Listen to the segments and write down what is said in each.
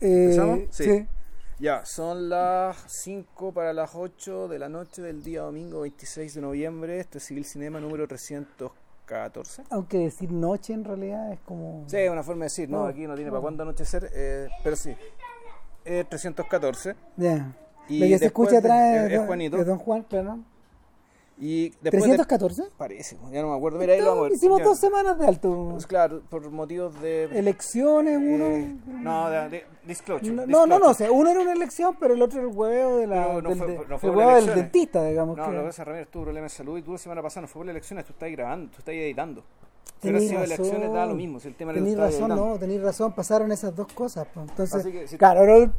Eh, ¿Empezamos? Sí. sí. Ya, son las 5 para las 8 de la noche del día domingo 26 de noviembre. Este es Civil Cinema número 314. Aunque decir noche en realidad es como. Sí, es una forma de decir, no, No, aquí no tiene no. para cuándo anochecer, eh, pero sí. Es 314. Ya. Y Lo que se escucha atrás es- es, Juanito. es Don Juan, claro. Y después de- ¿314? Parece, ya no me acuerdo. Mira, ahí lo vamos. Hicimos Ya. dos semanas de alto. Pues claro, por motivos de... Elecciones, uno. eh, no, de, de disclosure. No, no, no, no, o disclosure. sea, uno era una elección, pero el otro era el hueveo de la, No, no del, fue- de- no fue el hueveo del dentista, digamos. No, que... lo que pasa Ramírez tuvo problemas de salud y tú la semana pasada no fue por las elecciones, tú estás grabando, tú estás editando. Si hubiera Tenís sido elecciones razón. da lo mismo, si el tema era Tenís razón, editando. no, tenés razón, pasaron esas dos cosas. pues. Entonces, que si- claro, ahora,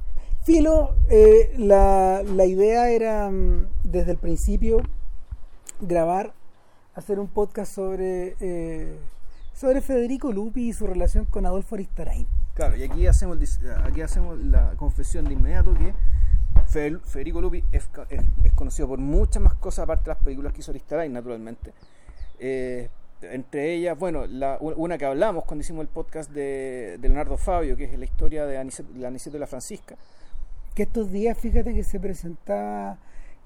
Filo, eh, la, la idea era mm, desde el principio grabar, hacer un podcast sobre, eh, sobre Federico Lupi y su relación con Adolfo Aristarain. Claro, y aquí hacemos, aquí hacemos la confesión de inmediato que Fe- Federico Lupi es, es- es conocido por muchas más cosas aparte de las películas que hizo Aristarain, naturalmente. Eh, entre ellas, bueno, la, una que hablamos cuando hicimos el podcast de, de Leonardo Fabio, que es la historia de Aniceto, la Aniceto y la Francisca. Que estos días, fíjate que se presentaba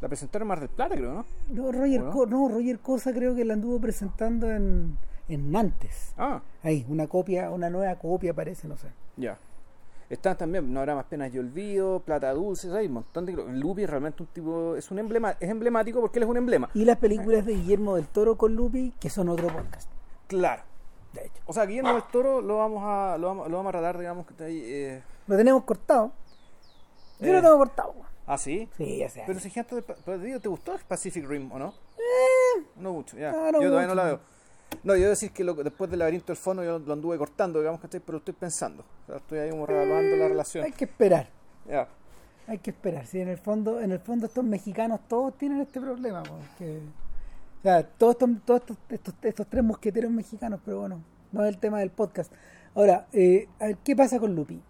La presentaron en Mar del Plata, creo, ¿no? No, Roger, ¿O no? Co- no, Roger Cosa creo que la anduvo presentando en, en Nantes. Ah, Ahí, una copia, una nueva copia parece, no sé. ya. Están también, no habrá más penas y olvido, Plata Dulce, hay un montón de... Lupi realmente un tipo, es un emblema, es emblemático porque él es un emblema. Y las películas de Guillermo del Toro con Lupi, que son otro podcast, Claro. de hecho. O sea, Guillermo del Toro lo vamos a, lo vamos, lo vamos a tratar, digamos, que está ahí... Eh... Lo tenemos cortado. Yo Eh. lo tengo cortado. Ah, sí. Sí, ya sé. Pero si gente, pero digo, ¿te gustó Pacific Rim o no? No mucho, ya. Ah, no yo todavía mucho. no la veo. No, yo decir que lo- después del laberinto del fondo yo lo anduve cortando, digamos que estoy, pero lo estoy pensando. O sea, estoy ahí como revaluando la relación. Hay que esperar. Ya. Hay que esperar. Si en el fondo, en el fondo estos mexicanos todos tienen este problema, weón, que o sea, todos estos, todos estos, estos, estos tres mosqueteros mexicanos, pero bueno, no es el tema del podcast. Ahora, eh, a ver, ¿qué pasa con Lupi?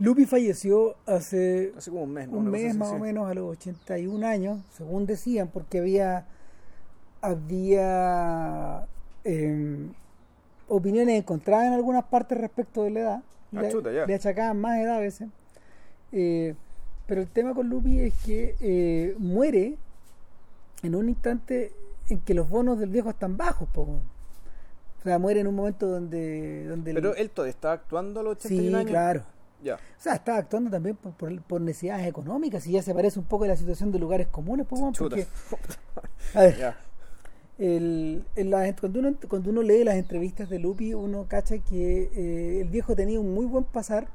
Lupi falleció hace Hace como un mes, ¿no? un mes más sí. o menos a los 81 años, según decían, porque había había eh, opiniones encontradas en algunas partes respecto de la edad. Ah, le, chuta, ya. le achacaban más edad a veces. Eh, pero el tema con Lupi es que eh, muere en un instante en que los bonos del viejo están bajos, po. O sea, muere en un momento donde... donde el- Pero él todavía está actuando a los 81 Sí, años. claro. O sea, estaba actuando también por, por, por necesidades económicas y ya se parece un poco a la situación de lugares comunes, pues, porque, a ver, el, la- cuando, uno, cuando uno lee las entrevistas de Lupi, uno cacha que eh, el viejo tenía un muy buen pasar,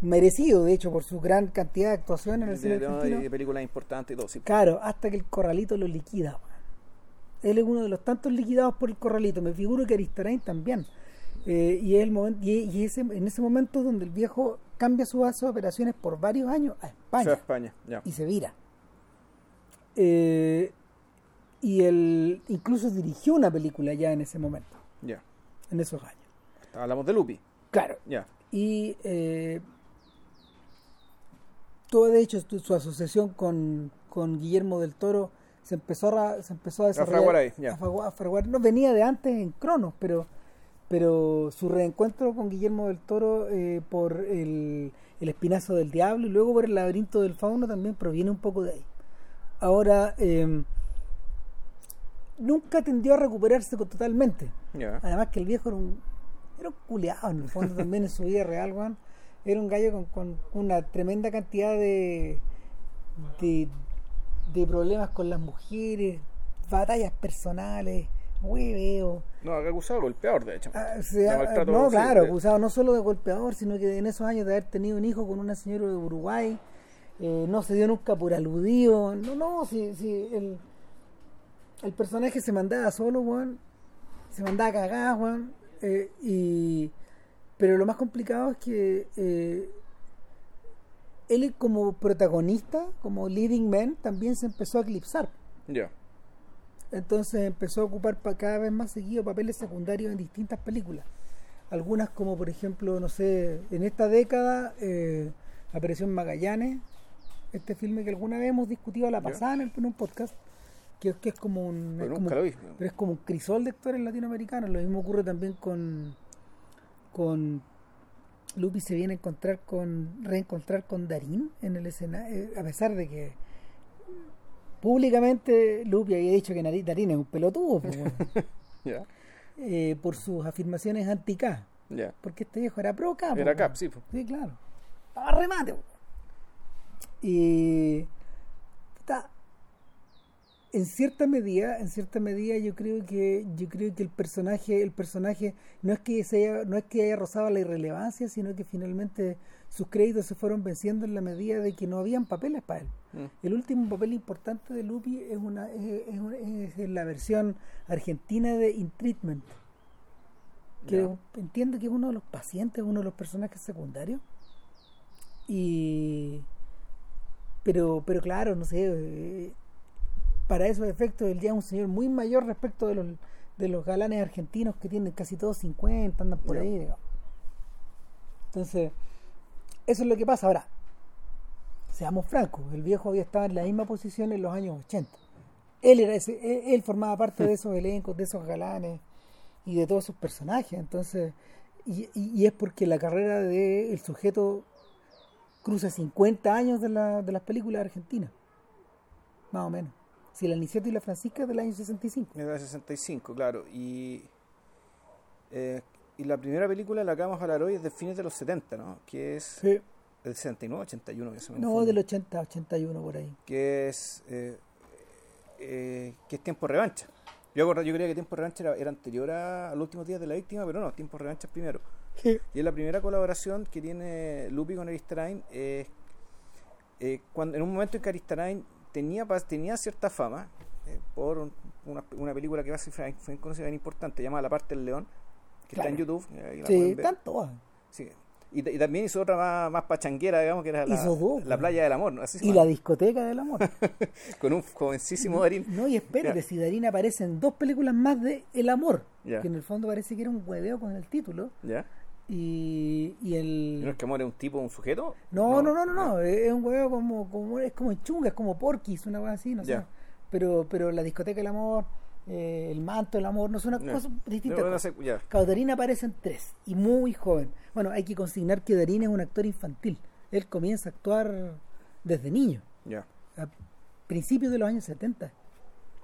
merecido, de hecho, por su gran cantidad de actuaciones en el cine De, películas importantes y todo. Sí. Claro, hasta que el corralito lo liquida. Él es uno de los tantos liquidados por el corralito. Me figuro que Aristarain también. Eh, y es el momento, y, y ese, en ese momento donde el viejo cambia su base de operaciones por varios años a España España. Ya. y se vira. Eh, y él incluso dirigió una película ya en ese momento, Ya. en esos años. Hablamos de Lupi. Claro. Ya. Y eh, todo de hecho su, asociación con, con Guillermo del Toro se empezó a, se empezó a desarrollar. fraguar ahí, a fragu- a fraguar. No venía de antes en Cronos, pero, pero su reencuentro con Guillermo del Toro eh, por el, el Espinazo del Diablo y luego por el Laberinto del Fauno también proviene un poco de ahí. Ahora, eh, nunca tendió a recuperarse totalmente. Además que el viejo era un, era un culeado en el fondo también en su vida real, weón. Era un gallo con, con una tremenda cantidad de, de, de problemas con las mujeres, batallas personales, hueveo. No, acusado de golpeador, de hecho. Ah, o sea, no, claro, acusado no solo de golpeador, sino que en esos años de haber tenido un hijo con una señora de Uruguay, eh, no se dio nunca por aludido. No, no, si, si el, el personaje se mandaba solo, weón. Se mandaba a cagar, weón. eh, y, pero lo más complicado es que eh, él como protagonista, como leading man, también se empezó a eclipsar. Ya. Entonces empezó a ocupar pa- cada vez más seguido papeles secundarios en distintas películas. Algunas como por ejemplo, no sé, en esta década eh, apareció en Magallanes, este filme que alguna vez hemos discutido a la pasada en, el- en un podcast, que, que es como un... Pero es como- lo vi. pero es como un crisol de actores latinoamericanos. Lo mismo ocurre también con con Lupi se viene a encontrar con reencontrar con Darín en el escenario, a pesar de que públicamente Lupi había dicho que Darín es un pelotudo pues, bueno. Eh, por sus afirmaciones anti-K. Porque este viejo era pro K. Era Cap, sí. Sí, claro. Estaba remate. Y puta, en cierta medida, en cierta medida yo creo que yo creo que el personaje, el personaje no es que se haya, no es que haya rozado la irrelevancia, sino que finalmente sus créditos se fueron venciendo en la medida de que no habían papeles para él. Mm. El último papel importante de Lupi es una es, es es en la versión argentina de In Treatment que Ya. entiendo que es uno de los pacientes, uno de los personajes secundarios. Y pero pero claro, no sé, eh, para esos efectos él ya es un señor muy mayor respecto de los de los galanes argentinos que tienen casi todos 50, andan por ahí, digamos. Entonces, eso es lo que pasa ahora. Seamos francos, el viejo había estado en la misma posición en los años 80. Él era ese, él, él formaba parte de esos elencos, de esos galanes y de todos sus personajes. Entonces, y, y- y es porque la carrera del sujeto cruza 50 años de, la, de las películas argentinas. Más o menos. Si la Niceto y la Francisca es del año 65. Era de 65, claro. Y, eh, y la primera película la que vamos a hablar hoy es de fines de los 70, ¿no? Que es del 69, 81, que se me No, confunde. del 80, 81 por ahí. que es eh, eh, que es Tiempo Revancha. Yo, acuerdo- yo creía que Tiempo Revancha era, era anterior a, a los últimos días de la víctima, pero no, Tiempo Revancha es primero. Y es la primera colaboración que tiene Lupi con Aristarain. eh, eh, cuando, en un momento en que Aristarain tenía, tenía cierta fama eh, por un- una, una película que va a ser fue conocida bien importante, llamada La parte del león, que está en. YouTube. eh, ahí Sí, están todas. Sí. Y, y también hizo otra más, más pachanguera, digamos, que era la, Hizo dos, la pues. playa del amor. ¿no? Así Y la discoteca del amor. con un jovencísimo Darín. No, y espérate, Ya. si Darín aparece en dos películas más de El Amor, Ya. que en el fondo parece que era un hueveo con el título, ¿Ya? y, y el... ¿Y no es que amor es un tipo, un sujeto? No, no, no, no, no, es un huevo como, como es como chunga, es como Porky's, una cosa así, no sé. Pero, pero la discoteca del amor, eh, el manto del amor, no cosas distintas. No, no sé, ya. Claro, Darín aparece en tres y muy joven. Bueno, hay que consignar que Darín es un actor infantil. Él comienza a actuar desde niño, Ya, a principios de los años 70.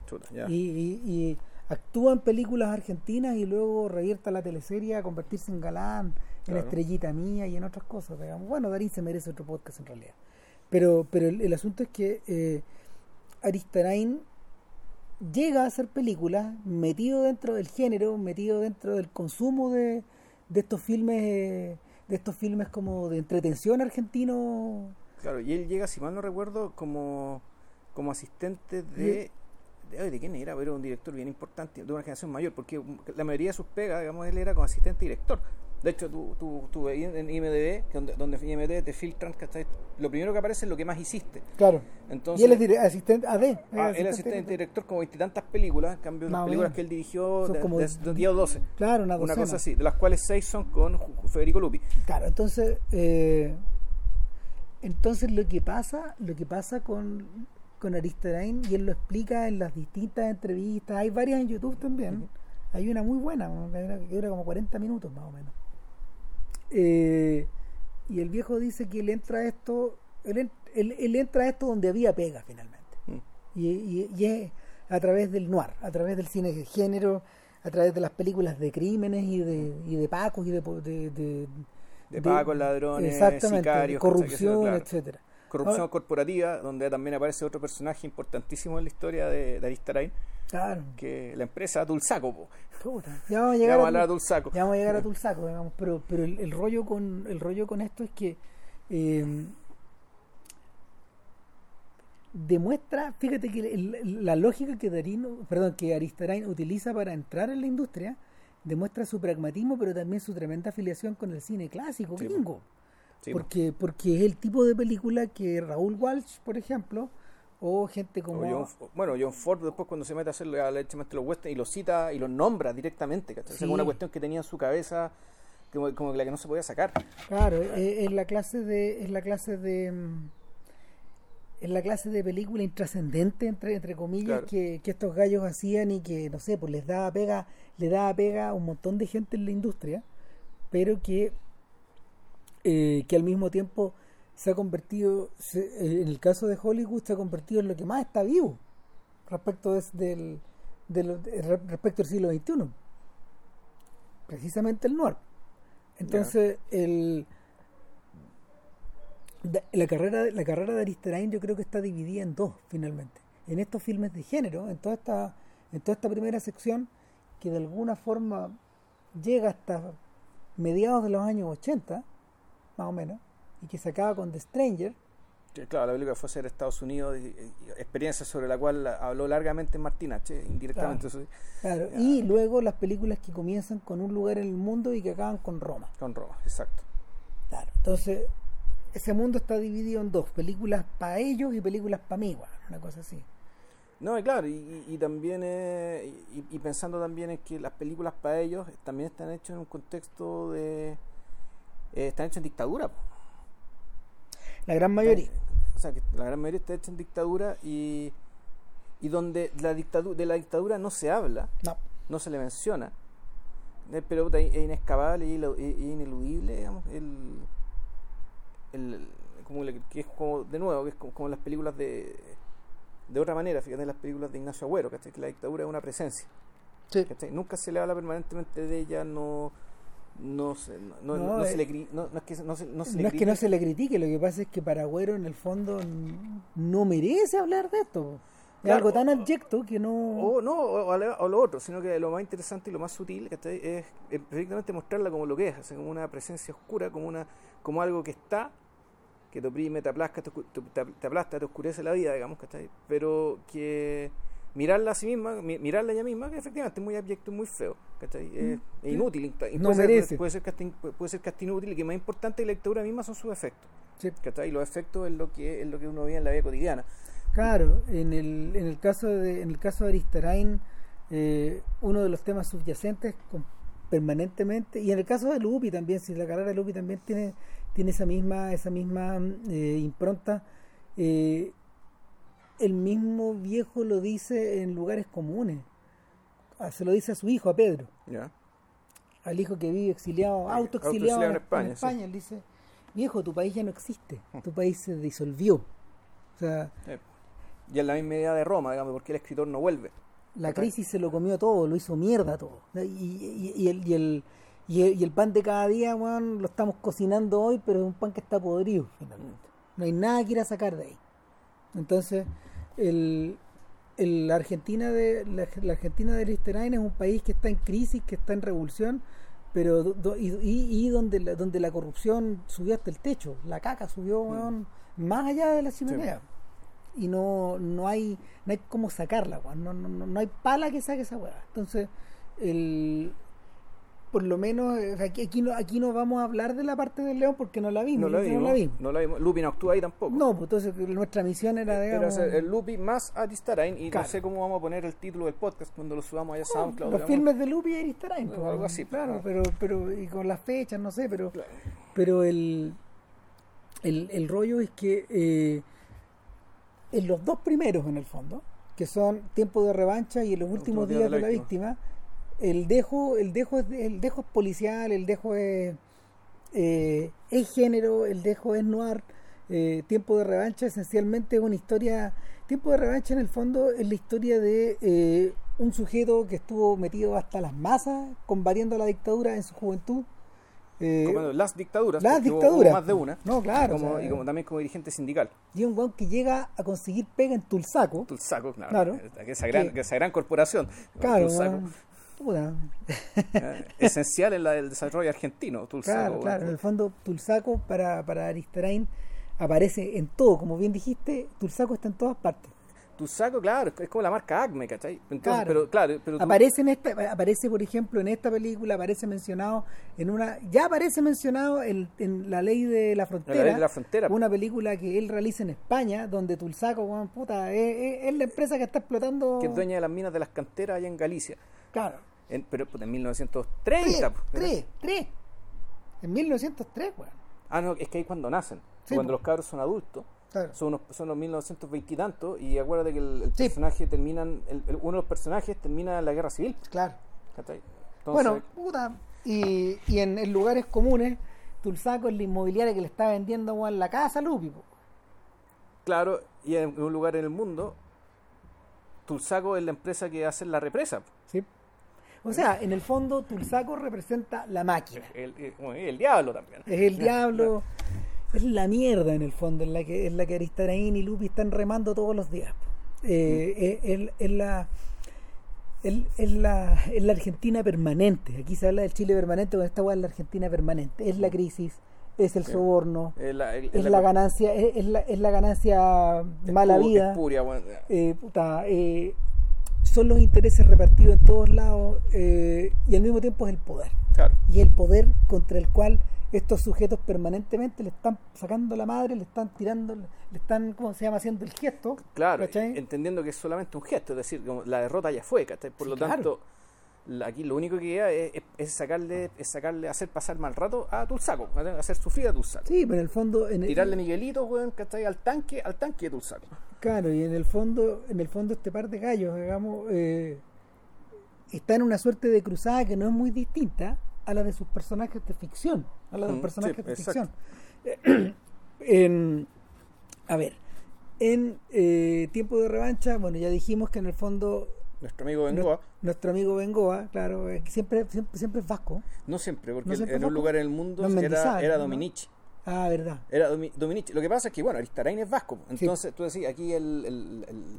chuta, ya. Y, y- y actúa en películas argentinas y luego revierta la teleserie a convertirse en galán, en Claro. estrellita mía y en otras cosas. Digamos. Bueno, Darín se merece otro podcast en realidad. Pero, pero el, el asunto es que eh, Aristarain llega a hacer películas metido dentro del género, metido dentro del consumo de, de estos filmes, de estos filmes como de entretención argentino. Claro, y él llega, si mal no recuerdo, como, como asistente de... De, ¿de quién era? Pero era un director bien importante, de una generación mayor, porque la mayoría de sus pegas, digamos, él era como asistente director. De hecho, tú, tú, tú en IMDB, que donde, donde IMDB te filtran, ¿cachai? Lo primero que aparece es lo que más hiciste. Claro. Entonces, y él es dire- asistente AD. es Ah, él asistente director como veintitantas películas, en cambio las películas que él dirigió Son de, como de- de 10 o 12. Claro, una, cosa así, de las cuales 6 son con Federico Lupi. Claro, entonces, eh, entonces lo que pasa, lo que pasa con, con Aristarain, y él lo explica en las distintas entrevistas, hay varias en YouTube también, hay una muy buena, que dura como 40 minutos más o menos. Eh, y el viejo dice que él entra a esto, él, él- él entra a esto donde había pega finalmente. Mm. Y, y- y es a través del noir, a través del cine de género, a través de las películas de crímenes y de, y de pacos y de, de, de, De pacos, ladrones, exactamente, sicarios, corrupción, claro. etcétera. Corrupción Ahora- corporativa, donde también aparece otro personaje importantísimo en la historia de, de Aristarain, Claro. que la empresa Dulzaco. po. Puta, Ya vamos a Ya llegar vamos a a, Dulzaco. ya vamos a llegar a Tulsaco, digamos, pero, pero el, el rollo con el rollo con esto es que eh, demuestra, fíjate que el- la lógica que Darín, perdón, que Aristarain utiliza para entrar en la industria demuestra su pragmatismo, pero también su tremenda afiliación con el cine clásico Sí, gringo. Sí, po. porque porque es el tipo de película que Raúl Walsh, por ejemplo, o gente como O John- bueno, John Ford después cuando se mete a hacer la- derechamente los westerns y los cita y los nombra directamente, ¿cachai? Sí. como una cuestión que tenía en su cabeza como, como la que no se podía sacar. Claro, es, es la clase de es la clase de mm, es la clase de película intrascendente entre entre comillas Claro. que, que estos gallos hacían y que no sé, pues les daba pega, le daba pega a un montón de gente en la industria, pero que eh, que al mismo tiempo se ha convertido, se- eh, en el caso de Hollywood, se ha convertido en lo que más está vivo respecto des- del, respecto al siglo XXI. Precisamente el noir. Entonces, el, la, carrera, la carrera de Aristarain yo creo que está dividida en dos, finalmente. En estos filmes de género, en toda esta, en toda esta primera sección, que de alguna forma llega hasta mediados de los años 80, más o menos, y que se acaba con The Stranger, Que, Claro, la película fue a ser Estados Unidos, y- y- experiencia sobre la cual habló largamente Martín H, indirectamente claro, Ya. y luego las películas que comienzan con un lugar en el mundo y que acaban con Roma. con Roma, exacto. Claro, entonces ese mundo está dividido en dos, películas para ellos y películas para mí, bueno, una cosa así. No, y claro, y, y- y también, eh, y, y pensando también en que las películas para ellos también están hechas en un contexto de... eh, están hechas en dictadura. po. La gran mayoría. O sea, que la gran mayoría está hecha en dictadura y, y donde la dictadura, de la dictadura no se habla, No, no se le menciona, eh, pero es inescapable y ineludible, digamos, el, el- como la- que es como, de nuevo, que es como, como las películas de de otra manera, fíjate las películas de Ignacio Agüero, ¿cachai? que la dictadura es una presencia, sí. nunca se le habla permanentemente de ella, no no se, no, no- No, no se eh, le cri- no, no es que se- no se, no se le No es que no se le critique, lo que pasa es que para Agüero en el fondo no merece hablar de esto. Es Claro, algo tan abyecto que no... O no, o, lo otro, sino que lo más interesante y lo más sutil es, es perfectamente mostrarla como lo que es, como una presencia oscura, como una como algo que está, que te oprime, te aplasta, te, te- te aplasta, te oscurece la vida, digamos, ¿cachai? Pero que mirarla a sí misma, mi- mirarla a ella misma, que efectivamente es muy abyecto y muy feo, ¿cachai? Es, es inútil, y No puede, ser, merece. puede, ser que hasta in- puede ser que hasta inútil y que más importante que la lectura misma son sus efectos, Sí. ¿cachai? Y los efectos es lo que, es lo que uno ve en la vida cotidiana. Claro, en el, en el caso de en el caso de Aristarain, eh, uno de los temas subyacentes con- permanentemente, y en el caso de Lupi también, si la carrera de Lupi también tiene, tiene esa misma, esa misma eh, impronta, eh, el mismo viejo lo dice en lugares comunes. Ah, Se lo dice a su hijo, a Pedro, al hijo que vive exiliado, autoexiliado en, España, en España. Él dice, viejo, tu país ya no existe, tu país se disolvió. O sea, Eh, Y en la misma idea de Roma, digamos, porque el escritor no vuelve. La crisis se lo comió todo, lo hizo mierda todo. Y, y- y el, y, el, y, el, y el pan de cada día, weón, lo estamos cocinando hoy, pero es un pan que está podrido, finalmente. No hay nada que ir a sacar de ahí. Entonces, el, el- la Argentina de la, la Argentina de Liechtenstein es un país que está en crisis, que está en revolución, pero do- y, y- donde, la, donde la corrupción subió hasta el techo, la caca subió más allá de la chimenea. Y no, no hay no hay cómo sacarla, no, no, no hay pala que saque esa weá. Entonces, el, por lo menos eh, aquí, aquí, no, aquí no vamos a hablar de la parte del león porque no la vimos. No la vimos. no la vimos. No la vimos. Lupi no actúa ahí tampoco. No, pues entonces nuestra misión era, Era digamos, el Lupi más Aristarain y Claro. no sé cómo vamos a poner el título del podcast cuando lo subamos allá a SoundCloud. los digamos. filmes de Lupi y Aristarain, pues, algo así, Claro, pues, pero, pero y con las fechas, no sé, pero, Claro. pero el, el, el rollo es que eh, en los dos primeros, en el fondo, que son Tiempo de Revancha y en los últimos días de la víctima, el dejo, el dejo, el dejo es policial, el dejo es, eh, es género, el dejo es noir. eh, Tiempo de Revancha esencialmente es una historia. Tiempo de Revancha en el fondo es la historia de eh, un sujeto que estuvo metido hasta las masas combatiendo la dictadura en su juventud. Eh, Como las dictaduras. las dictaduras. hubo más de una. No, claro. Como- o sea, y como también como dirigente sindical. y un weón que llega a conseguir pega en Tulsaco. Tulsaco, claro. Claro. Esa, gran, Que- esa gran corporación. Claro, Tulsaco, puta. eh, esencial en la del desarrollo argentino. Tulsaco, Claro. En el fondo, Tulsaco para, para Aristarain aparece en todo. Como bien dijiste, Tulsaco está en todas partes. Tulsaco, claro, es como la marca Acme, ¿cachai? Entonces, Claro. Pero, claro, pero tú- Aparece en esta, aparece por ejemplo en esta película, aparece mencionado en una, ya aparece mencionado en, en la ley de la frontera, La Ley de la Frontera. una película que él realiza en España, donde Tulsaco, weón, puta, es, es- es la empresa que está explotando. que es dueña de las minas de las canteras allá en Galicia. Claro. En- pero puta, en Tres, 1930. pues, tres, tres. En 1903, weón. Ah, no, es que ahí cuando nacen. Sí, cuando pues. los cabros son adultos. Claro. Son unos, son los 1920 y tanto. Y acuérdate que el, el Sí. personaje terminan. el- el- uno de los personajes termina la guerra civil. Claro. Bueno, puta, y, y en, en lugares comunes, Tulsaco es la inmobiliaria que le está vendiendo weón, la casa a Lupi. po. Claro, y en un lugar en el mundo, Tulsaco es la empresa que hace la represa. ¿sí? O sea, en el fondo Tulsaco representa la máquina. El, el- diablo también. Es el diablo. Es la mierda en el fondo en la que, en la que Aristarain y Lupi están remando todos los días. po. Eh, es, es- es la, es, la, es la Argentina permanente. Aquí se habla del Chile permanente, con esta hueá es la Argentina permanente. Es la crisis, es el Sí. soborno, Es la, el- es la ganancia, es, es la, es la ganancia mala vida. bueno, eh, puta, eh, son los intereses repartidos en todos lados eh, y al mismo tiempo es el poder claro. y el poder contra el cual estos sujetos permanentemente le están sacando la madre, le están tirando, le están, ¿cómo se llama?, haciendo el gesto. Claro, ¿cachai? entendiendo que es solamente un gesto, es decir, como la derrota ya fue, ¿cachai? Por Sí, lo claro. tanto, aquí lo único que queda es, es- sacarle, es sacarle, hacer pasar mal rato a Tulsaco, hacer sufrir a Tulsaco. Sí, pero en el fondo, en el- Tirarle Miguelito, weón, ¿cachai? Al tanque, al tanque de Tulsaco. claro, y en el fondo, en el fondo este par de gallos, digamos, eh, está en una suerte de cruzada que no es muy distinta a la de sus personajes de ficción, a la de los Mm, personajes sí, de exacto. ficción. En- a ver, en eh, Tiempo de Revancha, bueno, ya dijimos que en el fondo Nuestro amigo Bengoa, nuestro amigo Bengoa, claro, es que siempre, siempre, siempre es vasco. no siempre, porque ¿No siempre en un lugar en el mundo No, era, era. Dominici. Ah, verdad. Era Domi- Dominici. Lo que pasa es que, bueno, Aristarain es vasco. Sí. Entonces, tú decís, aquí el, el- el-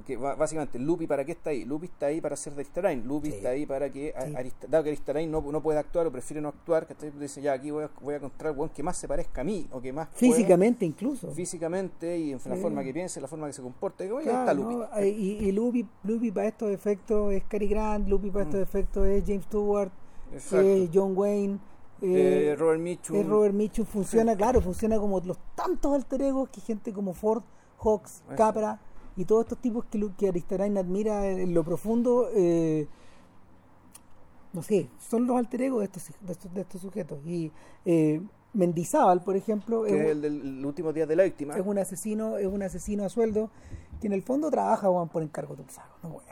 Porque básicamente, Lupi, ¿para qué está ahí? Lupi está ahí para ser de Aristarain. Lupi Sí. está ahí para que. a- Sí. Arista- dado que Aristarain no, no puede actuar o prefiere no actuar, que dice, ya, aquí voy a, voy a encontrar un que más se parezca a mí o que más. pueda Físicamente incluso. físicamente y en la Sí. forma que piense, la forma que se comporte. Digo, oye, Claro, ahí está Lupi. ¿no? Y, y Lupi, Lupi para estos efectos es Cary Grant, Lupi para Mm. estos efectos es James Stewart, es John Wayne, eh, Eh, Robert Mitchum. es Robert Mitchum. Funciona, claro, funciona como los tantos alter egos que gente como Ford, Hawks, Eso. Capra y todos estos tipos que, que Aristarain admira en lo profundo. eh, no sé, son los alter egos de estos, de estos, de estos sujetos. Y eh, Mendizábal, por ejemplo, que es el del el último día de la víctima. es un asesino, es un asesino a sueldo que en el fondo trabaja weón, por encargo de Tulsaco, no weón.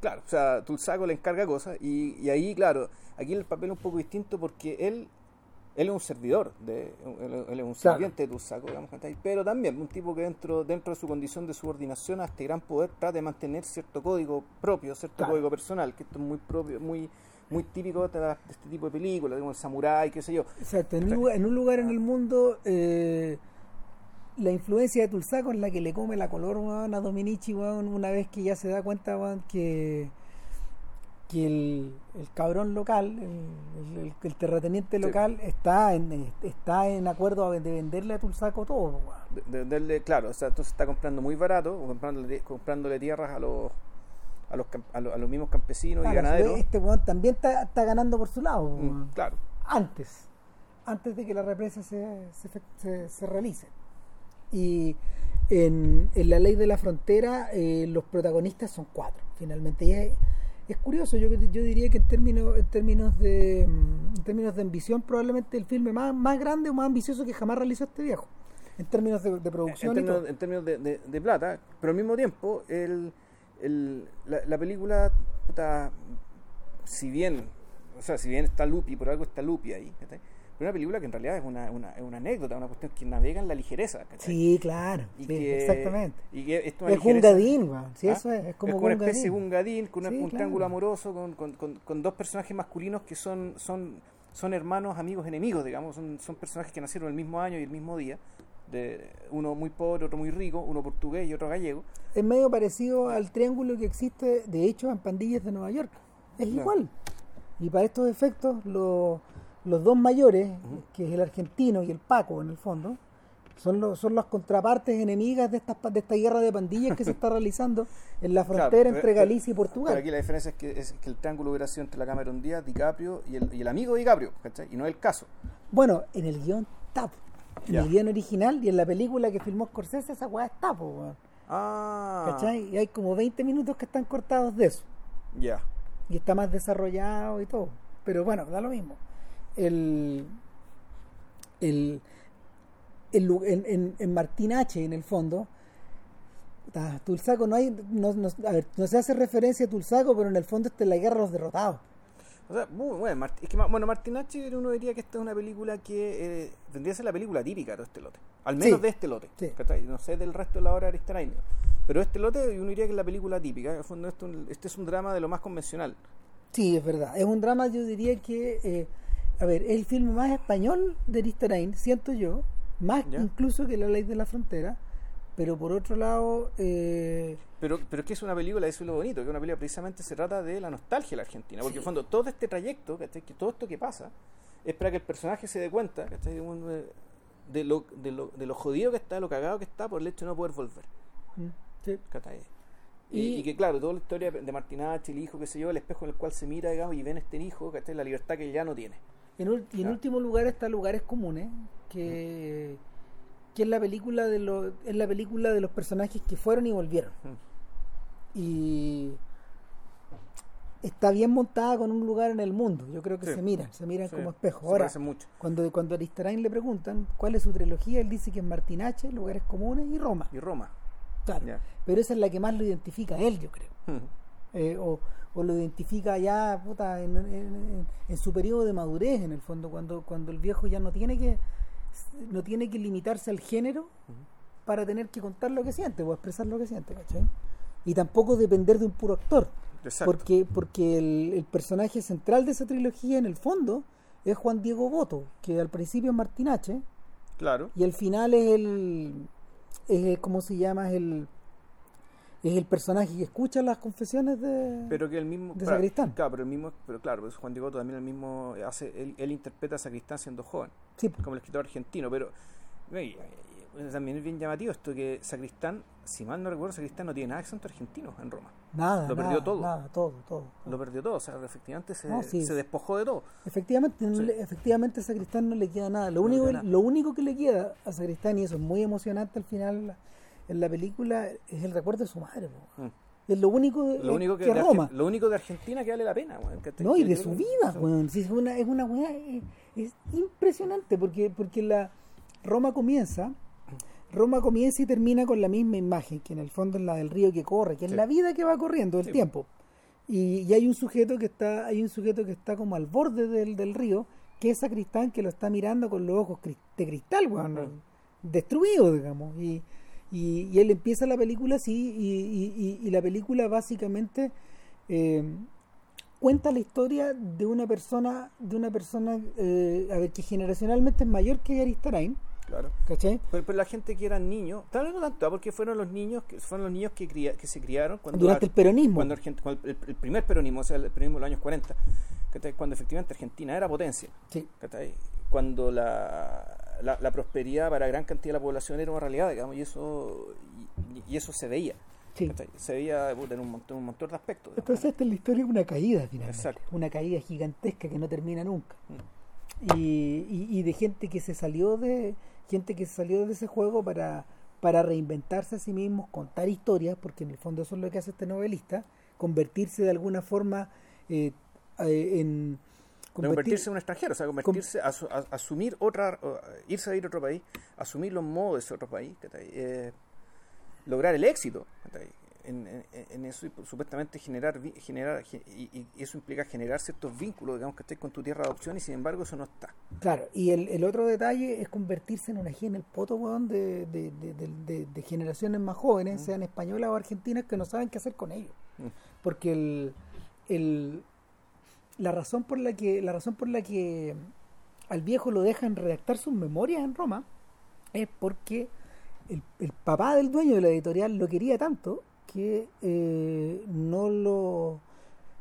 Claro, o sea, Tulsaco le encarga cosas y, y ahí, claro, aquí el papel es un poco distinto porque él él es un servidor, de, él, él es un Claro. sirviente de Tulsaco, digamos, ¿cachai? pero también un tipo que dentro dentro de su condición de subordinación a este gran poder trata de mantener cierto código propio, cierto Claro. código personal, que esto es muy propio, muy muy típico de, este tipo de películas, como el samurái, qué sé yo. Exacto, en un lugar en, un lugar en el mundo eh, la influencia de Tulsaco es la que le come la color weón, a Dominici weón, una vez que ya se da cuenta weón, que que el, el cabrón local, el, el- el terrateniente Sí. local está en está en acuerdo de venderle a Tulsaco todo. De, de- darle- claro, o sea, entonces está comprando muy barato, comprándole, comprándole tierras a los a los, a los, a los mismos campesinos y ganaderos. Este weón también está, está ganando por su lado, Mm, claro. antes, antes de que la represa se, se, fe- se- se realice. Y en, en la ley de la frontera eh, los protagonistas son cuatro, finalmente. Y es, es curioso, yo, yo diría que en términos, en términos de mm, en términos de ambición, probablemente el filme más, más grande o más ambicioso que jamás realizó este viejo. En términos de, de producción en y términos, todo. en términos de, de- de plata, pero al mismo tiempo, el, el- la, la película, puta, si bien, o sea, si bien está Lupi, por algo está Lupi ahí. Pero una película que en realidad es una, una, es una anécdota, una cuestión que navega en la ligereza, ¿cachai? Sí, claro, Y sí, que- exactamente. Y que una Es un gadín. Sí, ¿Ah? eso es, es como una un especie de un gadín con una- Sí, un claro. triángulo amoroso con, con- con- con dos personajes masculinos que son son son hermanos amigos enemigos digamos son, son personajes que nacieron el mismo año y el mismo día de uno muy pobre otro muy rico uno portugués y otro gallego es medio parecido al triángulo que existe, de hecho, en pandillas de Nueva York. Es Claro. igual. Y para estos efectos, lo- los dos mayores, que es el argentino y el Paco, en el fondo, son, los, son las contrapartes enemigas de, estas, pa- de esta guerra de pandillas que se está realizando en la frontera pero- entre pero- Galicia y pero Portugal. aquí la diferencia es que, es que el triángulo hubiera sido entre la Cameron Díaz DiCaprio y el, y el amigo DiCaprio ¿cachai? y no el caso Bueno, en el guion TAP. En el guion original y en la película que filmó Scorsese, esa weá está, po, ah ¿Cachai? Y hay como 20 minutos que están cortados de eso. ya y está más desarrollado y todo. Pero bueno, da lo mismo. El, el, el lu- en, en, en Martín H, en el fondo, Tulsaco no hay, no, no- a ver, no se hace referencia a Tulsaco, pero en el fondo está en la guerra de los derrotados. O sea, muy bueno. Mart- Es que, bueno, Martinache uno diría que esta es una película que eh, tendría que ser la película típica de este lote. Al menos Sí. de este lote. No sé del resto de la obra de Aristarain. Pero este lote uno diría que es la película típica. En el fondo, esto- este es un drama de lo más convencional. Sí, es verdad. Es un drama, yo diría que, eh, a ver, es el filme más español de Aristarain, siento yo, más Ya. incluso que La Ley de la Frontera, pero por otro lado, eh, Pero, pero es que es una película, eso es lo bonito, que una película precisamente se trata de la nostalgia de la Argentina. Porque en el fondo todo este trayecto, que todo esto que pasa, es para que el personaje se dé cuenta ¿cachai? de, lo, de, lo, de lo jodido que está, de lo cagado que está por el hecho de no poder volver. mm, sí. Y, que claro, toda la historia de Martinache, el hijo, qué sé yo, el espejo en el cual se mira, digamos, y ven este hijo, ¿cachai? la libertad que ya no tiene. En, y en último lugar está Lugares Comunes, que, que es la película de los es la película de los personajes que fueron y volvieron. Mm. Y está bien montada con un lugar en el mundo. Yo creo que Sí. se miran, se miran Sí, como espejo. Ahora, mucho. cuando, cuando a Aristarain le preguntan cuál es su trilogía, él dice que es Martinache, Lugares Comunes y Roma. Y Roma. Claro. Pero esa es la que más lo identifica a él, yo creo. Mm. Eh, o, o lo identifica ya puta, en, en- su periodo de madurez, en el fondo, cuando, cuando el viejo ya no tiene que no tiene que limitarse al género para tener que contar lo que siente o expresar lo que siente, ¿cachai? Y tampoco depender de un puro actor. Exacto. Porque, porque el, el personaje central de esa trilogía, en el fondo, es Juan Diego Boto, que al principio es Martinache, Claro. y al final es el, es el- ¿cómo se llama? Es el, es el personaje que escucha las confesiones de... Pero que el mismo. de claro, Sacristán. Claro, pero el mismo. Pero claro, pues Juan Diego también el mismo. hace Él, él interpreta a Sacristán siendo joven. Sí, como el escritor argentino, pero eh, también es bien llamativo esto que Sacristán, si mal no recuerdo, Sacristán no tiene nada de acento argentino en Roma. nada, Lo nada, perdió todo. nada, todo, todo. Lo perdió todo, o sea, efectivamente se, No, sí. se despojó de todo. Efectivamente, no Sí. le- efectivamente a Sacristán no le queda nada. Lo No único, queda nada. lo único que le queda a Sacristán, y eso es muy emocionante al final en la película, es el recuerdo de su madre. Mm. Es lo único, de- Lo único que, que Roma. Lo único de Argentina que vale la pena. No, y de su vida, weón. Sí, es una, es una weá, eh, es, impresionante porque, porque la Roma comienza, Roma comienza y termina con la misma imagen, que en el fondo es la del río que corre, que es la vida que va corriendo el Sí. tiempo. Y, y hay un sujeto que está, hay un sujeto que está como al borde del, del río, que es Sacristán que lo está mirando con los ojos de cristal, weón, Ujú. destruido, digamos. Y, y, y él empieza la película así, y, y- y- y la película básicamente eh, cuenta la historia de una persona, de una persona, eh, a ver, que generacionalmente es mayor que Aristarain, Claro. ¿cachai? Pero, pero la gente que eran niños, tal vez no tanto, ah, porque fueron los niños que fueron los niños que, cría- que se criaron cuando Durante el peronismo. cuando Argent- cuando el, el primer peronismo, o sea, el peronismo de los años 40, ¿cachai? cuando efectivamente Argentina era potencia. Sí. ¿cachai? Cuando la, la, la prosperidad para gran cantidad de la población era una realidad, digamos, y eso y, y eso se veía. Se veía en un montón, un montón de aspectos. digamos. Entonces esta es la historia de una caída finalmente. Exacto. Una caída gigantesca que no termina nunca. Mm. Y, y- y de gente que se salió de gente que se salió de ese juego para, para reinventarse a sí mismos, contar historias, porque en el fondo eso es lo que hace este novelista, convertirse de alguna forma eh, eh, en convertir- convertirse en un extranjero, o sea, convertirse, asumir otra, irse a ir a otro país, asumir los modos de ese otro país. Eh, lograr el éxito en, en- en eso y supuestamente generar, generar ge- y, y eso implica generar ciertos vínculos, digamos, que estés con tu tierra de adopción y sin embargo eso no está. Claro, y el, el otro detalle es convertirse en una en el poto, weón, de, de, de, de- de- de generaciones más jóvenes, sean españolas o argentinas, que no saben qué hacer con ellos. Mm. Porque el, el, la razón por la que la razón por la que al viejo lo dejan redactar sus memorias en Roma es porque el, el papá del dueño de la editorial lo quería tanto que eh, no lo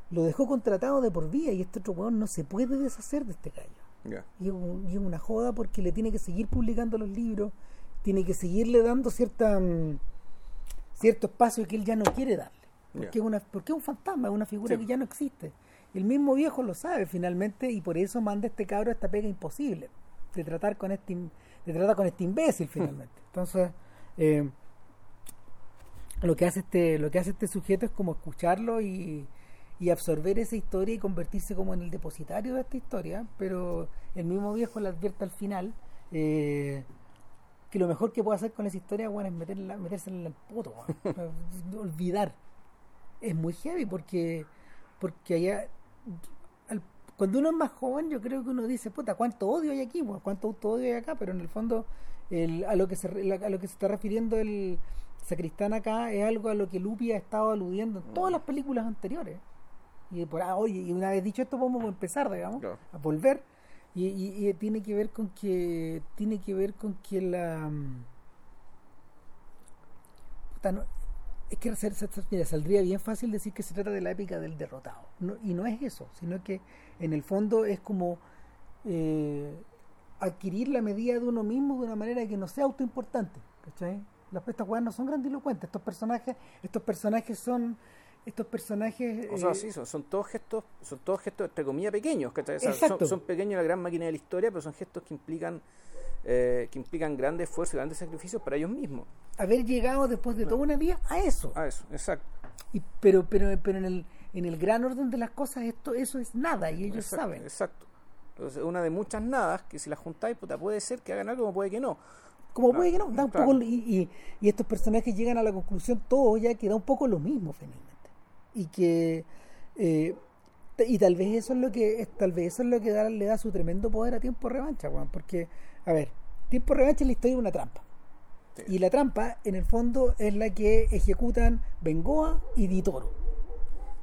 lo dejó contratado de por vida y este otro weón no se puede deshacer de este gallo. Ya. Y es, un- y es una joda porque le tiene que seguir publicando los libros, tiene que seguirle dando cierta mm, cierto espacio que él ya no quiere darle. Porque, es, una, porque es un fantasma, es una figura Sí. que ya no existe. El mismo viejo lo sabe finalmente y por eso manda a este cabro esta pega imposible de tratar con este de tratar con este imbécil finalmente. Entonces, eh, lo que hace este lo que hace este sujeto es como escucharlo y, y absorber esa historia y convertirse como en el depositario de esta historia pero el mismo viejo le advierte al final eh, que lo mejor que puede hacer con esa historia bueno, es meterla, metérsela en el poto weón. olvidar es muy heavy porque porque allá al- cuando uno es más joven, yo creo que uno dice, puta, ¿cuánto odio hay aquí? ¿Cuánto odio hay acá? Pero en el fondo, el, a, lo que se, a lo que se está refiriendo el sacristán acá es algo a lo que Lupi ha estado aludiendo en todas las películas anteriores. Y por ah, oye, y una vez dicho esto, podemos empezar, digamos, Claro. a volver. Y, y- y tiene que ver con que. Tiene que ver con que la. mm, puta, no- es que mira, saldría bien fácil decir que se trata de la épica del derrotado. No- y no es eso, sino que en el fondo es como eh, adquirir la medida de uno mismo de una manera que no sea autoimportante. ¿Cachai? Las estas weas no son grandilocuentes. Estos personajes, estos personajes son. Estos personajes. O sea, eh, sí, son, son todos gestos, son todos gestos entre comillas pequeños, ¿cachai? O sea, Exacto. son, son pequeños en la gran máquina de la historia, pero son gestos que implican eh, que implican grandes esfuerzos y grandes sacrificios para ellos mismos. haber llegado después de toda una vida a eso. Ah, eso, exacto. Y, pero pero, pero en, el, en el gran orden de las cosas esto eso es nada y ellos exacto, saben. Exacto. Entonces, una de muchas nadas que si las juntáis, puta, puede ser que hagan algo como puede que no. Como Claro, puede que no, da un claro. poco, y, y, y estos personajes llegan a la conclusión todo ya que da un poco lo mismo finalmente. Y que eh, y tal vez eso es lo que tal vez eso es lo que da- le da su tremendo poder a tiempo revancha, Juan, porque a ver, tiempo revancha es la historia de una trampa. Sí. Y la trampa, en el fondo, es la que ejecutan Bengoa y Ditoro.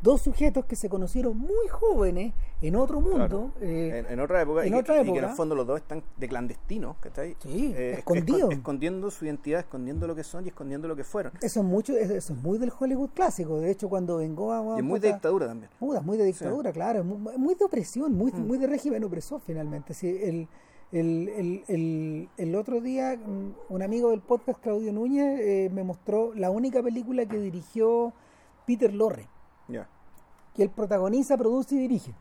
Dos sujetos que se conocieron muy jóvenes en otro mundo. eh, en, en otra época, en y, que- otra y que en época. el fondo los dos están de clandestinos, ¿cachai? Sí, Eh, escondidos. escon- escondiendo su identidad, escondiendo lo que son y escondiendo lo que fueron. Eso es mucho, eso es muy del Hollywood clásico. De hecho, cuando Bengoa Y weón, es muy de dictadura también. muy de dictadura, claro, es muy, muy de opresión, muy, Mm. muy de régimen opresor finalmente. Sí, el, el, el, el, el otro día, mm, un amigo del podcast, Claudio Núñez, eh, me mostró la única película que dirigió Peter Lorre. Que él protagoniza, produce y dirige.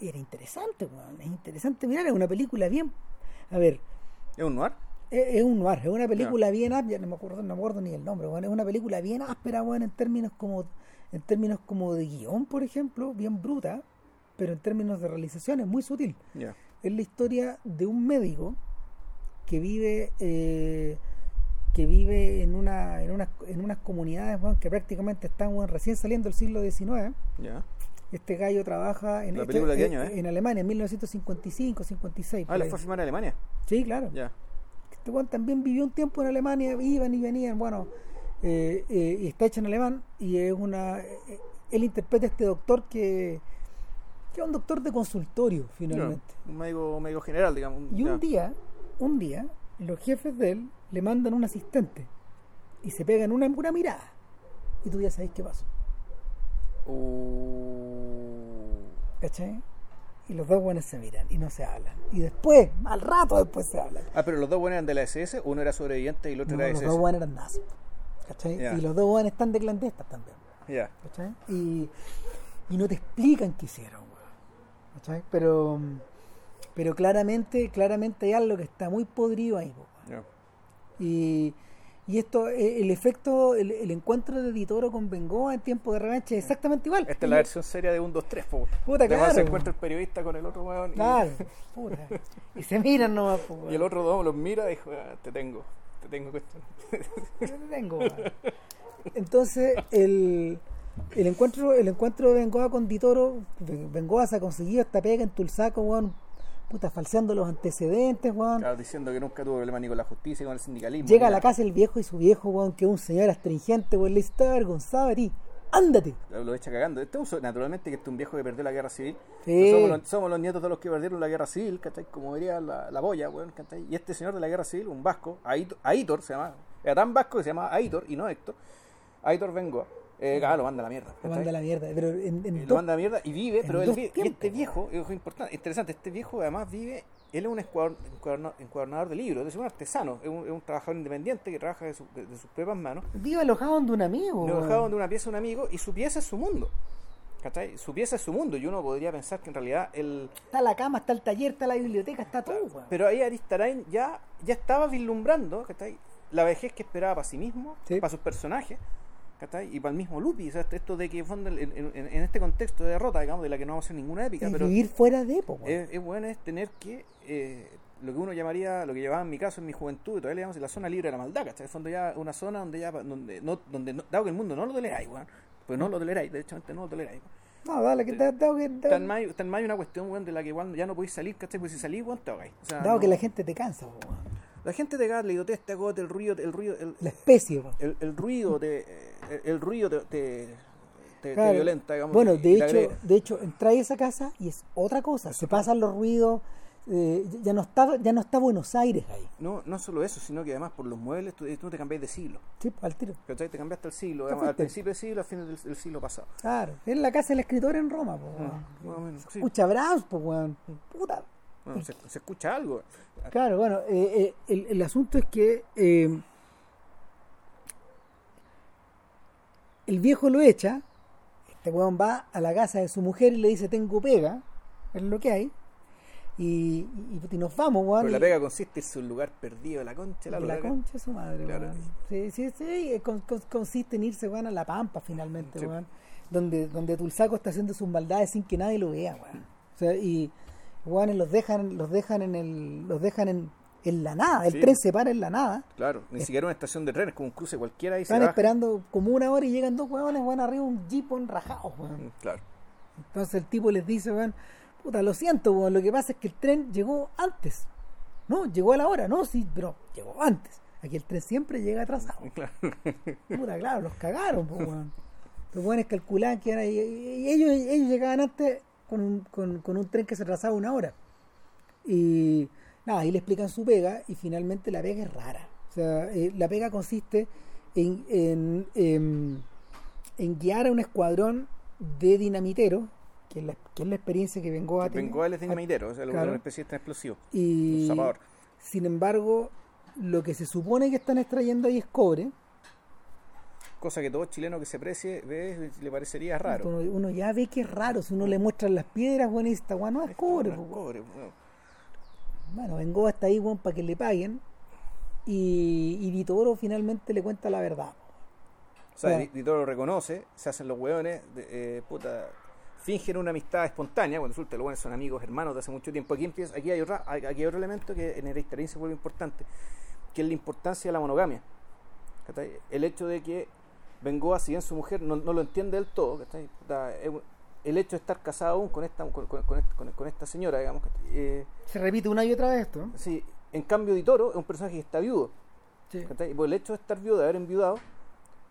Era interesante, weón, es interesante mirar, es una película bien. A ver, ¿Es un noir? es, es un noir, es una película bien áspera, no me acuerdo, no me acuerdo ni el nombre, weón, es una película bien áspera, weón, en términos como en términos como de guion, por ejemplo, bien bruta, pero en términos de realización es muy sutil. Es la historia de un médico que vive eh, que vive en una en unas en unas comunidades weón, que prácticamente están recién saliendo del siglo XIX. Este gallo trabaja en, ¿La este- en- año, eh? en Alemania en 1955, 56. Ah, ¿la fue a filmar en Alemania? Sí, claro. Este weón también vivió un tiempo en Alemania, iban y venían, bueno, eh, eh, y está hecho en alemán, y es una. eh, eh, él interpreta a este doctor que, que es un doctor de consultorio, finalmente. Un médico, un médico general, digamos. Y un día, un día, los jefes de él le mandan un asistente y se pegan una, una mirada. Y tú ya sabes qué pasó, Uh, ¿cachai? Y los dos buenos se miran y no se hablan. Y después, al rato después se hablan. Ah, pero los dos buenos eran de la SS, uno era sobreviviente y el otro No, era los SS. dos buenos eran nazis, ¿cachai? Ya. Y los dos buenos están de clandestas también. Ya. ¿cachai? Y, y no te explican qué hicieron, weón, ¿cachai? Pero, pero claramente, claramente hay algo que está muy podrido ahí, ya. Y, y esto, eh, el efecto, el, el encuentro de Ditoro con Bengoa en tiempo de revancha es exactamente igual. Esta es la versión seria de 1, 2, 3, po. Puta, Además se claro. encuentra el periodista con el otro weón y, Claro, puta. Y se miran nomás, po, y el otro dos los mira y dijo, "Ah, te tengo, te tengo cuestión. Yo te tengo, weón. Entonces, el, el encuentro el encuentro de Bengoa con Ditoro, Bengoa se ha conseguido esta pega en Tulsaco, weón, puta, falseando los antecedentes, weón. Claro, diciendo que nunca tuvo problema ni con la justicia ni con el sindicalismo. Llega a la casa el viejo y su viejo, weón, que es un señor astringente, weón, le está avergonzado ti. ¡Ándate! Lo, echa cagando. Este es un so- naturalmente que este es un viejo que perdió la guerra civil. Sí. Somos, los, somos los nietos de los que perdieron la guerra civil, ¿cachai? Como diría la, la boya, weón, ¿cachai? Y este señor de la guerra civil, un vasco, Aitor, Aitor se llama, era tan vasco que se llama Aitor y no Héctor. Aitor Bengoa. Eh, ah, lo manda a la mierda. Lo manda a la mierda. Pero en, en Eh, lo manda a la mierda y vive, pero él dos vive- y este viejo, es importante, interesante, este viejo además vive, él es un encuadernador de libros, es un artesano, es un, es un trabajador independiente que trabaja de, su- de- de sus propias manos, vive alojado donde un amigo. lo weón. dejaron de una pieza a un amigo y su pieza es su mundo. ¿Cachai? Su pieza es su mundo y uno podría pensar que en realidad el... Está la cama, está el taller, está la biblioteca, está todo, weón. Pero ahí Aristarain ya, ya estaba vislumbrando ¿cachai? la vejez que esperaba para sí mismo, Sí. para sus personajes. ¿Cachai? Y para el mismo Lupi, o sea, esto de que en, en, en- este contexto de derrota, digamos, de la que no vamos a hacer ninguna épica, Y pero vivir fuera de, po, weón. es, es bueno es tener que eh, lo que uno llamaría lo que llevaba en mi caso en mi juventud y todavía le llamamos la zona libre de la maldad ¿cachai? en el fondo ya una zona donde ya donde no donde no, dado que el mundo no lo toleráis weón, pues no lo toleráis de hecho no lo toleráis No, dale, que tengo que. Está en mayo, está en mayo una cuestión, weón, de la que igual ya no podéis salir, ¿cachai? Pues si salís, weón, te ahogáis. O sea, dado no- que la gente te cansa, weón. La gente te gana, le te agote el ruido, el ruido, el, La especie, el, el ruido te, el, ruido te, te, te- te Claro. violenta, digamos. Bueno, de hecho, agrega. de hecho, entráis a esa casa y es otra cosa. Se pasan los ruidos. eh, ya no está, ya no está Buenos Aires ahí. No, no solo eso, sino que además por los muebles tú, tú te cambiáis de siglo. Sí, al tiro. ¿Cachai? Te cambiaste el siglo, digamos, al principio del siglo, al final del, del siglo pasado. Claro. Es la casa del escritor en Roma, po, weón. más o menos, sí. Escucha Brahms, po, weón. Puta. Bueno, se, se escucha algo. Claro, bueno, eh, eh, el, el asunto es que eh, el viejo lo echa, este weón va a la casa de su mujer y le dice tengo pega, es lo que hay, y, y, y nos vamos, weón. Pero la pega consiste en su lugar perdido, la concha, la, la concha de su madre, Claro. weón. Sí, sí, sí, con- con- consiste en irse, weón, a la pampa finalmente, Sí. weón. Donde, donde Tulsaco está haciendo sus maldades sin que nadie lo vea, weón. O sea, y weones los dejan, los dejan en el, los dejan en, en la nada, el Sí. tren se para en la nada. Claro, ni siquiera una estación de tren, es como un cruce cualquiera y se Están baja. esperando como una hora y llegan dos huevones, weón, arriba un jeep enrajado, weón. Mm, Claro. Entonces el tipo les dice, weón, puta, lo siento, weón, lo que pasa es que el tren llegó antes. No, llegó a la hora, no, sí, pero llegó antes. Aquí el tren siempre llega atrasado. Claro. Puta, claro, los cagaron, weón. Los weones calculaban que iban a- y, y ellos, ellos llegaban antes con un, con, con un tren que se atrasaba una hora. Y nada, ahí le explican su pega y finalmente la pega es rara. O sea, eh, la pega consiste en, en, en- en guiar a un escuadrón de dinamiteros, que es la, que es la experiencia que vengo a tener. Bengoel es dinamitero, sea, Claro. una especie de explosivo. Y Un sin embargo, lo que se supone que están extrayendo ahí es cobre. Cosa que todo chileno que se precie ve, le parecería raro. Uno, uno ya ve que es raro, si uno le muestra las piedras, bueno, esta no es cobre. No es po, weón. cobre, bueno. Bueno, vengo hasta ahí, weón, para que le paguen. Y, y Vitoro finalmente le cuenta la verdad. O sea, Ditoro lo reconoce, se hacen los hueones, de- eh, puta, fingen una amistad espontánea, cuando resulta los hueones son amigos, hermanos de hace mucho tiempo. Aquí empieza, aquí hay otra, aquí hay otro elemento que en el se vuelve importante, que es la importancia de la monogamia. El hecho de que Bengoa, si bien su mujer no, no lo entiende del todo, el hecho de estar casado aún con esta, con, con- con esta, con- con esta señora, digamos. Eh, Se repite una y otra vez esto. sí, en cambio Ditoro es un personaje que está viudo. Sí. Por el hecho de estar viudo, de haber enviudado,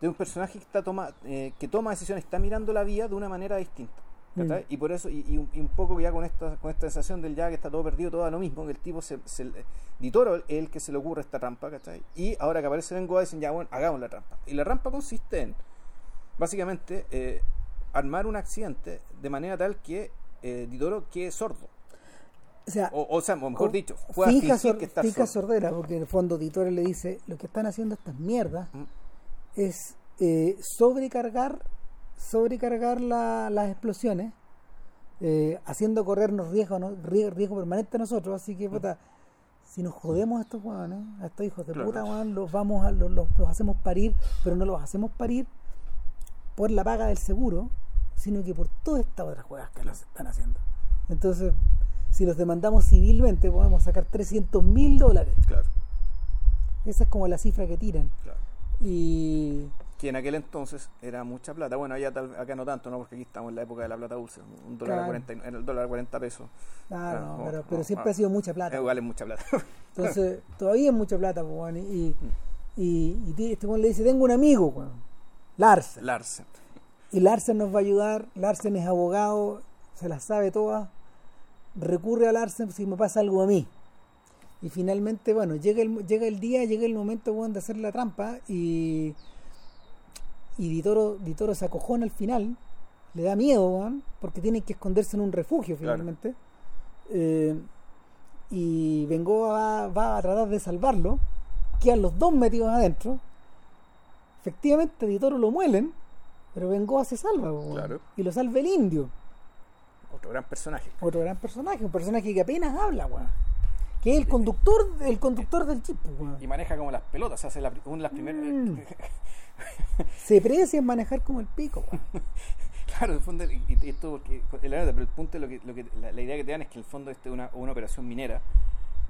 de un personaje que está toma, eh, que toma decisiones, está mirando la vida de una manera distinta. ¿Cachai? Mm. Y por eso, y, y un, y un poco ya con esta, con esta sensación del ya que está todo perdido, todo a lo mismo, que el tipo se, se Ditoro es el que se le ocurre esta trampa, ¿cachai? Y ahora que aparece Bengoa dicen ya bueno, hagamos la trampa. Y la trampa consiste en básicamente eh, armar un accidente de manera tal que eh, Ditoro quede sordo. O sea, O, o sea, o mejor dicho, finja, fingir sor- que está sordo. sordera, porque en el fondo Ditore le dice, lo que están haciendo estas mierdas Mm. es eh, sobrecargar, sobrecargar la- las explosiones, eh, haciendo corrernos riesgo, ¿no? riesgo, riesgo permanente a nosotros, así que puta, si nos jodemos a estos a estos hijos de Claro. puta, los vamos a, los, los- los hacemos parir, pero no los hacemos parir por la paga del seguro, sino que por todas estas otras juegas que los están haciendo. Entonces, si los demandamos civilmente, podemos sacar 300 mil dólares. Claro, Esa es como la cifra que tiran. claro. Y que en aquel entonces era mucha plata. Bueno, allá tal- acá no tanto, ¿no? Porque aquí estamos en la época de la plata dulce. Un dólar a Claro. 40, y- el dólar a 40 pesos. Claro, no, no, pero, siempre ah. ha sido mucha plata. Igual es mucha plata. Entonces, todavía es mucha plata, pues, weón, y, y, y ti- este le dice, tengo un amigo, weón, Larsen. Larsen. Y Larsen nos va a ayudar, Larsen es abogado, se las sabe todas, recurre a Larsen si me pasa algo a mí. Y finalmente, bueno, llega el, llega el día, llega el momento, weón, de hacer la trampa y, y Ditoro, Ditoro se acojona al final, le da miedo, weón, porque tiene que esconderse en un refugio Claro. finalmente. Eh, y Bengoa va, va a tratar de salvarlo, quedan los dos metidos adentro. Efectivamente, Ditoro lo muelen, pero Bengoa se salva, weón, Claro. y lo salva el indio, Otro gran personaje. otro gran personaje, un personaje que apenas habla, weón. Que es el conductor, el conductor del chip, weón. Y maneja como las pelotas. Hace la, una de las primeras. Mm. Se precia en manejar como el pico, claro, el fondo, y, y esto porque, el- pero el punto, lo que, lo que, la, la idea que te dan es que en el fondo este es una, una operación minera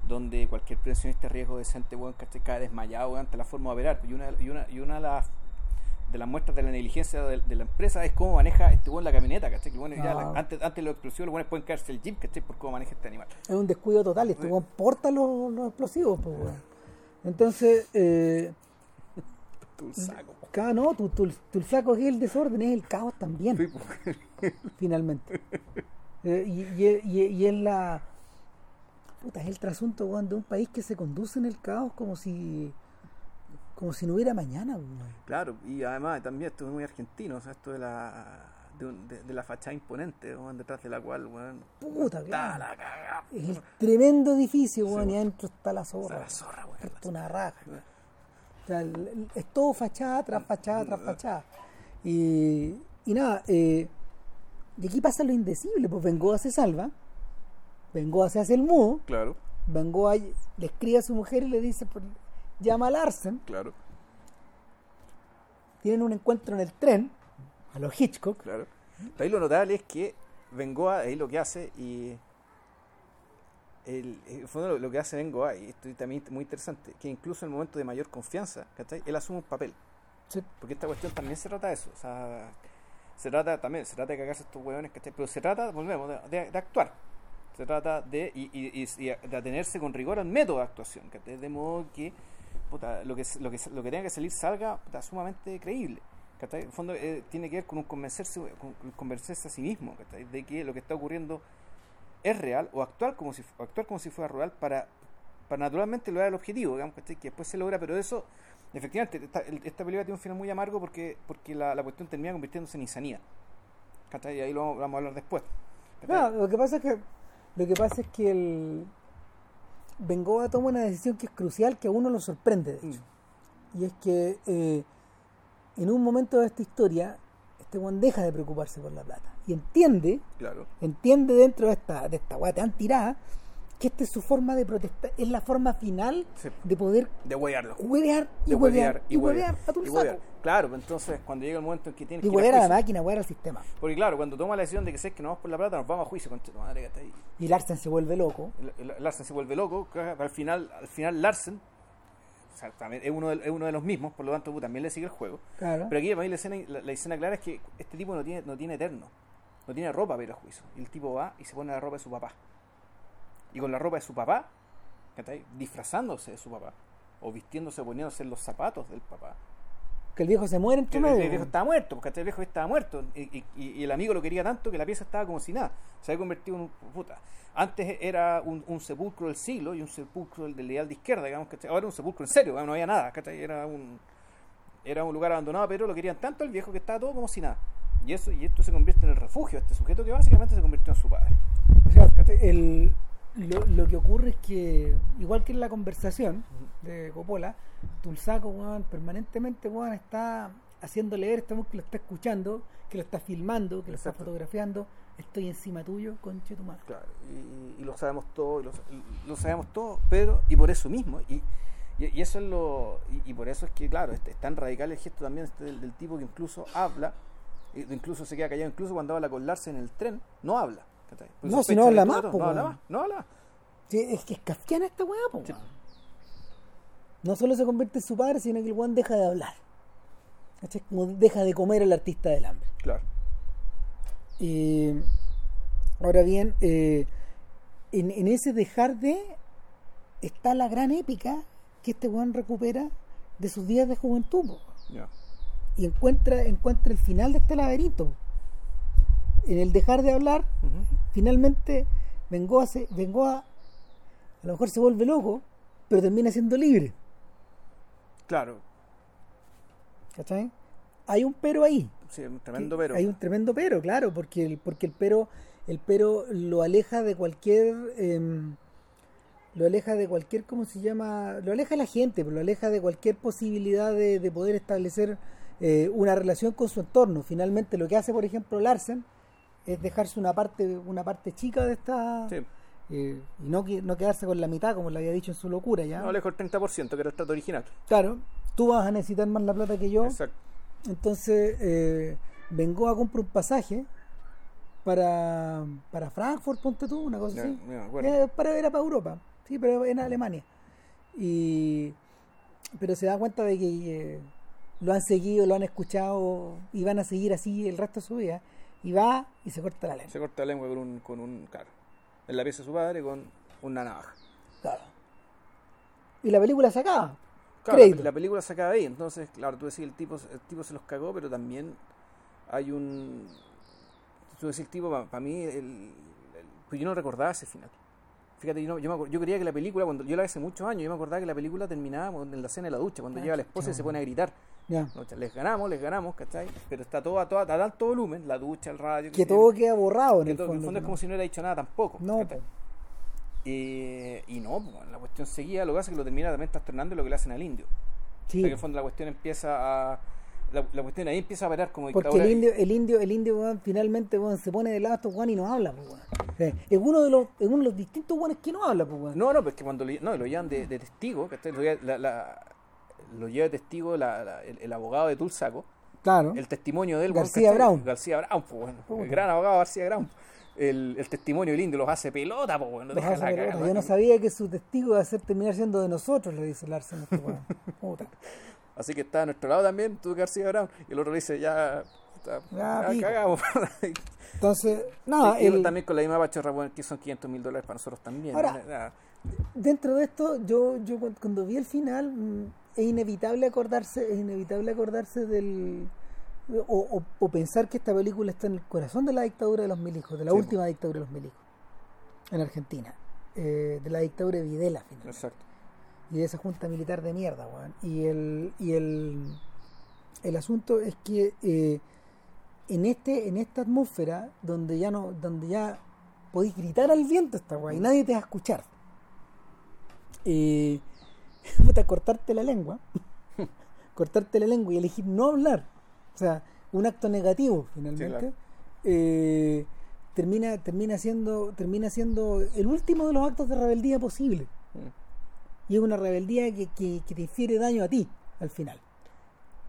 donde cualquier pensionista riesgo decente, weón, ¿cachai? cae desmayado ante la forma de operar. Y una, y una, y una de las de las muestras de la negligencia de, de la empresa es cómo maneja este weón la camioneta, ¿cachai? Que bueno, ya Ah. la- antes, antes de los explosivos, los buenos pueden caerse el jeep, ¿cachai? Por cómo maneja este animal. Es un descuido total. Este weón porta los, los explosivos, pues, weón. Entonces, eh, Tú saco. Cada no, tu, tu, tu flaco es el desorden, es el caos también. Sí, pues. finalmente. Eh, y, y- y- y es la. Puta, es el trasunto weón, de un país que se conduce en el caos como si. como si no hubiera mañana, weón. Claro, y además también esto es muy argentino, o sea, esto de la de, un- de- de la fachada imponente, weón, detrás de la cual, weón, Puta, está claro. la cagada. Es el tremendo edificio, Sí, weón, y weón. adentro está la zorra. Está la zorra, weón. Está una raja. O sea, es todo fachada tras fachada tras fachada. Y, y nada, eh, y aquí pasa lo indecible, pues Bengoa se salva, Bengoa se hace el mudo, Claro, Bengoa le escribe a su mujer y le dice, pues, llama a Larsen, claro, tienen un encuentro en el tren, a los Hitchcock, claro. Ahí lo notable es que Bengoa ahí lo que hace y el, el fondo lo, lo que hace Bengoa, y esto también es muy interesante, que incluso en el momento de mayor confianza, ¿cachai? Él asume un papel. Sí. Porque esta cuestión también se trata de eso. O sea, se trata también, se trata de cagarse estos hueones, ¿cachai? Pero se trata, volvemos, de, de- de actuar. Se trata de, y, y- y- y de atenerse con rigor al método de actuación, ¿cachai? De modo que puta, lo, que lo, que lo que tenga que salir salga puta, sumamente creíble. ¿cachai? En el fondo eh, tiene que ver con un convencerse, con, con convencerse a sí mismo, ¿cachai? De que lo que está ocurriendo es real o actuar como si, actuar como si fuera real para, para naturalmente lograr el objetivo, digamos, que después se logra, pero eso, efectivamente, esta, esta película tiene un final muy amargo porque, porque la, la cuestión termina convirtiéndose en insanía. ¿cachai? Y ahí lo vamos, a hablar después. No, lo que pasa es que lo que pasa es que el Bengoa toma una decisión que es crucial que a uno lo sorprende de hecho. y es que eh, en un momento de esta historia este Juan deja de preocuparse por la plata y entiende Claro. entiende dentro de esta de esta weá tan tirada que esta es su forma de protestar es la forma final Sí. de poder De huearlo. huevear y huevear y huevear a tu saco huevear. Claro, pues entonces cuando llega el momento en que tienes y que ir a huevear a la máquina huevear al sistema Porque claro, cuando toma la decisión de que sé que no vamos por la plata, nos vamos a juicio con madre, ¿cachai? y Larsen se vuelve loco Larsen se vuelve loco, al final, al final Larsen también es, uno de, es uno de los mismos, por lo tanto también le sigue el juego. claro Pero aquí para mí la escena, la, la escena clara es que este tipo no tiene, no tiene eterno, no tiene ropa para ir a juicio. Y el tipo va y se pone la ropa de su papá. Y con la ropa de su papá, disfrazándose de su papá, o vistiéndose, poniéndose en los zapatos del papá. que el viejo se muere entre el, medio el viejo estaba muerto, porque el viejo estaba muerto. Y, y- y el amigo lo quería tanto que la pieza estaba como si nada. Se había convertido en un. Puta. Antes era un, un sepulcro del siglo y un sepulcro del, del ideal de izquierda, digamos. ¿cachai? Ahora era un sepulcro en serio, no había nada. ¿cachai? Era un, era un lugar abandonado, pero lo querían tanto el viejo que estaba todo como si nada. Y eso y esto se convierte en el refugio de este sujeto que básicamente se convirtió en su padre. O sea, el- lo, lo que ocurre es que, igual que en la conversación de Coppola, Tulsaco, weón, permanentemente, weón, está haciendo leer, estamos que lo está escuchando, que lo está filmando, que lo está fotografiando, estoy encima tuyo, conche tu madre. Claro, y, y lo sabemos todo, y lo, lo sabemos todo, pero, y por eso mismo, y, y, y eso es lo, y, y por eso es que, claro, es tan radical el gesto también este del, del tipo que incluso habla, e- incluso se queda callado, incluso cuando habla con Larsen en el tren, no habla. No, si no habla más, po, no habla más, no habla más. Sí, es que es kafkiana esta weá, po, Sí. No solo se convierte en su padre, sino que el weón deja de hablar. ¿Cachai? Como deja de comer el artista del hambre. Claro, Y ahora bien, eh, en, en ese dejar de está la gran épica que este weón recupera de sus días de juventud y encuentra, encuentra el final de este laberinto. En el dejar de hablar, Ujú. finalmente Bengoa, se, Bengoa a lo mejor se vuelve loco, pero termina siendo libre. Claro, ¿Cachai? Hay un pero ahí. Sí, un tremendo pero. Hay un tremendo pero, claro, porque el, porque el pero, el pero lo aleja de cualquier em, lo aleja de cualquier, ¿cómo se llama? Lo aleja de la gente, pero lo aleja de cualquier posibilidad de, de poder establecer eh, una relación con su entorno. Finalmente lo que hace, por ejemplo, Larsen es dejarse una parte, una parte chica de esta Sí. eh, y no, no quedarse con la mitad, como le había dicho en su locura ya. No lejos el 30%, que era el trato original. Claro, tú vas a necesitar más la plata que yo. Exacto. Entonces, eh, vengo a comprar un pasaje para, para Frankfurt, ponte tú, una cosa así. me acuerdo. Eh, para ver para Europa, sí, pero en Alemania. Y, pero se da cuenta de que, eh, lo han seguido, lo han escuchado y van a seguir así el resto de su vida. Y va y se corta la lengua. Se corta la lengua con un, con un claro, en la pieza de su padre con una navaja. Claro. Y la película se acaba. Claro, Crédito. la, la película se acaba ahí, entonces, claro, tú decís, el tipo, el tipo se los cagó, pero también hay un... Tú decís, el tipo, para mí, el, el- pues yo no recordaba ese final. Fíjate, yo, no- yo, me yo creía que la película, cuando yo la vi hace muchos años, yo me acordaba que la película terminaba en la escena de la ducha, cuando Ah, llega la esposa y se pone a gritar. Les ganamos, les ganamos, ¿cachai? Pero está todo a, todo, a tanto volumen, la ducha, el radio... Que sé todo queda borrado en que el todo- en fondo. el fondo es ¿no? como si no hubiera dicho nada tampoco. No. Eh, y no, pues, la cuestión seguía, lo que hace es que lo termina también trastornando lo que le hacen al indio. O Sí. sea, que en el fondo la cuestión empieza a. La, la cuestión ahí empieza a parar como Porque el indio, el indio, el indio, finalmente, se pone de lado a estos weón y no habla, pues. O es uno de los, es uno de los distintos weones que no habla, pues. No, no, pero es que cuando lo, no, lo llevan de, de testigo, ¿cachai? Lo, lleva, la, la- lo lleva de testigo la- la- el, el abogado de Tulsaco, Claro. el testimonio de él. García. Brown. García Brown, pues, el gran abogado García Brown. El, el testimonio del indio los hace pelota, pues, bueno, Los deja hace la pelota. cagada. Yo no sabía que su testigo iba a ser terminar siendo de nosotros, le dice Larsen este. Puta. Así que está a nuestro lado también, tú García Brown. Y el otro dice, ya, Ya, cagamos. Entonces, nada, también con la misma pachorra, bueno, que son 500 mil dólares para nosotros también. Ahora- dentro de esto, yo, yo cu- cuando vi el final, mm, es inevitable acordarse, es inevitable acordarse del o, o- o pensar que esta película está en el corazón de la dictadura de los milijos, de la Sí, última dictadura de los milijos en Argentina, eh, de la dictadura de Videla, finalmente. Exacto. y de esa junta militar de mierda, weón. Y el, y el, el asunto es que eh, en este, en esta atmósfera donde ya no, donde ya podéis gritar al viento esta weá y nadie te va a escuchar. Eh, puta, cortarte la lengua, cortarte la lengua y elegir no hablar. O sea, un acto negativo finalmente. claro. eh, termina, termina siendo, termina siendo el último de los actos de rebeldía posible. Mm. Y es una rebeldía que, que, que te infiere daño a ti al final.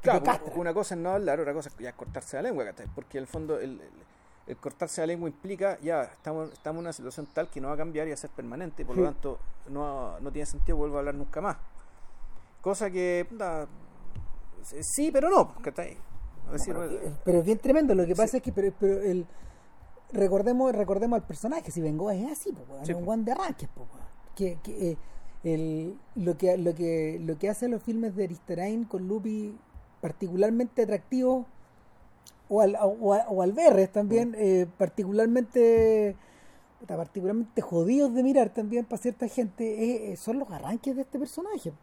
Claro, una cosa es no hablar, otra cosa es ya cortarse la lengua. Porque en el fondo el, el- el cortarse la lengua implica, ya, estamos, estamos en una situación tal que no va a cambiar y va a ser permanente, por lo tanto no, no tiene sentido vuelva a hablar nunca más. Cosa que, puta, sí, pero no, ¿cachai? Decir, Eh, Pero es bien tremendo. Lo que pasa es que pero, pero el, recordemos, recordemos al personaje. Si Bengoa es así, Sí, es un po. guan de arranques. que, que, eh, el, lo, que, lo, que, lo que hacen los filmes de Aristarain con Lupi particularmente atractivos o al, o, a- o Alberres también eh, particularmente particularmente jodidos de mirar también para cierta gente eh, son los arranques de este personaje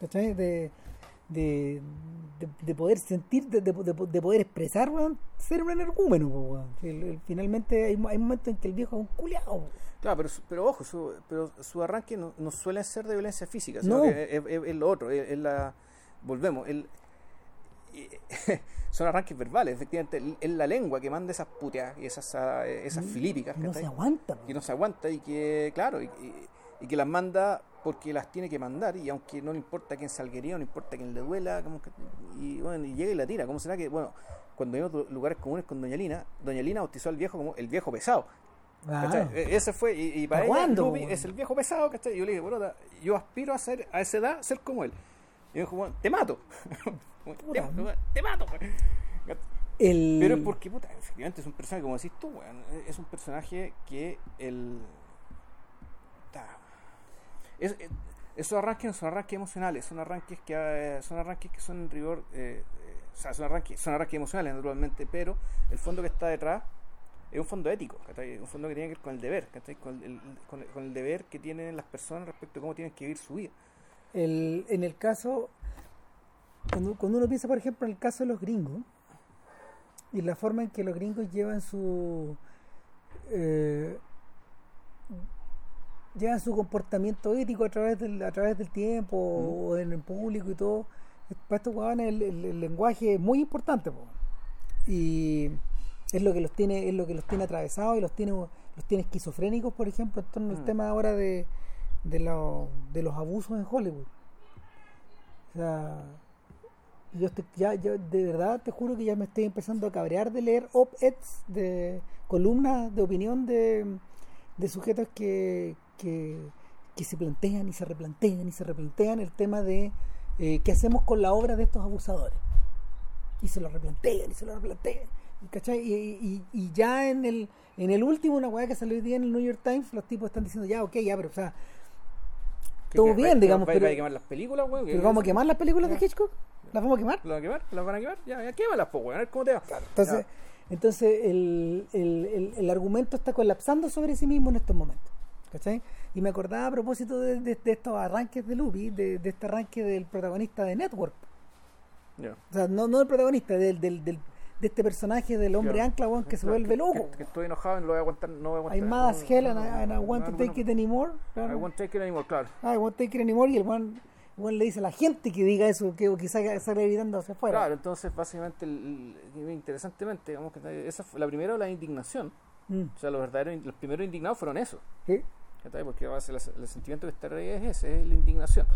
¿cachai? De, de, de, de poder sentir, de, de, de- de poder expresar, weón, ser un energúmeno, weón. Finalmente hay, hay momentos en que el viejo es un culiao. Claro, pero, pero ojo, su, pero su arranque no, no suele ser de violencia física, sino No. que es, es- es lo otro, es, es la... Volvemos, el, son arranques verbales, efectivamente, es la lengua que manda esas puteadas y esas, esas filípicas, Y no se aguanta. que no se aguanta y que, claro, y, y- y que las manda porque las tiene que mandar y aunque no le importa quién salguería, no importa quién le duela, como que, y bueno, y llega y la tira. ¿Cómo será que, bueno, cuando vimos lugares comunes con Doña Lina, Doña Lina bautizó al viejo como el viejo pesado? Ah, ¿cachai? Ese fue, y, y para ¿Hasta ella Lupi es el viejo pesado, ¿cachai? Y yo le dije, bueno, yo aspiro a ser, a esa edad, ser como él. Y me dijo, bueno, te mato. te, mato. el, Pero es porque, puta, efectivamente es un personaje, como decís tú, weón, es un personaje que el... es, es- esos arranques son arranques emocionales, son arranques que eh, son arranques que son en rigor, eh, eh, son arranques, son arranques emocionales naturalmente, pero el fondo que está detrás es un fondo ético, ¿cachai? un fondo que tiene que ver con el deber, ¿cachai? Con, el, con, el, con el deber que tienen las personas respecto a cómo tienen que vivir su vida. el- en el caso, cuando, cuando uno piensa, por ejemplo, en el caso de los gringos, y la forma en que los gringos llevan su... eh, llevan su comportamiento ético a través del, a través del tiempo o en el público y todo. Para estos huevones el, el- el lenguaje es muy importante. po. Y es lo que los tiene, es lo que los tiene atravesados y los tiene, los tiene esquizofrénicos, por ejemplo, en torno al Mm. tema ahora de, de, lo- de los abusos en Hollywood. O sea, yo estoy- ya, yo de verdad te juro que ya me estoy empezando a cabrear de leer op-eds de columnas de opinión de, de sujetos que, que, que se plantean y se replantean y se replantean el tema de eh, ¿qué hacemos con la obra de estos abusadores? Y se lo replantean, y se lo replantean. ¿Cachai? Y, y- y ya en el, en el último, una weá que salió hoy día en el New York Times, los tipos están diciendo, ya, ok, ya, pero, o sea, ¿Qué- todo qué- bien, digamos, pero- quemar las películas, weón? ¿pero vamos a quemar las películas de. Hitchcock? ¿Las vamos a quemar? ¿Las van a quemar? ¿Las van a quemar? Ya, ya quémalas, pues, weón. A ver cómo te va. Entonces, entonces el, el, el, el argumento está colapsando sobre sí mismo en estos momentos. ¿Cachai? Y me acordaba a propósito de, de- de estos arranques de Lupi, de, de este arranque del protagonista de Network. O sea, no, no del protagonista, del, del, del- de este personaje del hombre Claro. ancla, que se Claro, vuelve loco. Que, que estoy enojado y no lo voy a aguantar. No voy a aguantar. I'm mad as hell and I, and I no, want to take it anymore. I Claro. won't take it anymore, claro. Ah, I won't take it anymore. Y el el weón le dice a la gente que diga eso, que, salga, salga gritando hacia afuera. Claro, entonces básicamente, el- el- interesantemente, digamos que esa fue la primera la indignación. Mm. O sea, los verdaderos, los primeros indignados fueron esos. ¿Sí? Porque el, sentimiento que está ahí es ese, es la indignación.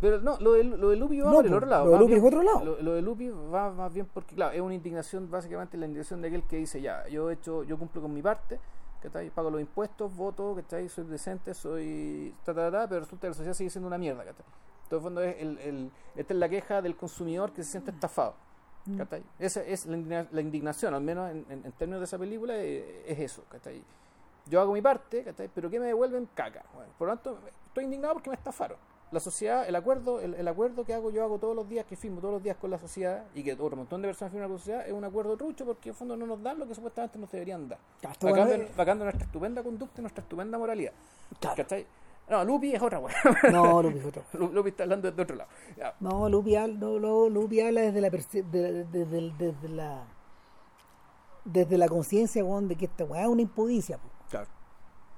Pero no, lo de, lo de Lupi va No, por el otro lado. lo de Lupi es otro lado. Lo, lo de Lupi va más bien porque, claro, es una indignación, básicamente la indignación de aquel que dice, ya, yo he hecho, yo cumplo con mi parte, ¿cachai? Pago los impuestos, voto, ¿cachai? Soy decente, soy ta, ta, ta, pero resulta que la sociedad sigue siendo una mierda, ¿cachai? Todo el fondo es el, el- esta es la queja del consumidor que se siente estafado. Mm. ¿cachai? Esa es la, indigna- la indignación, al menos en, en- en términos de esa película, eh, es eso. ¿cachai? Yo hago mi parte, ¿cachai? pero ¿qué me devuelven? Caca. Bueno, por lo tanto, estoy indignado porque me estafaron. La sociedad, el acuerdo, el, el acuerdo que hago, yo hago todos los días, que firmo todos los días con la sociedad y que otro montón de personas firman con la sociedad, es un acuerdo trucho porque en fondo no nos dan lo que supuestamente nos deberían dar. Vacando, nuestra estupenda conducta y nuestra estupenda moralidad. Claro. ¿Cachai? No, Lupi es otra weá. No, Lupi es otro. Lu- Lupi está hablando desde otro lado. Ya. No, Lupi, habla- no, no, Lupi habla desde la perce- de- de- de- desde la desde la conciencia de que esta weá es una impudicia, po. Claro.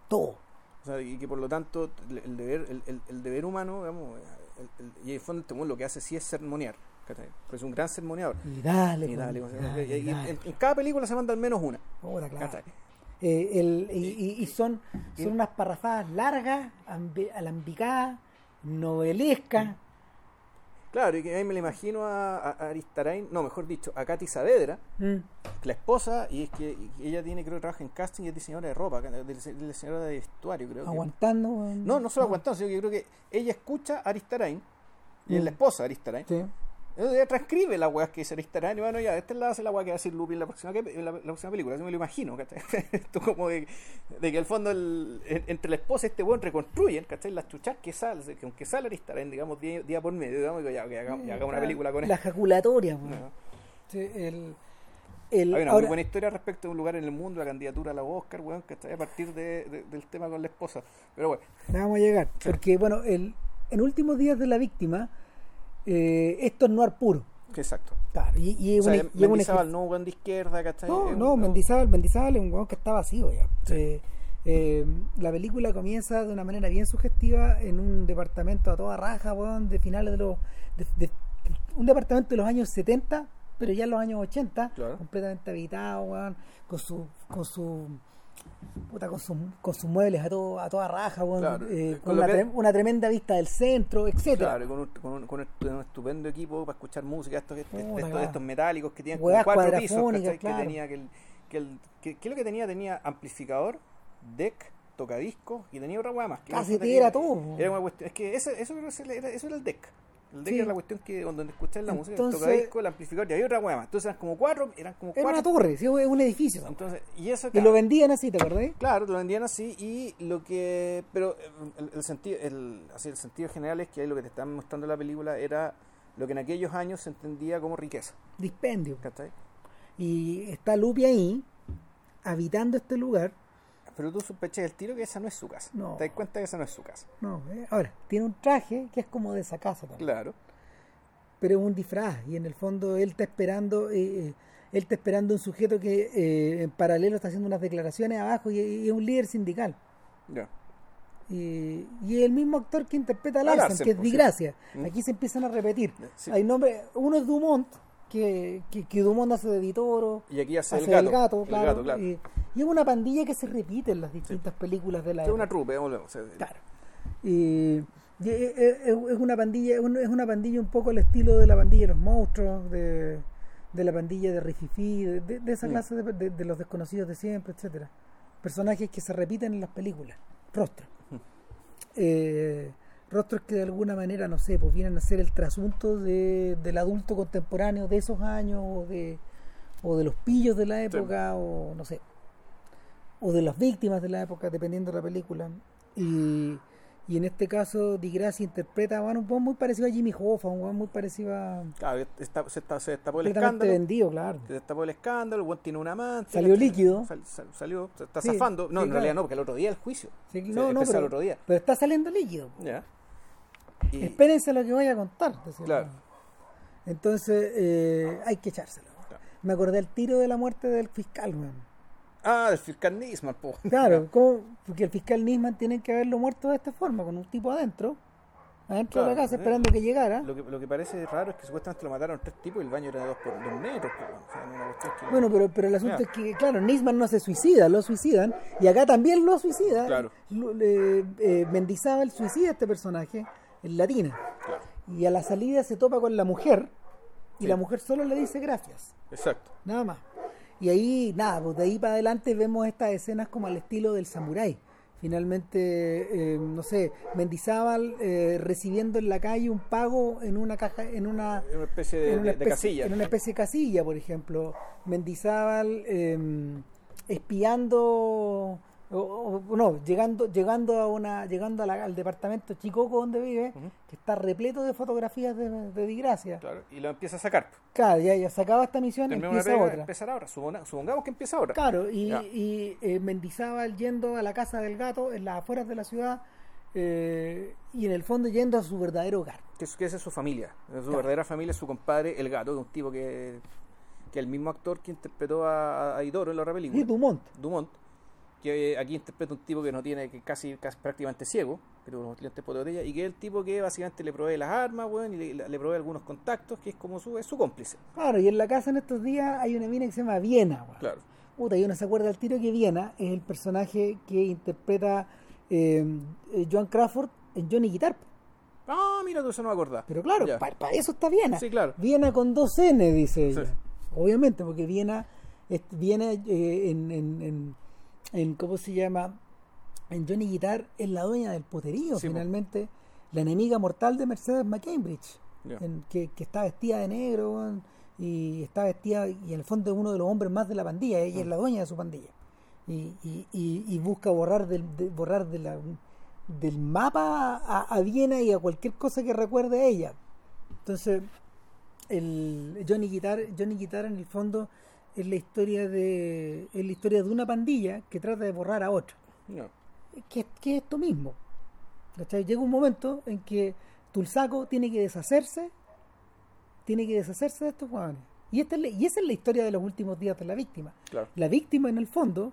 todo. O sea, y que por lo tanto el, el deber el, el- el deber humano, digamos, el- el- y en el fondo este lo que hace sí es sermonear. Pues es un gran sermoneador. Y dale, Y dale, o sea, dale, y- y- dale. en, en cada película se manda al menos una, Puta, claro. Eh, el- y, y- son, son unas parrafadas largas, ambi- alambicadas, novelescas. Claro, y que ahí me lo imagino a, Aristarain, no, mejor dicho, a Katy Saavedra, Mm. la esposa, y es que y ella tiene, creo que trabaja en casting y es diseñadora de ropa, de- de- de- diseñadora de vestuario, creo que. aguantando. weón. No, no solo aguantando, sino que yo creo que ella escucha a Aristarain, y es Mm. la esposa de Aristarain, Sí. Ella transcribe las weas que dice Aristarain y bueno, ya, esta es la, la wea que va a decir Lupi en la próxima, que- en la, la próxima película, así me lo imagino, ¿cachai? Esto como de, de que al fondo el- en- entre la esposa y este weón reconstruyen, ¿cachai? Las chuchas que sale, que aunque sale Aristarain, digamos, día, día por medio, digamos, ya, que hagamos, ya hagamos una película con La esto. ejaculatoria. weón. No. Sí, el, el- Hay una ahora- muy buena historia respecto a un lugar en el mundo, la candidatura a la Oscar, weón, ¿cachai? A partir de, de- del tema con la esposa. Pero bueno, Ya vamos a llegar. Porque, bueno, el, en últimos días de la víctima, eh, esto es noir puro. exacto. Claro, y, y O es sea, una- y Mendizábal no weón de izquierda, ¿cachai? No, no, un- Mendizábal, Mendizábal es un huevón que está vacío ya. Eh, eh, la película comienza de una manera bien sugestiva en un departamento a toda raja, weón, de finales de los... de- de- un departamento de los años 70, pero ya en los años 80, Claro. completamente habitado, weón, con su... Con su puta, con, su- con sus muebles a, todo, a toda raja, Claro. eh, Con con lo una, que- tre- una tremenda vista del centro, etcétera Claro, con un, con, un, con un estupendo equipo para escuchar música, estos, estos, estos, claro. estos metálicos que tienen Hueás cuatro pisos, claro. Que tenía que el, que el, que, ¿qué es lo que tenía? Tenía amplificador, deck, tocadiscos y tenía otra hueá más. que Casetera, era- todo. Era una cuestión, es que ese, eso, que era, eso era el deck. El deck Sí. era la cuestión que donde escuchas la música, Entonces- el tocadisco, el amplificador y había otra hueá más. Entonces eran como cuatro, eran como Era cuatro. una torre, sí, es un edificio. Entonces, y eso Y lo vendían así, ¿te acordás? Claro, lo vendían así y lo que... Pero eh, el, el sentido el, así, el sentido general es que ahí lo que te están mostrando en la película era lo que en aquellos años se entendía como riqueza. Dispendio. ¿cachai? Y está Lupi ahí, habitando este lugar. Pero tú sospechas el tiro que esa no es su casa. No. Te das cuenta que esa no es su casa. No, eh, ahora, tiene un traje que es como de esa casa también. Claro. Pero es un disfraz. Y en el fondo él está esperando, eh, eh, él está esperando un sujeto que eh, en paralelo está haciendo unas declaraciones abajo y, y es un líder sindical. Ya. Y, y el mismo actor que interpreta a Larsen, que es Digracia. Mm. Aquí se empiezan a repetir. Sí. Hay nombres, uno es Dumont, que, que, que Dumont hace de Ditoro, Y aquí hace, hace el gato. el claro. gato, claro. Y, y es una pandilla que se repite en las distintas películas de la Es una trupe, volvemos. o sea, Claro. Y, y es, una pandilla, es un- es una pandilla un poco al estilo de la pandilla de los monstruos, de, de la pandilla de Rififi, de, de- de esa Mm. clase de, de- de los desconocidos de siempre, etcétera. Personajes que se repiten en las películas, rostros. Mm. Eh, rostros que de alguna manera, no sé, pues vienen a ser el trasunto de, del adulto contemporáneo de esos años o de, o de los pillos de la época o no sé, o de las víctimas de la época, dependiendo de la película. Y, y en este caso, Di interpreta bueno, un muy parecido a Jimmy Hoffa, un muy parecido a. Claro, está- se, está- se destapó el escándalo. vendido, claro. Se destapó el escándalo, el buen tiene un amante. Salió líquido. Sal- sal- salió, se está Sí, zafando. No, sí, en claro. realidad no, porque el otro día el juicio. Sí, no, no, pero, el otro día. pero está saliendo líquido. Ya. Y- Espérense lo que voy a contar. decía el Claro. weón. Entonces, eh, hay que echárselo. Claro. Me acordé del tiro de la muerte del fiscal, weón. Ah, del fiscal Nisman, po. Claro, ¿cómo? porque el fiscal Nisman tienen que haberlo muerto de esta forma, con un tipo adentro, adentro de la casa, eh. esperando que llegara. Lo que, lo que parece raro es que supuestamente lo mataron tres tipos y el baño era de dos, por, dos metros. po. O sea, no una cuestión que- Bueno, pero, pero el asunto es que, claro, Nisman no se suicida, lo suicidan, y acá también lo suicida. Claro. Lo- le- eh, Mendizábal suicida a este personaje en latina, Claro, y a la salida se topa con la mujer, y Sí. la mujer solo le dice gracias. exacto. Nada más. Y ahí, nada, pues de ahí para adelante vemos estas escenas como al estilo del samurái. Finalmente, eh, no sé, Mendizábal eh, recibiendo en la calle un pago en una caja, en una, Es una especie de, en una de- de especie- casilla. en una especie de casilla, por ejemplo. Mendizábal eh, espiando, o, o- no, llegando, llegando a una, llegando a la- al departamento Chicoco donde vive, que está repleto de fotografías de, de Digracia. Claro, y lo empieza a sacar. Claro, ya, ya se acaba esta misión, Termina una empieza pega, otra. empezar ahora. Supongamos que empieza ahora. Claro, y, Ya. y eh, Mendizábal yendo a la casa del gato en las afueras de la ciudad eh, y en el fondo yendo a su verdadero hogar. Que, es- que esa es su familia. Su Claro. verdadera familia es su compadre, el gato, que es un tipo que, que el mismo actor que interpretó a, a Idoro en la otra película. Y Dumont. Dumont, que eh, aquí interpreta un tipo que no tiene, que casi, casi prácticamente ciego, pero unos lentes por botella, y que es el tipo que básicamente le provee las armas, weón, y le, le provee algunos contactos, que es como su, es su cómplice. Claro, y en la casa en estos días hay una mina que se llama Viena. weón. Claro. Puta, y uno se acuerda al tiro que Viena es el personaje que interpreta eh, eh, Joan Crawford en Johnny Guitar. Ah, mira, tú eso no me acordás. Pero claro, para eso está Viena. Sí, claro. Viena con dos N, dice ella. Obviamente, porque Viena, es- Viena eh, en, en, en, en- ¿cómo se llama? En Johnny Guitar es la dueña del poterío, Sí, po. finalmente. La enemiga mortal de Mercedes McCambridge, en- que, que está vestida de negro y está vestida, y en el fondo es uno de los hombres más de la pandilla, ella Mm. es la dueña de su pandilla. Y, y, y, y busca borrar del, de, borrar de la, del mapa a, a Viena y a cualquier cosa que recuerde a ella. Entonces, el Johnny Guitar, Johnny Guitar en el fondo es la historia de es la historia de una pandilla que trata de borrar a otro. No. Que, que es esto mismo. ¿Cachai? Llega un momento en que Tulsaco tiene que deshacerse, tiene que deshacerse de estos hueones. Y, esta es la- y esa es la historia de los últimos días de la víctima. Claro. La víctima en el fondo,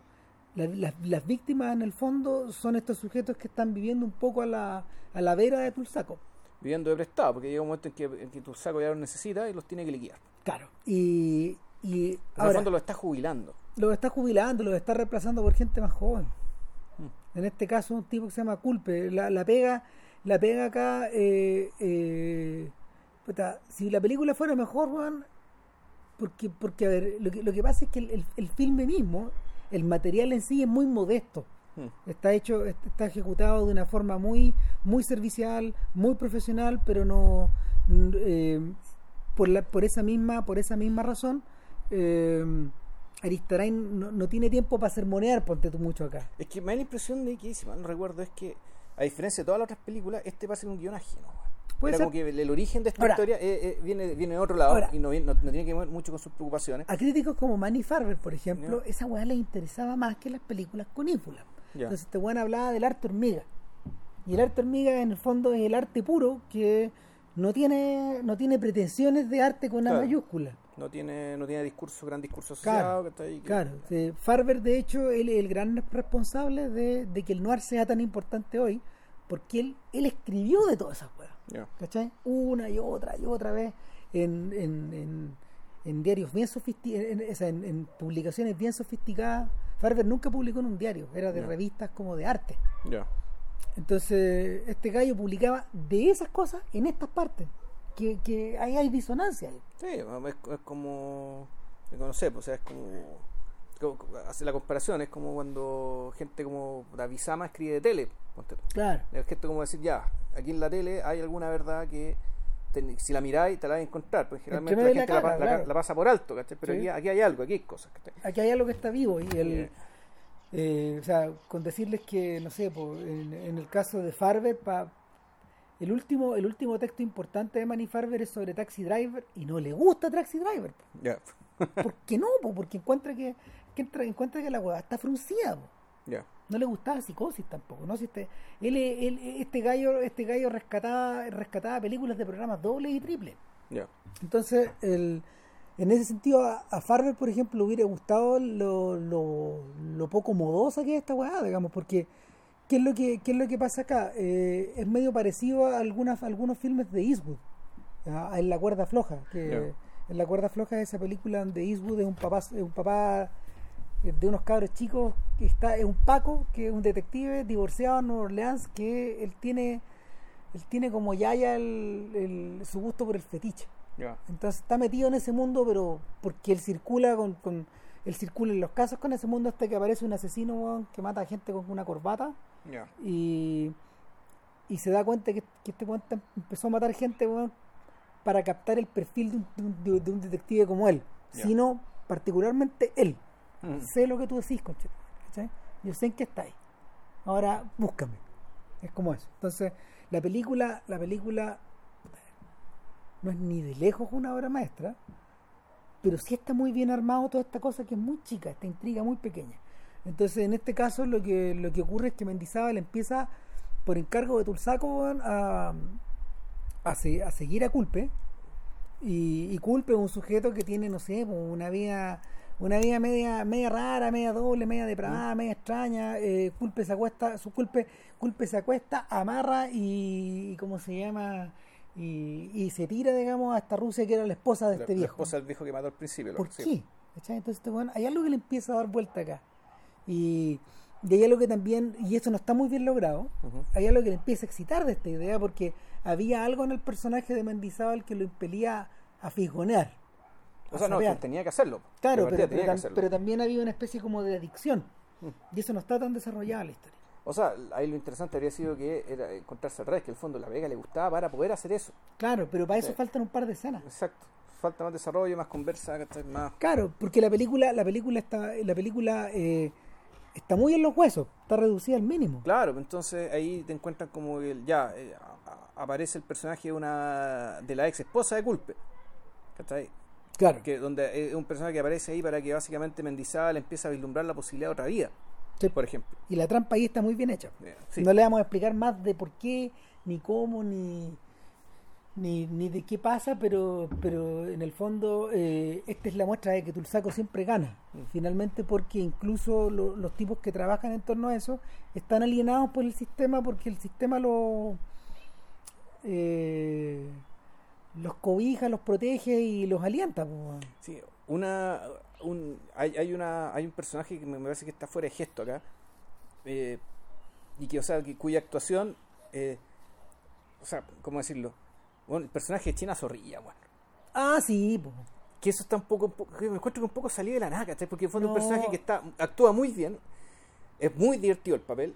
la- la- las víctimas en el fondo son estos sujetos que están viviendo un poco a la, a la vera de Tulsaco. Viviendo de prestado, porque llega un momento en que, en que tu saco ya los necesita y los tiene que liquidar. Claro. Y, y el ahora, fondo lo está jubilando. los está jubilando, los está reemplazando por gente más joven. Mm. En este caso, un tipo que se llama Culpe. La, la pega, la pega acá. eh, eh, puta, si la película fuera mejor, weón, porque, porque a ver, lo que, lo que pasa es que el, el, el filme mismo, el material en sí es muy modesto. Mm. Está hecho, está ejecutado de una forma muy, muy servicial, muy profesional, pero no eh, por la, por esa misma, por esa misma razón, eh, Aristarain no, no tiene tiempo para sermonear, ponte tú mucho acá. Es que me da la impresión de que, si mal no recuerdo, es que, a diferencia de todas las otras películas, este va a ser un guion ajeno. Era como que el, el origen de esta Ahora- historia eh, eh, viene, viene de otro lado Ahora- y no, no, no tiene que ver mucho con sus preocupaciones. A críticos como Manny Farber, por ejemplo, esa weá les interesaba más que las películas con ínfula. Ya. Entonces este weón hablaba del arte hormiga. Y el arte hormiga en el fondo es el arte puro que no tiene, no tiene pretensiones de arte con una Claro. mayúscula. No tiene, no tiene discurso, gran discurso Claro, asociado. Claro, sí. Farber de hecho él es el gran responsable de, de que el noir sea tan importante hoy, porque él, él escribió de todas esas Ya. ¿cachai? Una y otra y otra vez en, en, en, en diarios bien sofisticados, en, en- publicaciones bien sofisticadas. Farber nunca publicó en un diario, era de revistas como de arte. Entonces, este gallo publicaba de esas cosas en estas partes, que, que ahí hay disonancia. Sí, es, es como. No sé, pues, o sea, es como. co- co- hace la comparación, es como cuando gente como David Sama escribe de tele. Claro. El gesto como decir, ya, aquí en la tele hay alguna verdad que te- si la miráis te la vais a encontrar, pues generalmente la gente la la, caga, la- claro. la pasa por alto, ¿cachai? Pero Sí. aquí, aquí hay algo, aquí hay cosas. ¿cachai? Aquí hay algo que está vivo y el, Yeah. eh, o sea, con decirles que, no sé, po, en, en el caso de Farber, pa, el último el último texto importante de Manny Farber es sobre Taxi Driver y no le gusta Taxi Driver. Ya, ¿Por qué no? po? Porque encuentra que, que entra- encuentra que la hueá está fruncida. No le gustaba psicosis tampoco, ¿no? Si este, él, él- este gallo, este gallo rescataba, rescataba películas de programas dobles y triples. Entonces, el, en ese sentido, a, a Farber, por ejemplo, le hubiera gustado lo, lo, lo poco modosa que es esta weá, digamos, porque ¿qué es lo que, qué es lo que pasa acá? Eh, es medio parecido a algunas, a algunos filmes de Eastwood, a- en La cuerda floja, que Ya. en La cuerda floja es esa película donde Eastwood es un papá, es un papá eh, de unos cabros chicos que está es un Paco, que es un detective divorciado en Nueva Orleans, que él tiene él tiene como yaya el, el- su gusto por el fetiche. Ya. Entonces está metido en ese mundo, pero porque él circula con, con él circula en los casos con ese mundo hasta que aparece un asesino que mata a gente con una corbata Y, y se da cuenta que, que este weón está- empezó a matar gente para captar el perfil de un, de un- de- de un detective como él, sino particularmente él. Mm. Sé lo que tú decís, conche, ¿cachai? Yo sé en qué estáis. Ahora búscame. Es como eso. Entonces, la película, la película no es ni de lejos una obra maestra, pero sí está muy bien armado toda esta cosa que es muy chica, esta intriga muy pequeña. Entonces, en este caso, lo que, lo que ocurre es que Mendizábal empieza, por encargo de Tulsaco, a, a, se- a seguir a Culpe. Y, y Culpe es un sujeto que tiene, no sé, pues, una vida una vida media media rara, media doble, media depravada, media extraña. Eh, Culpe se acuesta, su Culpe, Culpe se acuesta, amarra y, y ¿cómo se llama? Y, y se tira, digamos, a esta Rusia que era la esposa de La, este la viejo. esposa del viejo que mató al principio. ¿Por sí. qué? ¿Cachai? Entonces, este weón, hay algo que le empieza a dar vuelta acá. Y, y hay algo que también, y esto no está muy bien logrado, Ujú. hay algo que le empieza a excitar de esta idea porque había algo en el personaje de Mendizábal que lo impelía a fisgonear. O a sea, no, que tenía que hacerlo. Claro, pero, pero, tam- hacerlo. pero también había una especie como de adicción. Mm. Y eso no está tan desarrollado en la historia. O sea, ahí lo interesante habría sido que era encontrarse al revés, que el fondo la Vega le gustaba para poder hacer eso. Claro, pero para eso Sí. faltan un par de escenas. Exacto. Falta más desarrollo, más conversa, más. Claro, porque la película, la película está, la película eh, está muy en los huesos, está reducida al mínimo. Claro, entonces ahí te encuentran como el, ya eh, aparece el personaje de una de la ex esposa de Culpe. ¿Cachai? Claro. Que donde es un personaje que aparece ahí para que básicamente Mendizábal empiece a vislumbrar la posibilidad de otra vida, Sí. por ejemplo. Y la trampa ahí está muy bien hecha. Eh, sí. No le vamos a explicar más de por qué, ni cómo, ni, ni, ni de qué pasa, pero, pero en el fondo eh, esta es la muestra de que Tulsaco siempre gana. Finalmente porque incluso lo- los tipos que trabajan en torno a eso están alienados por el sistema porque el sistema lo... eh, los cobija, los protege y los alienta. Sí, una, un, hay, hay, una, hay un personaje que me me parece que está fuera de gesto acá, eh, y que, o sea, que, cuya actuación, eh, o sea, ¿cómo decirlo? Bueno, el personaje de China Zorrilla, bueno. Ah, sí, po. Que eso está un poco, un poco- que me encuentro que un poco salido de la ¿cachai? Porque fue un No. personaje que está, actúa muy bien, es muy divertido el papel,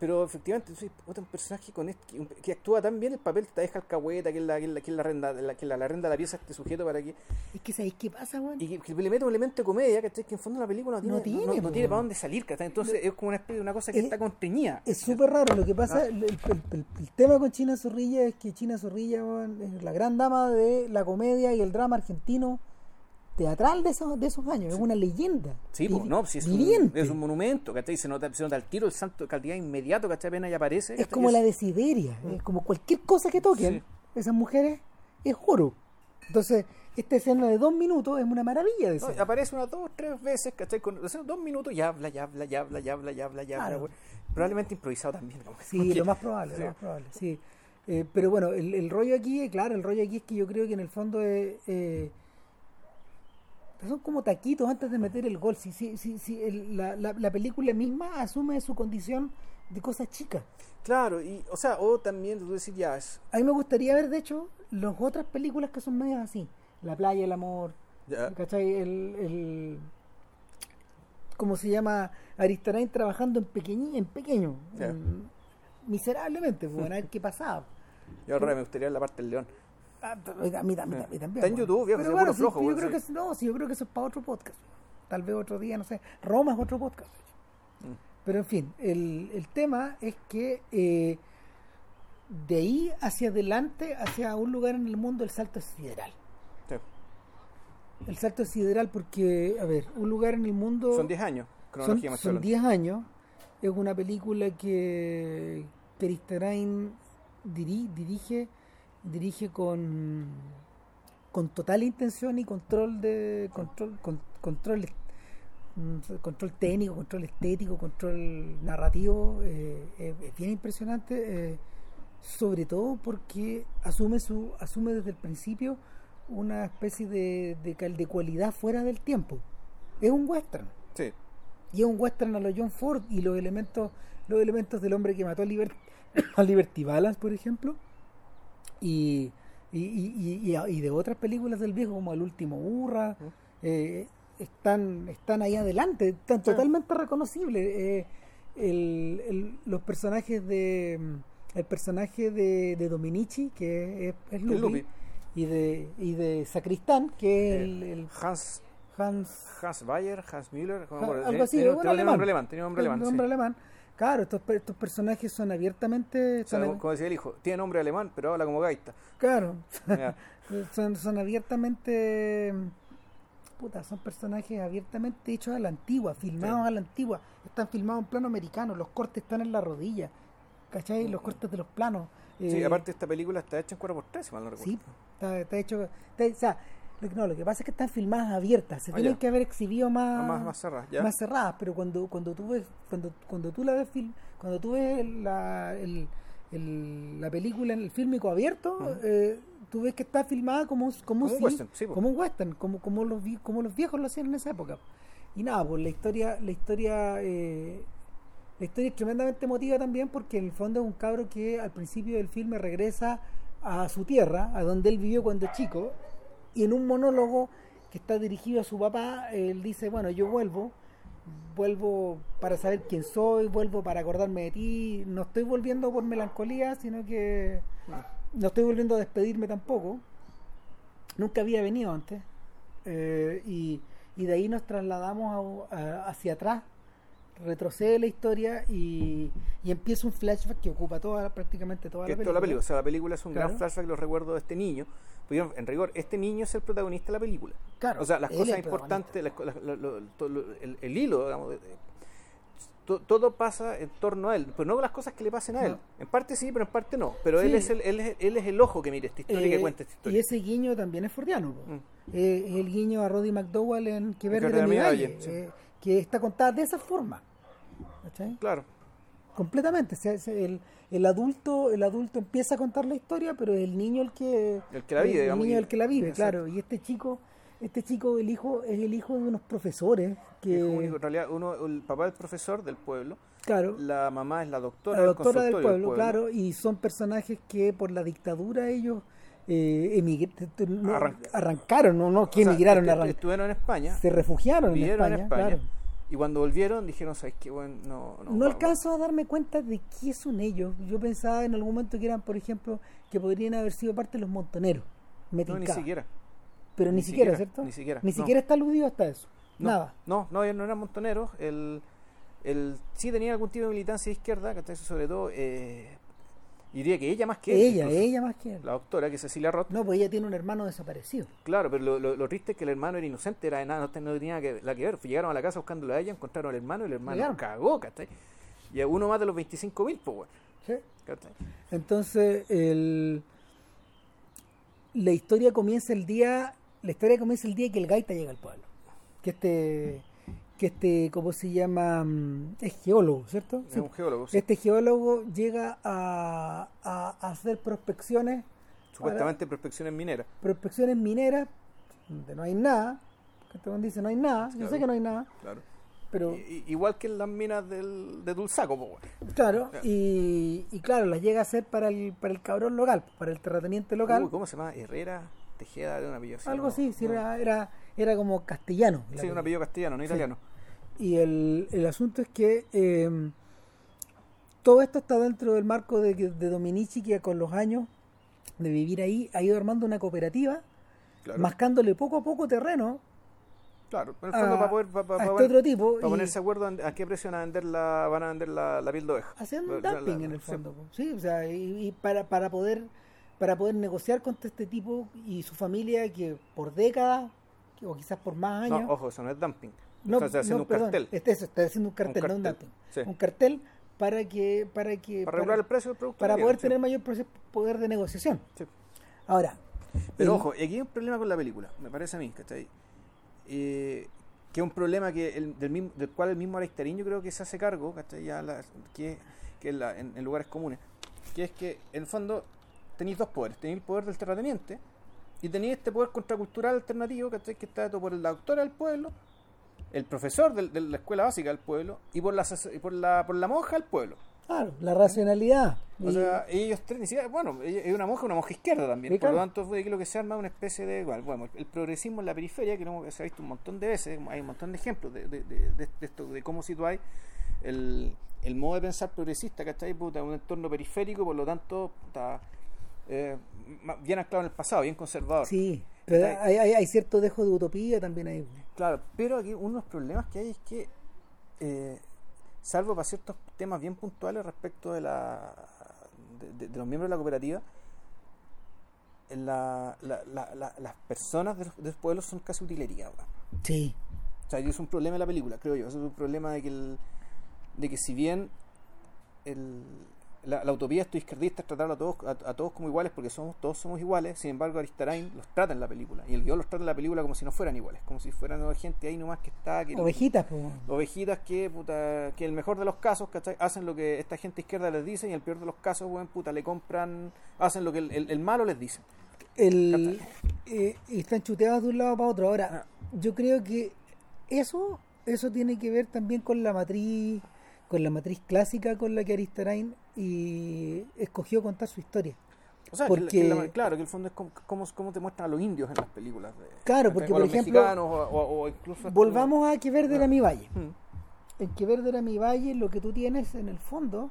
pero efectivamente un personaje con este- que, que actúa tan bien el papel, te deja alcahueta, que es la, que es la, que es la renda, la, que la, la renda la pieza a este sujeto para que Es que ¿sabéis qué pasa, weón? y que, le mete un elemento de comedia, ¿cachai? Que en fondo la película no tiene, No tiene, no, no po, tiene weón. para dónde salir, ¿cachai? Entonces es como una especie de una cosa que Es- está conteñida. Es súper raro, lo que pasa, Ah. el, el- el- el tema con China Zorrilla es que China Zorrilla weón, es la gran dama de la comedia y el drama argentino teatral de esos, de esos años, es una leyenda. Sí, pues, no, si es un, es un monumento, ¿cachai? Se nota, se nota el tiro, el santo de calidad inmediato, ¿cachai? Apenas ya aparece. Es como la de Siberia, es como cualquier cosa que toquen Sí. esas mujeres es oro. Entonces, esta escena de dos minutos es una maravilla de No, aparece unas dos, tres veces, ¿cachai? Con dos minutos y habla, ya habla, ya habla, ya habla, ya habla, ya habla. Claro. Probablemente improvisado también. como Sí, porque- lo más probable, sí. lo más probable, sí. Eh, pero bueno, el, el rollo aquí, claro, el rollo aquí es que yo creo que en el fondo es, eh, son como taquitos antes de meter el gol. Si, si, si, si el- la, la, la película misma asume su condición de cosas chicas. Claro, y, o sea, o también tú decir, ya, es, A mí me gustaría ver, de hecho, las otras películas que son medias así. La playa, el amor, ya, ¿cachai? El, el- como se llama Aristarain trabajando en pequeño, en pequeño, en- miserablemente, pues, a ver qué pasaba. Yo ahora me gustaría la parte del león. Ah, pero a mí, a mí- a mí también. Está en. YouTube, viejo, Pero bueno, sí, flojo, yo creo que no, sí, yo creo que eso es para otro podcast. Tal vez otro día, no sé. Roma es otro podcast. Mm. Pero en fin, el, el tema es que eh, de ahí hacia adelante, hacia un lugar en el mundo, el salto es sideral. Sí. El salto es sideral porque, a ver, un lugar en el mundo... Son 10 años, son, cronología son 10 años. Es una película que Kristerain diri- dirige dirige con con total intención y control de control con- control mm, control técnico control estético control narrativo eh, es, es bien impresionante eh, sobre todo porque asume su asume desde el principio una especie de, de, cualidad fuera del tiempo es un western Sí. y es un western a los John Ford y los elementos los elementos del hombre que mató a, Liber- a Liberty Balance por ejemplo y, y, y, y- de otras películas del viejo como El último burra eh, están están ahí adelante están totalmente reconocibles eh, el- el- los personajes de el personaje de, de Dominici que es, es Lupi, Lupi. y de y de Sacristán que es el, Eh, el Hans, Hans Hans Bayer, Hans Müller, ¿cómo Ja- me acuerdo? algo así, Tenía- un tenía alemán. nombre alemán. Tenía nombre alemán, El sí. nombre alemán. Claro, estos, estos personajes son abiertamente. Son- como- como decía el hijo, tiene nombre alemán, pero habla como gaita. claro, son, son abiertamente. Puta, son personajes abiertamente hechos a la antigua, filmados Sí. a la antigua. Están filmados en plano americano, los cortes están en la rodilla. ¿Cachai? Los cortes de los planos. Sí, Eh, aparte esta película está hecha en 4x3, si mal no recuerdo. Sí, está, está hecho. está- o sea, no, lo que pasa es que están filmadas abiertas. Se Ah, tienen ya. que haber exhibido más. Ah, más, más cerrada, ¿ya? más cerradas, pero cuando cuando tú ves cuando cuando tú la ves cuando tú ves la el, el- la película en el fílmico abierto, eh, tú ves que está filmada como un- como, Como un western, sí, como un western, como como los como los viejos lo hacían en esa época. Y nada, pues la historia la historia eh, la historia es tremendamente emotiva también porque en el fondo es un cabro que al principio del filme regresa a su tierra, a donde él vivió cuando chico, y en un monólogo que está dirigido a su papá, él dice, bueno, yo vuelvo, vuelvo para saber quién soy, vuelvo para acordarme de ti, no estoy volviendo por melancolía, sino que no estoy volviendo a despedirme tampoco, nunca había venido antes, eh, y, y de ahí nos trasladamos a- a- hacia atrás, retrocede la historia y, y empieza un flashback que ocupa toda prácticamente toda la es toda la película. película. O sea, la película es un Claro. gran flashback, los recuerdos de este niño. Porque en rigor, este niño es el protagonista de la película. Claro, o sea, las cosas importantes, las co- las- lo- lo- to- lo- el, el hilo, digamos, de- de- todo pasa en torno a él, pero no las cosas que le pasen a él. No. En parte sí, pero en parte no. Pero él, es el, él, es, él es el ojo que mira esta historia y Eh, que cuenta esta y historia. ese guiño también es fordiano. Mm. Eh, el guiño a Roddy McDowell en Que Verde Verde mi valle, valle, sí. eh, que está contada de esa forma. ¿Cachai? Claro. Completamente. Se- se- el, el adulto el adulto empieza a contar la historia, pero es el niño el que El que la vive, el, digamos, niño y- el que la vive, Exacto. claro. Y este chico este chico el hijo es el hijo de unos profesores que único, en realidad, uno, el papá es profesor del pueblo, claro la mamá es la doctora, la del doctora del consultorio pueblo, claro, y son personajes que por la dictadura ellos eh, emigr- t- t- no, Arran- arrancaron, no, no, que O sea, emigraron, estu- arran- estuvieron en España, se refugiaron en España, en España, claro. Y cuando volvieron dijeron, ¿sabes qué? Bueno, no, no, No alcanzo a darme cuenta de qué son ellos. Yo pensaba en algún momento que eran, por ejemplo, que podrían haber sido parte de los montoneros. Me No, ni siquiera. Pero ni, ni siquiera, siquiera, ¿cierto? ni siquiera, Ni no. siquiera está aludido hasta eso. No, Nada. No, no, ellos no eran montoneros. El, el, sí tenía algún tipo de militancia de izquierda, que sobre todo, eh, diría que ella más que él. ella, incluso. ella más que él. La doctora, que es Cecilia Roth. No, pues ella tiene un hermano desaparecido. Claro, pero lo, lo, lo triste es que el hermano era inocente, era de nada, no, ten- no tenía que, la que ver. Llegaron a la casa buscándolo a ella, encontraron al hermano y el hermano Llegaron. cagó, ¿cachai? Y a uno más de los 25 mil, pues, bueno, ¿sí? ¿cachai? Entonces, el... la historia comienza el día, la historia comienza el día que el gaita llega al pueblo. Que este, que este, ¿cómo se llama? Mm, Es geólogo, ¿cierto? Es Sí. un geólogo, sí. Este geólogo llega a, a- hacer prospecciones, supuestamente prospecciones mineras. prospecciones mineras, donde no hay nada. Que este dice no hay nada, yo sé que no hay nada, Claro. pero I- igual que en las minas del, de Dulzaco, pues, claro, y, y claro, las llega a hacer para el, para el cabrón local, para el terrateniente local. Uy, ¿Cómo se llama? Herrera, Tejeda de un apellido así, Algo ¿no? así, sí, No. era, era, era como castellano. la Sí, un apellido castellano, no Sí. Y el, el asunto es que eh, todo esto está dentro del marco de, de Dominici que con los años de vivir ahí ha ido armando una cooperativa, Claro. mascándole poco a poco terreno Claro, en el fondo a, para poder, para, a para este poder- otro tipo para y ponerse acuerdo a qué precio van a vender la, van a vender la, la piel de oveja. haciendo dumping en el fondo. Sí, o sea, y, y para, para poder para poder negociar contra este tipo y su familia que por décadas o quizás por más años No, ojo, eso no es dumping. No, Estás haciendo no, un perdón, cartel. este- eso, está haciendo un cartel, no un cartel, dumping. sí. Un cartel para que para que Para regular el precio del producto. para poder tener mayor poder de negociación. sí. Ahora, Pero el- ojo, aquí hay un problema con la película, me parece a mí, ¿cachai? Eh, que es un problema que el- del, mismo, del cual el mismo Aristarín yo creo que se hace cargo, ¿cachai? Ya la- que, que en, la- en- en lugares comunes, que es que en el fondo tenéis dos poderes, tenéis el poder del terrateniente y tenéis este poder contracultural alternativo, ¿cachai? Que está dado por la doctora del pueblo, el profesor del- de la escuela básica del pueblo y por la, y por la, por la monja del pueblo. claro, la racionalidad. O y- sea, ellos tres, ni siquiera, bueno, es una monja, una monja izquierda también. Por lo tanto, fue lo que se arma una especie de. Igual, bueno, el progresismo en la periferia, que no- se ha visto un montón de veces, hay un montón de ejemplos de, de, de, de- de esto, de cómo situáis el, el modo de pensar progresista, ¿cachai? Puta, un entorno periférico, por lo tanto, está eh, bien anclado en el pasado, bien conservador. sí, pero hay, hay, hay cierto dejo de utopía también ahí. Claro, pero aquí uno de los problemas que hay es que, eh, salvo para ciertos temas bien puntuales respecto de la de, de- de los miembros de la cooperativa, la, la- la- la- las personas de los, de los pueblos son casi utilería. Sí, O sea, es un problema de la película, creo yo. Es un problema de que, el- de que si bien el- la, la utopía esto izquierdista es tratar a todos, a, a todos como iguales porque somos todos somos iguales, sin embargo Aristarain los trata en la película. Y el guion los trata en la película como si no fueran iguales, como si fueran gente ahí nomás que está... Que ovejitas, pues. ovejitas que, puta, que el mejor de los casos, ¿cachai? Hacen lo que esta gente izquierda les dice y el peor de los casos, weón, puta, le compran, hacen lo que el, el- el malo les dice. el, eh, y están chuteados de un lado para otro. Ahora, Ah. yo creo que eso, eso tiene que ver también con la matriz, con la matriz clásica con la que Aristarain y escogió contar su historia. O sea, que la- Porque- que la- claro, que el fondo es como, como, como te muestran a los indios en las películas. de- Claro, porque, por ejemplo, o, o- o incluso... hasta- Volvamos a Que Verde era mi valle. Mm, En Que Verde era mi valle lo que tú tienes en el fondo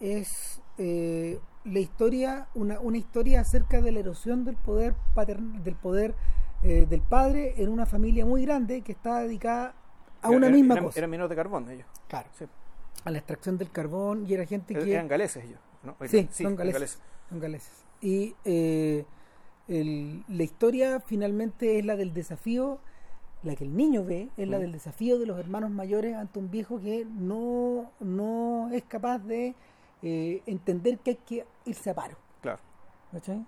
es eh, la historia, una, una historia acerca de la erosión del poder patern- del poder eh, del padre en una familia muy grande que está dedicada a una misma cosa. Eran mineros de carbón ellos. Claro. Sí. A la extracción del carbón y era gente Er- que Eran galeses ellos. ¿no? Sí, Sí, son galeses. Son galeses. Y eh, el- la historia finalmente es la del desafío, la que el niño ve, es la Mm. del desafío de los hermanos mayores ante un viejo que no, no es capaz de eh, entender que hay que irse a paro. Claro. ¿Cachai?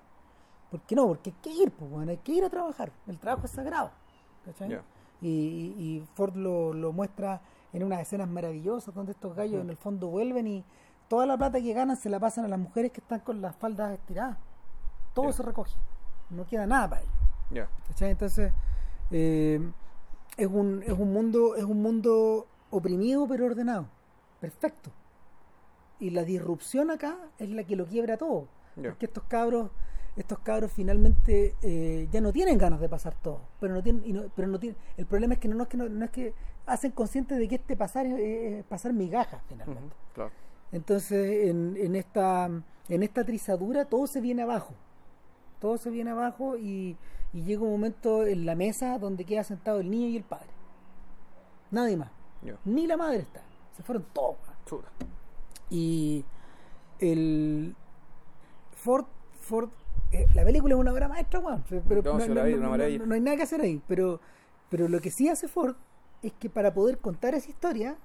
¿Por qué no? Porque hay que ir, pues, bueno, hay que ir a trabajar. El trabajo es sagrado. ¿cachai? Ya. Y, y Ford lo, lo muestra en unas escenas maravillosas donde estos gallos en el fondo vuelven y toda la plata que ganan se la pasan a las mujeres que están con las faldas estiradas. Todo se recoge. No queda nada para ellos. ¿cachai? Entonces, eh, es, un, es, un mundo, es un mundo oprimido pero ordenado. Perfecto. Y la disrupción acá es la que lo quiebra todo. Porque estos cabros, estos cabros finalmente eh, ya no tienen ganas de pasar todo. Pero no tienen, y no- pero no tienen, el problema es que no, no es que no, no es que hacen conscientes de que este pasar es, pasar migajas finalmente. Claro. Entonces, en, en esta en esta trizadura todo se viene abajo. Todo se viene abajo y, y llega un momento en la mesa donde queda sentado el niño y el padre. Nadie más. Ni la madre está. Se fueron todos. Y el Ford, Ford eh, la película es una obra maestra, weón. Pero No, no hay nada que hacer ahí. Pero, pero lo que sí hace Ford es que para poder contar esa historia,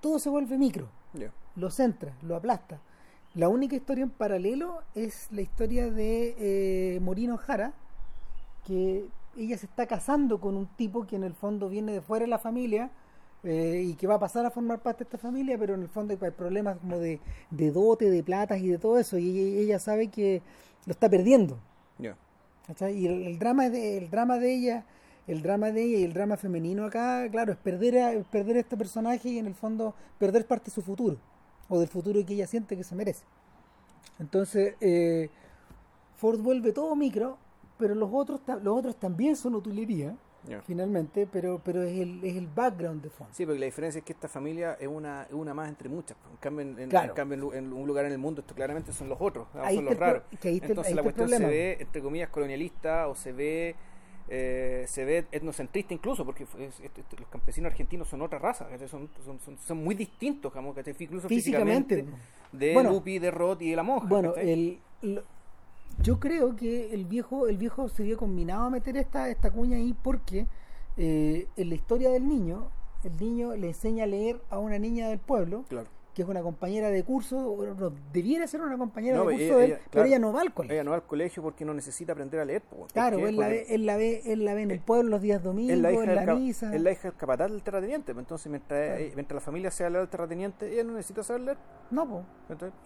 todo se vuelve micro lo centra, lo aplasta. La única historia en paralelo es la historia de eh, Morino Jara, que ella se está casando con un tipo que en el fondo viene de fuera de la familia eh, y que va a pasar a formar parte de esta familia, pero en el fondo hay problemas como de, de dote, de platas y de todo eso, y ella, ella sabe que lo está perdiendo. Y el, el drama de, el drama de ella, el drama de ella y el drama femenino acá, claro, es perder a, es perder a este personaje y en el fondo perder parte de su futuro, o del futuro que ella siente que se merece. Entonces, eh, Ford vuelve todo micro, pero los otros, los otros también son utilería, finalmente, pero pero es el, es el background de fondo. Sí, porque la diferencia es que esta familia es una, es una más entre muchas. En cambio, en, Claro. en cambio, en un lugar en el mundo, esto claramente son los otros, Ahí son los raros. Entonces la cuestión se ve, entre comillas, colonialista o se ve eh, se ve etnocentrista incluso, porque es- es- es- los campesinos argentinos son otra raza, son, son, son, son muy distintos, digamos, incluso Físicamente. físicamente, de Bueno. Lupi, de Roth y de la monja. Bueno, el, yo creo que el viejo el viejo se vio combinado a meter esta esta cuña ahí porque eh, en la historia del niño el niño le enseña a leer a una niña del pueblo Claro. Que es una compañera de curso o debiera ser una compañera No, de curso ella- de él, ella- pero claro. ella no va al colegio Ella no va al colegio porque no necesita aprender a leer. po, ¿por claro qué? él la, ve, él la ve él la ve en el pueblo los días domingos es la hija, en del la misa es la hija del capataz del terrateniente. pues, Entonces, mientras, Claro. eh, mientras la familia sea leal al terrateniente, ella no necesita saber leer. no Entonces,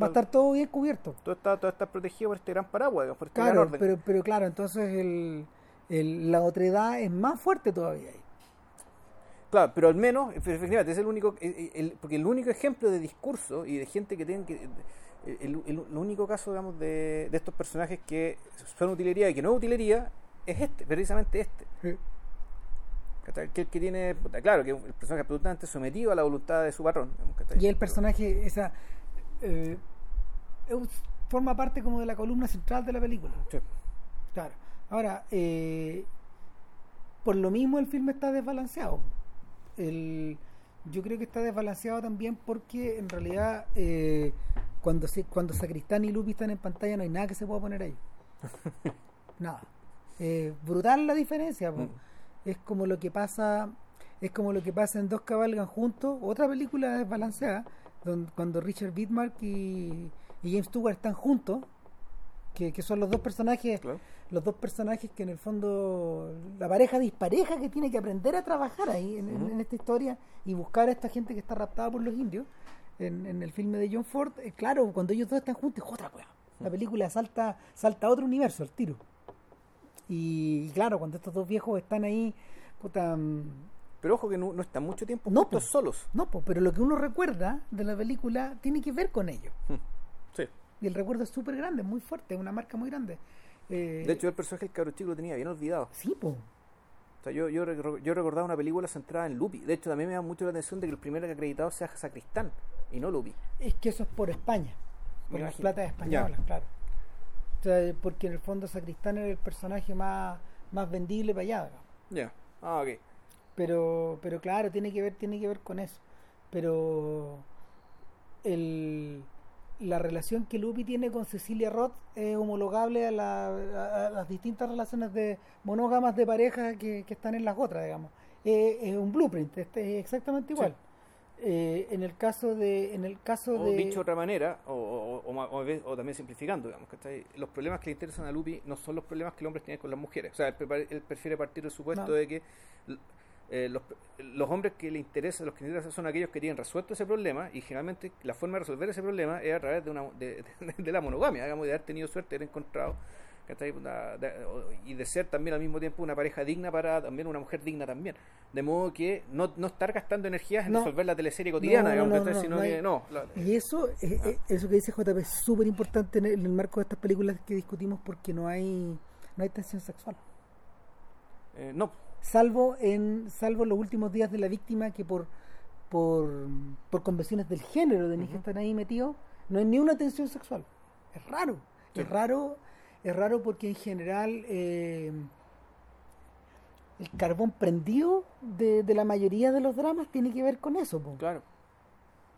va a estar todo bien cubierto todo, está, todo está protegido por este gran paraguas, por este gran claro orden. pero pero claro entonces el, el- la otredad es más fuerte todavía ahí. Claro, pero al menos, efectivamente, es el único, el- el- porque el único ejemplo de discurso y de gente que tienen que. El, el- único caso, digamos, de, de estos personajes que son utilería y que no es utilería es este, precisamente este. ¿cachai? Que el que tiene, claro, que es el personaje absolutamente sometido a la voluntad de su patrón. Y el personaje, esa eh, es- forma parte como de la columna central de la película. Sí. Claro. Ahora, eh, por lo mismo el filme está desbalanceado. El, yo creo que está desbalanceado también porque en realidad eh, cuando se, cuando Sacristán y Lupi están en pantalla no hay nada que se pueda poner ahí. nada. Eh, brutal la diferencia. Mm. Es como lo que pasa es como lo que pasa en Dos cabalgan juntos, otra película desbalanceada, donde, cuando Richard Widmark y, y James Stewart están juntos, que, que son los dos personajes Claro. los dos personajes que en el fondo la pareja dispareja que tiene que aprender a trabajar ahí en, en esta historia y buscar a esta gente que está raptada por los indios. En, en el filme de John Ford eh, claro cuando ellos dos están juntos es otra weá la película salta salta a otro universo al tiro. Y, claro cuando estos dos viejos están ahí puta, mm, Pero ojo que no, no están mucho tiempo No, juntos solos. no pues, pero lo que uno recuerda de la película tiene que ver con ellos. Y el recuerdo es súper grande muy fuerte es una marca muy grande Eh, De hecho, el personaje del cabro chico lo tenía bien olvidado. sí pues O sea, yo, yo, yo recordaba una película centrada en Lupi. De hecho, también me da mucho la atención de que el primer acreditado sea Sacristán y no Lupi. Es que eso es por España, por las platas españolas, claro. O sea, porque en el fondo Sacristán era el personaje más, más vendible para allá. ¿no? Ya. Ah, ok. Pero, pero claro, tiene que ver, tiene que ver con eso. Pero el, la relación que Lupi tiene con Cecilia Roth es homologable a, la- a- las distintas relaciones de monógamas de pareja que, que están en las otras, digamos. Eh, es un blueprint, este es exactamente igual. Eh, en el caso de, en el caso O de dicho de otra manera, o, o, también simplificando, digamos, ¿cachai? los problemas que le interesan a Lupi no son los problemas que el hombre tiene con las mujeres. O sea, él, él prefiere partir del supuesto No. de que eh, los, los hombres que le interesan, los que interesan son aquellos que tienen resuelto ese problema y generalmente la forma de resolver ese problema es a través de, una, de, de- de la monogamia, digamos, de haber tenido suerte, de haber encontrado y de ser también al mismo tiempo una pareja digna para también una mujer digna también. De modo que no, no estar gastando energías en No. resolver la teleserie cotidiana, No, digamos, sino que no. la- Y eso, eh, eh, eso que dice JP es súper importante en el, en el marco de estas películas que discutimos porque no hay no hay tensión sexual. eh, no, Salvo en salvo los últimos días de la víctima que por por, por convenciones del género de que Ujú. están ahí metidos, no hay ni una tensión sexual. Es raro. Sí. Es raro, es raro porque en general eh, el carbón prendido de, de la mayoría de los dramas tiene que ver con eso. po. claro.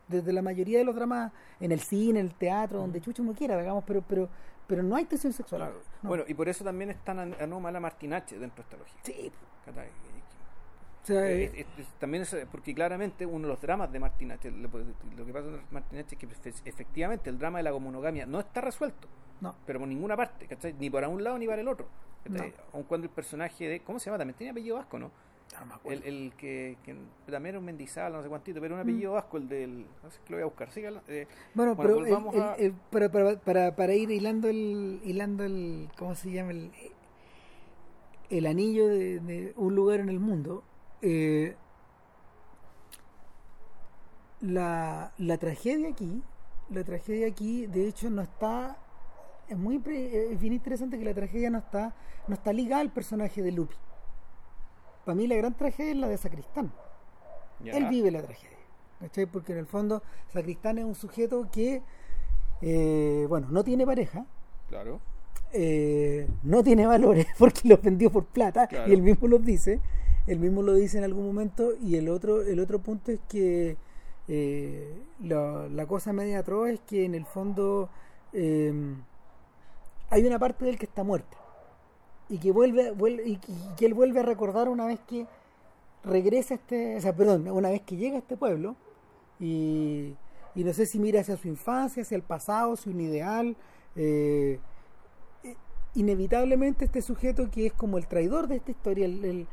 Desde la mayoría de los dramas en el cine, en el teatro, donde chucho uno quiera, digamos, pero pero pero no hay tensión sexual. claro. No. Bueno, y por eso también es tan an- anómala Martinache dentro de esta lógica. sí, o sea, Eh, eh, es- también es, porque claramente uno de los dramas de Martinache, lo, lo que pasa con Martinache es que efe- efectivamente el drama de la monogamia no está resuelto, no, pero por ninguna parte, ¿cachai? ni para un lado ni para el otro. No. Aun cuando el personaje de, ¿cómo se llama? También tiene apellido vasco, ¿no? No me acuerdo. El, el que, que también era un mendizábal, no sé cuántito, pero un apellido vasco, el del, no sé que lo voy a buscar, sígalo, eh, bueno, bueno, pero el- a- el- para, para, para, para ir hilando el hilando el ¿cómo se llama? el el anillo de, de un lugar en el mundo. eh, la, la tragedia aquí, la tragedia aquí, de hecho, no está. Es muy es bien interesante que la tragedia no está, no está ligada al personaje de Lupi. Para mí la gran tragedia es la de Sacristán. Él vive la tragedia. ¿cachai? Porque en el fondo Sacristán es un sujeto que, eh, bueno, no tiene pareja, Claro. eh, no tiene valores porque los vendió por plata Claro. y él mismo los dice. Él mismo lo dice en algún momento y el otro, el otro punto es que eh, la, la cosa media atroz es que en el fondo hay una parte de él que está muerta y que vuelve, vuelve y, que- él vuelve a recordar una vez que regresa este, o sea, perdón, una vez que llega a este pueblo y, y no sé si mira hacia su infancia, hacia el pasado, hacia un ideal. eh, inevitablemente este sujeto que es como el traidor de esta historia, el, el-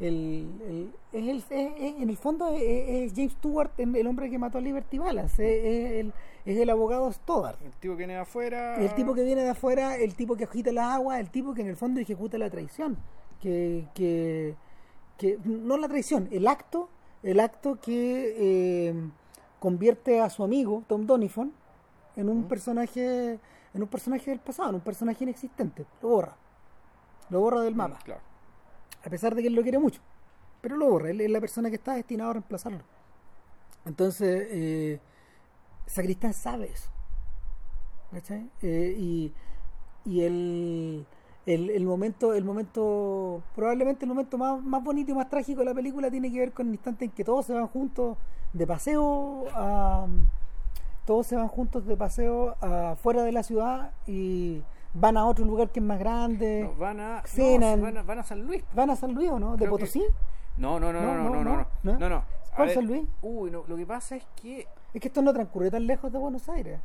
el- el- es es- es- en el fondo es, es James Stewart, el hombre que mató a Liberty es, es el, es el abogado Stoddard. El tipo que viene de afuera. El tipo que viene de afuera, el tipo que agita las aguas, el tipo que en el fondo ejecuta la traición. Que, que, que no la traición, el acto, el acto que eh, convierte a su amigo, Tom Donifon, en un personaje, en un personaje del pasado, en un personaje inexistente. Lo borra. Lo borra del mapa. Mm, Claro. A pesar de que él lo quiere mucho. Pero lo borra, él es la persona que está destinada a reemplazarlo. Entonces, eh, Sacristán sabe eso. ¿Cachai? Eh, y y el, el, el momento, el momento, probablemente el momento más, más bonito y más trágico de la película tiene que ver con el instante en que todos se van juntos de paseo a, todos se van juntos de paseo afuera de la ciudad y van a otro lugar que es más grande. No, van a. no, van, a van a San Luis. ¿Van a San Luis o no? ¿De Creo Potosí? No, no, no, no, no, no, no. no, ¿no? no, no. A ¿Cuál San Luis? Uy, no, lo que pasa es que. Es que esto no transcurre tan lejos de Buenos Aires.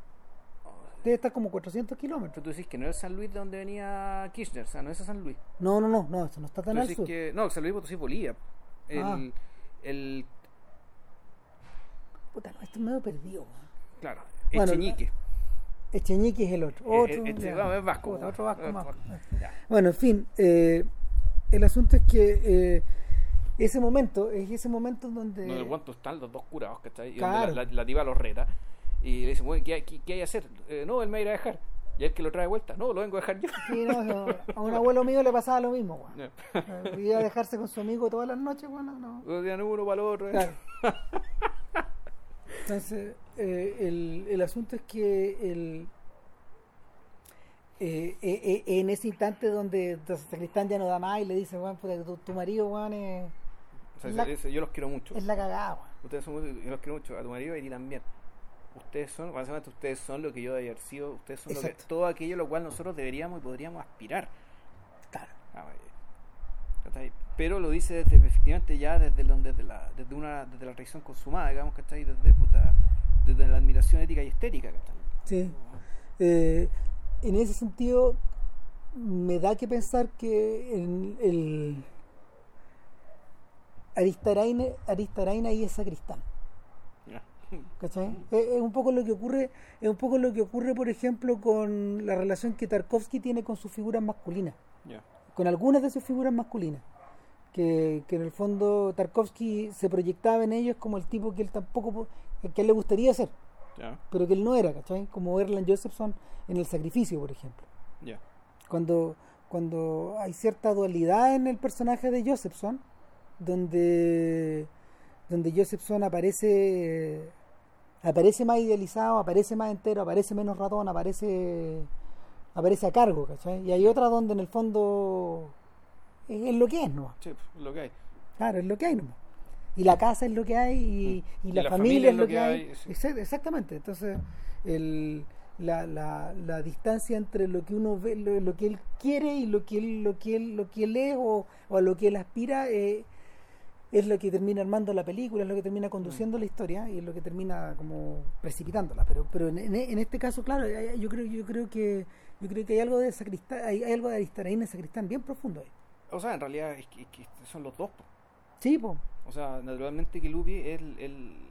Debe estar como 400 kilómetros. Tú decís que no es San Luis de donde venía Kirchner, o sea, no es San Luis. No, no, no, no, eso no está tan al decís sur. que. No, San Luis Potosí Bolivia. El. Ah. el Puta, no, esto es medio perdido. claro, Bueno, Echeñique. Echeñique es el otro. Eh, Otro, eh, este, vamos, es vasco. Puta, otro vasco más. vasco. Bueno, en fin, eh, el asunto es que eh, ese momento, es ese momento en donde... No, el guanto están los dos curados, ¿cachai? Y Claro. donde la, la, la diva los reta. Y le dicen, bueno, ¿qué, hay- qué, qué hay que hacer? Eh, no, él me irá a dejar. Y él que lo trae de vuelta. No, lo vengo a dejar yo. Sí, no, no, a un abuelo mío le pasaba lo mismo, weón. Eh, Iba a dejarse con su amigo todas las noches, bueno, no. Días uno para el otro. ¿eh? Claro. Entonces, eh, el, el asunto es que el, eh, eh, eh, en ese instante donde Sacristán ya no da más y le dice, bueno, tu, tu marido, weón, es, O sea, La- yo los quiero mucho. es la cagada, weón. Ustedes son muy- yo los quiero mucho. A tu marido y a ti también. Ustedes son, básicamente ustedes son lo que yo debería haber sido. Ustedes son lo que, todo aquello a lo cual nosotros deberíamos y podríamos aspirar. Claro. Ah. Pero lo dice desde, efectivamente ya desde, lo- desde, la, desde, una, desde la traición consumada, digamos, ¿cachai? Desde, puta, desde la admiración ética y estética, ¿cachai? Sí. Eh, en ese sentido, me da que pensar que en el Aristarain, Aristarain ahí es sacristán. ¿cachai? Es, es un poco lo que ocurre, es un poco lo que ocurre, por ejemplo, con la relación que Tarkovsky tiene con sus figuras masculinas, con algunas de sus figuras masculinas. Que, que en el fondo Tarkovsky se proyectaba en ellos como el tipo que él tampoco, po- que él le gustaría ser, pero que él no era, ¿cachai? Como Erland Josephson en El Sacrificio, por ejemplo. Cuando, cuando hay cierta dualidad en el personaje de Josephson, donde, donde Josephson aparece, aparece más idealizado, aparece más entero, aparece menos ratón, aparece, aparece a cargo, ¿cachai? Y hay otra donde en el fondo es, es lo que es, ¿no? Sí, pues, lo que hay. Claro, es lo que hay, ¿no? Y la casa es lo que hay y, y Y la, la familia, es lo que, hay. sí. Exact- Exactamente. Entonces, el, la, la, la distancia entre lo que uno ve, lo, lo que él quiere y lo que él, lo que él, lo que él es o, o a lo que él aspira eh, es lo que termina armando la película, es lo que termina conduciendo la historia y es lo que termina como precipitándola. Pero, pero en, en- este caso, claro, yo creo, yo creo que yo creo que hay algo de sacristán, hay, hay algo de Aristarain en Sacristán bien profundo ahí. O sea, en realidad es que, es que son los dos. po. Sí, pues. O sea, naturalmente que Lupi es el, el-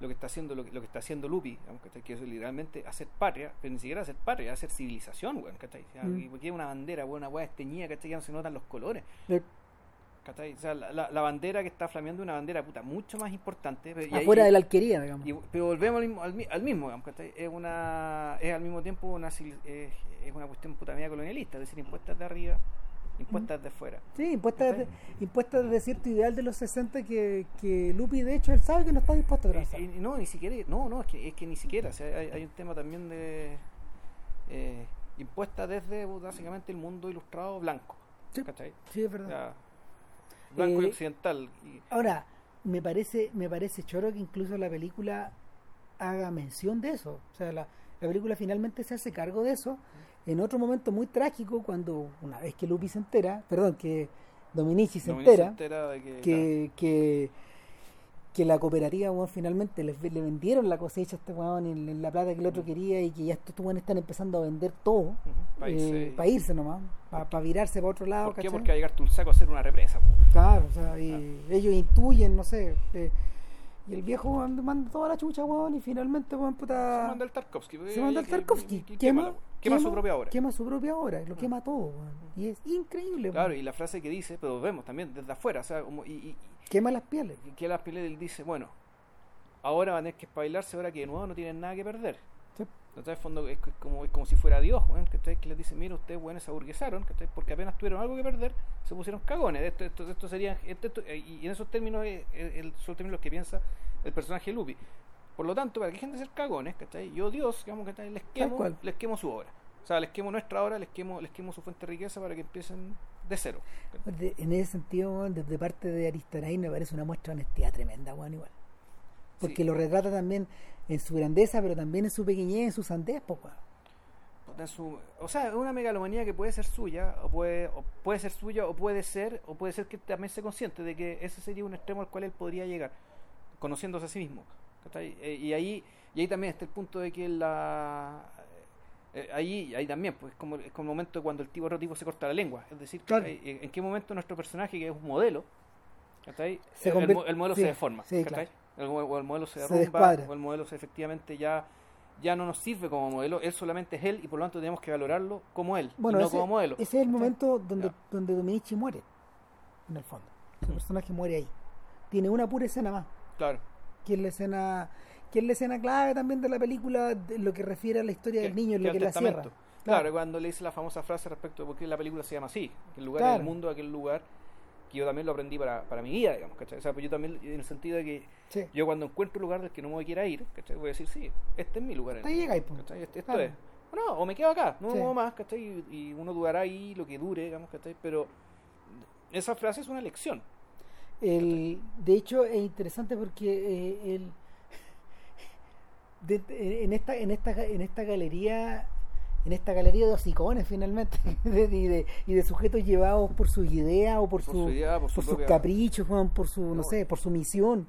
lo que está haciendo lo que, lo que está haciendo Lupi, que es literalmente hacer patria, pero ni siquiera hacer patria, hacer civilización, weón, ¿cachai? Mm. porque es una bandera, weón, una weá esteñida, ¿cachai? Ya no se notan los colores, ¿cachai? O sea, la, la- la bandera que está flameando es una bandera puta mucho más importante. pero- y ahí- afuera de la alquería, digamos. y- pero volvemos al mismo, al, mi- al mismo digamos, ¿cachai? Es una es al mismo tiempo una es, es una cuestión puta media colonialista, es decir, impuestas de arriba impuesta desde fuera. Sí, impuesta ¿Cachai? desde, impuesta desde cierto ideal de los 60 que, que Lupi, de hecho, él sabe que no está dispuesto a. Y- y no, ni siquiera, no, no, es que, es que ni siquiera, o sea, hay, hay un tema también de eh, impuesta desde básicamente el mundo ilustrado blanco, Sí. ¿cachai? Sí, es verdad. Blanco y Eh, occidental. Ahora, me parece, me parece choro que incluso la película haga mención de eso. O sea, la, la película finalmente se hace cargo de eso. En otro momento muy trágico, cuando una vez que Lupi se entera, perdón, que Dominici se entera, que, que, que la cooperativa, weón, finalmente les, le vendieron la cosecha a este weón en, en la plata que el otro quería y que ya estos weones están empezando a vender todo para irse, para irse nomás, para virarse para otro lado. ¿Por qué? ¿cachai? Porque va a llegar Tulsaco a hacer una represa. po. Claro, o sea, y ellos intuyen, no sé. eh, y el viejo manda toda la chucha, weón, y finalmente, weón, Se puta. manda el Tarkovsky. Se manda el Tarkovsky. Quema. Quema su propia obra. Quema su propia obra, lo quema todo. Y es increíble, Claro, y la frase que dice, pero vemos también desde afuera, o sea, como, y, y- Quema las pieles. y que las pieles él dice, bueno, ahora van a tener que espabilarse, ahora que de nuevo no tienen nada que perder. Sí. Entonces, en fondo, es, como, es como si fuera Dios, weón, que, que les dice, mira, ustedes, weones, se aburguesaron, porque apenas tuvieron algo que perder, se pusieron cagones. Esto, esto, esto sería, esto- esto- eh, y en esos términos, eh, eh, el- son términos que piensa el personaje Lupi. Por lo tanto, para que de ser cagones, ¿cachai? yo, Dios, digamos, ¿cachai? les quemo, les quemo su obra. O sea, les quemo nuestra obra, les quemo, les quemo su fuente de riqueza para que empiecen de cero. De- en ese sentido, weón, desde parte de Aristarain me parece una muestra de honestidad tremenda, weón, igual. Porque Sí. lo retrata también en su grandeza, pero también en su pequeñez, en su sandez, pues, su- o sea, es una megalomanía que puede ser suya, o puede, o puede ser suya, o puede ser, o puede ser que también sea consciente de que ese sería un extremo al cual él podría llegar, conociéndose a sí mismo. Eh, y ahí, y ahí también está el punto de que la eh, ahí, ahí también, pues es como, es como el momento cuando el tipo tipo se corta la lengua. Es decir, Claro. en, en qué momento nuestro personaje, que es un modelo. Se el, el el modelo sí, se deforma. El, o el modelo se derrumba, o el modelo se efectivamente ya ya no nos sirve como modelo, él solamente es él y por lo tanto tenemos que valorarlo como él, Bueno, y no ese, como modelo. ese es el momento donde, donde Dominici muere, en el fondo. Su personaje muere ahí. Tiene una pura escena más, Claro. Que es la escena, que es la escena clave también de la película, de lo que refiere a la historia del niño, lo que la cierra. Claro, cuando le dice la famosa frase respecto de por qué la película se llama así, el lugar Claro. del mundo, aquel lugar, que yo también lo aprendí para, para mi vida, digamos, ¿cachai? O sea, pues yo también, en el sentido de que Sí. yo cuando encuentro un lugar del que no me quiera ir, ¿cachai? Voy a decir, sí, este es mi lugar. Ahí. ¿cachai? Este- Claro. es. O no, o me quedo acá, no Sí. me muevo más, ¿cachai? Y, y uno durará ahí lo que dure, digamos, ¿cachai? Pero esa frase es una lección. El, de hecho, es interesante porque eh, el, de- en esta en esta en esta galería en esta galería de hocicones finalmente de- y, de, y de sujetos llevados por sus ideas o por, Por su- su idea, por su por sus caprichos por su no No. sé por su misión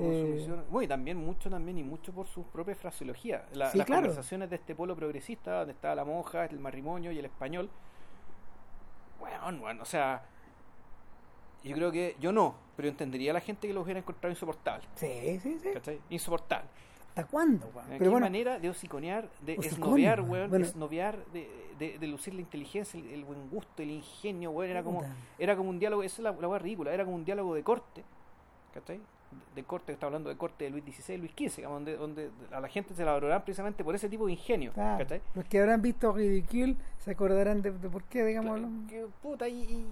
Eh, Bueno, y también mucho también y mucho por su propia fraseología. La- Sí, las claro. conversaciones de este polo progresista, donde está la monja, el matrimonio y el español. Bueno, bueno, o sea, yo creo que yo no, pero entendería a la gente que lo hubiera encontrado insoportable. sí sí sí ¿Cachai? Insoportable. hasta cuándo weón? ¿Qué pero bueno manera de hociconear, de esnovear, weón. Bueno. esnovear, de, de, de lucir la inteligencia, el, el buen gusto, el ingenio, weón, era como, era como un diálogo, esa es la, la ridícula, era como un diálogo de corte, ¿cachai? De, corte, está hablando de corte de Luis XVI, Luis XV, digamos, donde, donde a la gente se la precisamente por ese tipo de ingenio, claro, los que habrán visto Ridicule se acordarán de, de por qué digamos Claro, que, puta, y, y-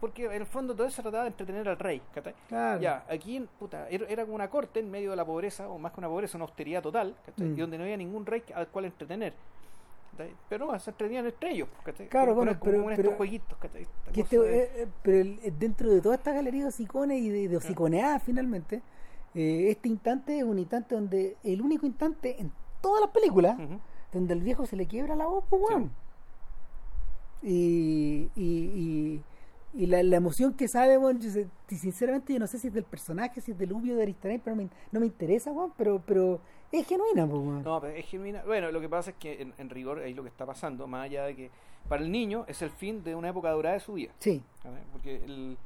porque en el fondo todo eso trataba de entretener al rey, ¿cachai? claro Ya, aquí, puta, era, como una corte en medio de la pobreza, o más que una pobreza, una austeridad total, ¿cachai? Mm. Y donde no había ningún rey al cual entretener. ¿cachai? Pero no, se entretenían entre ellos, ¿cachai? Claro, bueno, pero- con pero- estos jueguitos, que este, de- eh, eh, pero el- eh, dentro de toda esta galería de hocicones y de, de hociconeadas finalmente eh, este instante es un instante donde el único instante en todas las películas donde al viejo se le quiebra la voz pues weón. y, y, y, y la, la emoción que sabe yo y sinceramente yo no sé si es del personaje si es del Ubio de Aristarain pero me- no me interesa weón, pero, pero es genuina pues. No, pero es genuina. Bueno, lo que pasa es que en, en rigor ahí lo que está pasando, más allá de que para el niño es el fin de una época dorada de su vida. sí. Porque el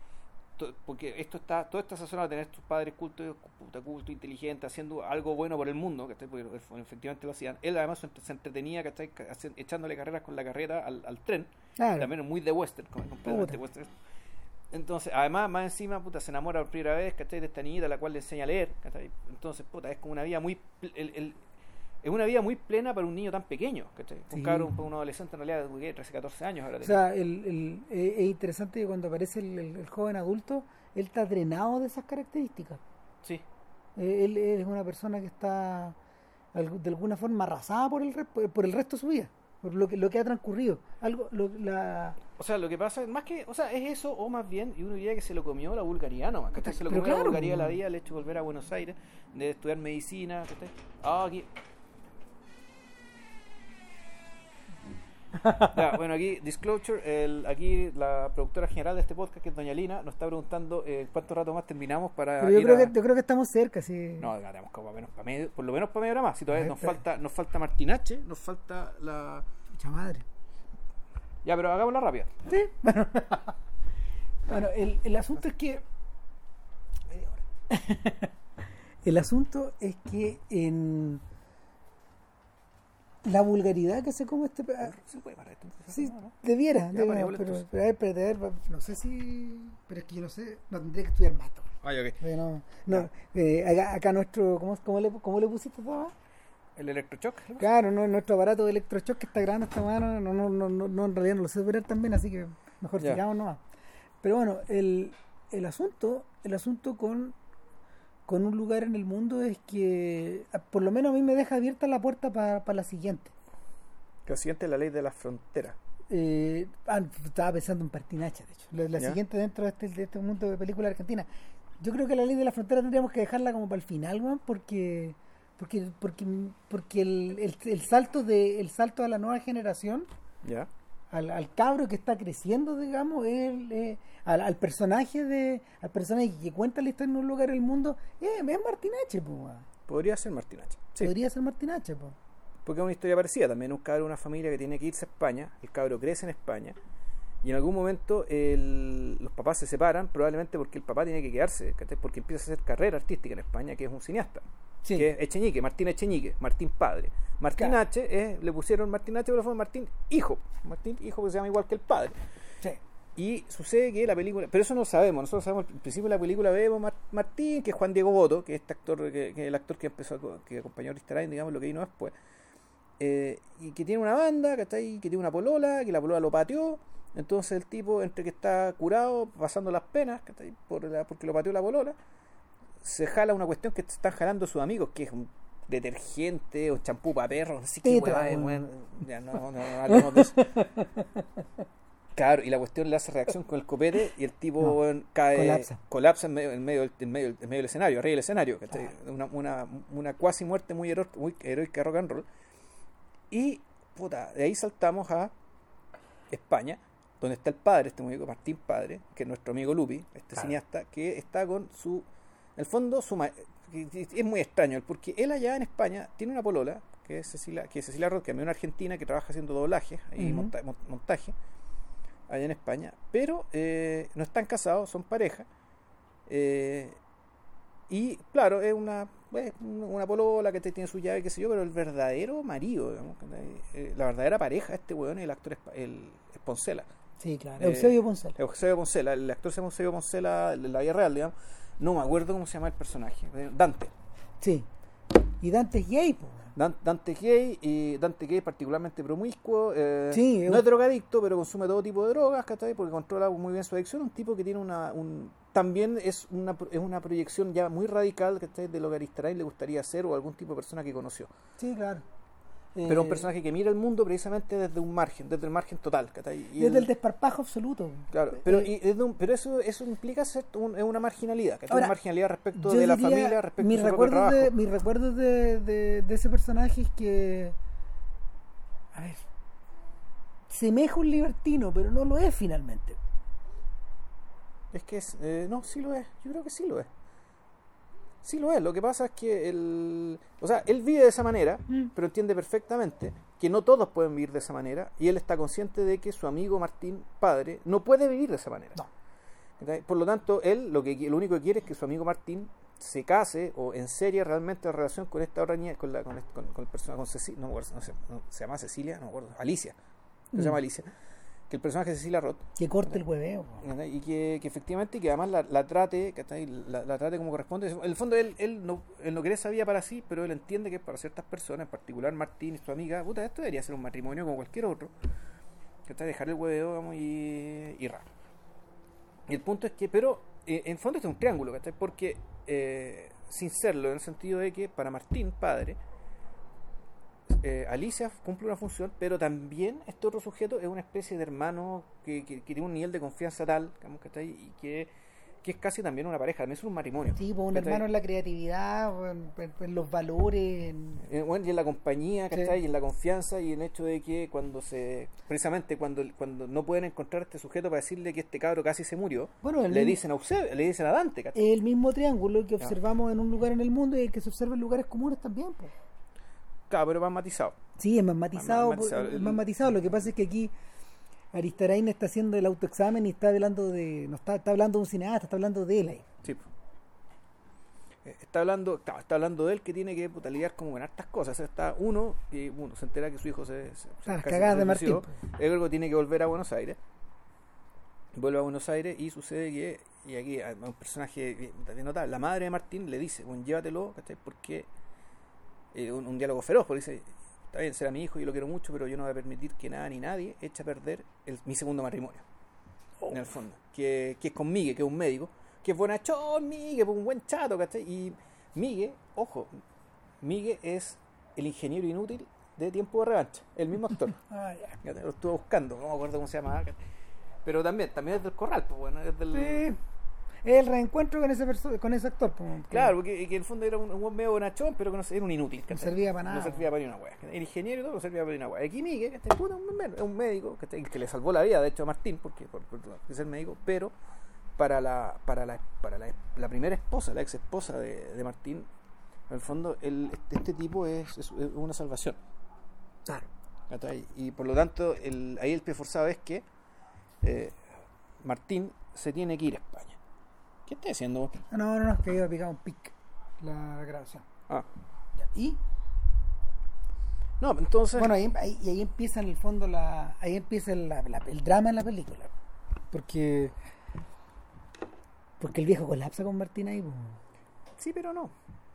to- porque esto está todo está sazonado a tener tus padres cultos puta culto inteligente haciendo algo bueno por el mundo ¿cachai? porque e- efectivamente lo hacían él además se entre- se entretenía ¿cachai? Echándole carreras con la carrera al, al tren claro también es muy de western completamente western entonces además más encima puta se enamora por primera vez ¿cachai? de esta niñita a la cual le enseña a leer ¿cachai? entonces puta es como una vida muy el, el- es una vida muy plena para un niño tan pequeño, ¿cachai? Un Sí. cabrón, un adolescente en realidad de 13, 14 años ahora O sea, el, el- es interesante que cuando aparece el, joven adulto, él está drenado de esas características. Sí, Eh, Él, él es una persona que está de alguna forma arrasada por el, por el resto de su vida, por lo que, lo que ha transcurrido. Algo, lo- la, o sea, lo que pasa es más que, o sea, es eso o más bien, y uno diría que se lo comió la vulgaría nomás, ¿cachai? Se lo comió la claro, la pues. vida, el hecho volver a Buenos Aires, de estudiar medicina, ¿cachai? Ah, aquí. Ya, bueno, aquí, Disclosure, el, aquí la productora general de este podcast, que es Doña Lina, nos está preguntando eh, cuánto rato más terminamos para pero yo ir creo, a- que, yo creo que estamos cerca, sí. No, ganamos como menos para medio, por lo menos para media hora más. Si todavía nos falta, nos falta Martinache, nos falta la. Pucha madre. Ya, pero hagámosla rápida. Sí, bueno. bueno, el, el asunto es que. el asunto es que en la vulgaridad que se come este. pe- ¿Se puede parar esto? Sí, No, no. debiera, Ya, debiera, pero, a ver, a no sé si. Pero es que yo no sé, no tendría que estudiar más. todavía. Ah, ok. No, no, eh, acá, acá nuestro. ¿cómo, cómo, le, ¿Cómo le pusiste esta ¿El electrochoc? Claro, no, nuestro aparato de electroshock que está grabando esta mano, no, no, no, no, en realidad no lo sé operar también, así que mejor sigamos nomás. Pero bueno, el, el asunto, el asunto con, con un lugar en el mundo es que a- por lo menos a mí me deja abierta la puerta para la siguiente. Lo siguiente es la ley de la frontera. Eh, ah, estaba pensando en Partinacha, de hecho. La, la siguiente dentro de este, de este mundo de película argentina. Yo creo que la ley de la frontera tendríamos que dejarla como para el final, weón, porque porque porque porque el, el, el salto de el salto a la nueva generación ¿Ya? Al, al cabro que está creciendo digamos el, eh, al, al personaje de al personaje que cuenta la historia en un lugar del mundo eh, es po, weón. Podría ser Martinache. Sí. podría ser Martinache po. Porque es una historia parecida también. Un cabro de una familia que tiene que irse a España. El cabro crece en España. Y en algún momento el- los papás se separan, probablemente porque el papá tiene que quedarse, porque empieza a hacer carrera artística en España, que es un cineasta. Sí. que es Echeñique, Martín Echeñique, Martín padre. Martín Claro. H es- le pusieron Martín H, pero fue Martín hijo. Martín hijo que se llama igual que el padre. Sí. Y sucede que la película, pero eso no lo sabemos, nosotros sabemos al principio de la película vemos Mar- Martín, que es Juan Diego Boto, que es este actor, que, que es el actor que empezó, que acompañó a Ristarain, digamos, lo que vino después. Eh, y que tiene una banda, ¿cachai? Que tiene una polola, que la polola lo pateó. Entonces el tipo, entre que está curado, pasando las penas, ¿cachai? Por la- porque lo pateó la polola, se jala una cuestión que están jalando sus amigos, que es un detergente o champú para perros, no sé qué weón. Ya no, no, no hablemos de eso. Claro, y la cuestión le hace reacción con el copete y el tipo No, cae, colapsa. colapsa en medio, en medio, en medio, en medio del escenario, arriba del escenario. Ah. Una, una, una cuasi muerte muy, hero- muy heroica rock and roll. Y, puta, de ahí saltamos a España, donde está el padre, este músico Martín Padre, que es nuestro amigo Lupi, este Claro. cineasta, que está con su, en el fondo, su es muy extraño, porque él allá en España tiene una polola, que es Cecilia, que es Cecilia Roth, que es una argentina que trabaja haciendo doblaje y monta- mon- montaje allá en España, pero eh, no están casados, son pareja. eh, y claro, es una, pues, una polola que tiene su llave, qué sé yo, pero el verdadero marido, digamos, eh, la verdadera pareja de este weón es el actor el Poncela. Sí, claro. Eh, Eusebio Poncela. Eusebio Poncela, el actor se llama Eusebio Poncela en la vida real, digamos. No me acuerdo cómo se llama el personaje. Dante. Sí. Y Dante es gay. Dan- Dante es gay, y Dante gay particularmente promiscuo, eh, Sí, no es- drogadicto, pero consume todo tipo de drogas, ¿cachai? Porque controla muy bien su adicción, un tipo que tiene una, un, también es una, es una proyección ya muy radical, ¿cachai? De lo que a Aristarain le gustaría ser o algún tipo de persona que conoció. Sí, claro. Pero un Eh, personaje que mira el mundo precisamente desde un margen, desde el margen total. Y Desde el desparpajo absoluto. Claro, pero, Eh, y un- pero eso, eso implica ser un- una marginalidad. Ahora, una marginalidad respecto de la familia, respecto mis su recuerdos de mis recuerdos de, de, de ese personaje es que a ver semeja un libertino pero no lo es finalmente Es que es, eh, no, sí lo es, yo creo que sí lo es. Sí lo es, lo que pasa es que él, o sea, él vive de esa manera, Mm. pero entiende perfectamente que no todos pueden vivir de esa manera y él está consciente de que su amigo Martín, padre, no puede vivir de esa manera. No. Por lo tanto, él lo, que, lo único que quiere es que su amigo Martín se case o en realmente la relación con esta otra niña, con la con, con, con el persona, con Cecilia, no, no sé, no, se llama Cecilia, no me acuerdo, Alicia, se Mm. llama Alicia. Que el personaje de Cecilia Roth Que corte el hueveo. y que, que efectivamente que además la, la trate ¿cachai? la, la trate como corresponde en el fondo él, él no él no quiere esa vida para sí pero él entiende que para ciertas personas en particular Martín y su amiga puta esto debería ser un matrimonio como cualquier otro ¿cachai? dejar el hueveo vamos, y, y ra. y el punto es que pero eh, en fondo este es un triángulo ¿cachai? porque eh, sin serlo en el sentido de que para Martín padre eh, Alicia cumple una función, pero también este otro sujeto es una especie de hermano que, que- que tiene un nivel de confianza tal, digamos, ¿cachai? y que, que es casi también una pareja, también es un matrimonio. Sí, pues un hermano en la creatividad, en, en- en los valores. en- Eh, bueno, y en la compañía, Sí. Y en la confianza y en el hecho de que cuando se. Precisamente cuando, cuando no pueden encontrar a este sujeto para decirle que este cabro casi se murió, Bueno, le mismo- dicen a Eusebio, le dicen a Dante, ¿cachai? el mismo triángulo que observamos en un lugar en el mundo y el que se observa en lugares comunes también. pues. Claro, pero más matizado. Sí, es más matizado. Más matizado. más matizado. Lo que pasa es que aquí Aristarain está haciendo el autoexamen y está hablando de. No está, está hablando de un cineasta, está hablando de él ahí. Sí. Eh, Está hablando, está hablando de él que tiene que puta, lidiar como con hartas cosas. Está uno, que uno se entera que su hijo se, se, cagadas se de Martín. El luego tiene que volver a Buenos Aires. Vuelve a Buenos Aires y sucede que, y aquí hay un personaje bien notable, la madre de Martín le dice, bueno, llévatelo, ¿cachai? Porque eh, un, un diálogo feroz, porque dice, está bien, será mi hijo, yo lo quiero mucho, pero yo no voy a permitir que nada ni nadie eche a perder el- mi segundo matrimonio. En el fondo. Que, que es con Migue, que es un médico, que es bonachón, Migue, pues un buen chato, ¿cachai? Y Migue, ojo, Migue es el ingeniero inútil de Tiempo de Revancha, el mismo actor. Ah, Lo estuve buscando, no me acuerdo cómo se llama. Pero también, también es del corral, pues bueno, es del... Sí. El reencuentro con ese, con ese actor. que- Claro, porque que en el fondo era un, un medio bonachón, pero que no, era un inútil. No servía para No nada. servía para ni una wea. El ingeniero y todo no servía para ni una wea. Aquí Miguel, un mé- es un médico ¿cachai? que le salvó la vida, de hecho, a Martín, porque por, por- por ser médico, pero para la para la, para la, la primera esposa, la ex esposa de, de Martín, en el fondo, el, este, este tipo es, es- es una salvación. Claro. Y por lo tanto, el, ahí el pie forzado es que eh, Martín se tiene que ir a España. ¿Qué está haciendo vos? No, no, no, es que iba picado un pic la grabación. Ah. Y no, entonces. bueno, ahí, ahí- y ahí empieza en el fondo la, ahí empieza la- la- el drama en la película. Porque porque el viejo colapsa con Martín ahí. pues. Sí, pero no.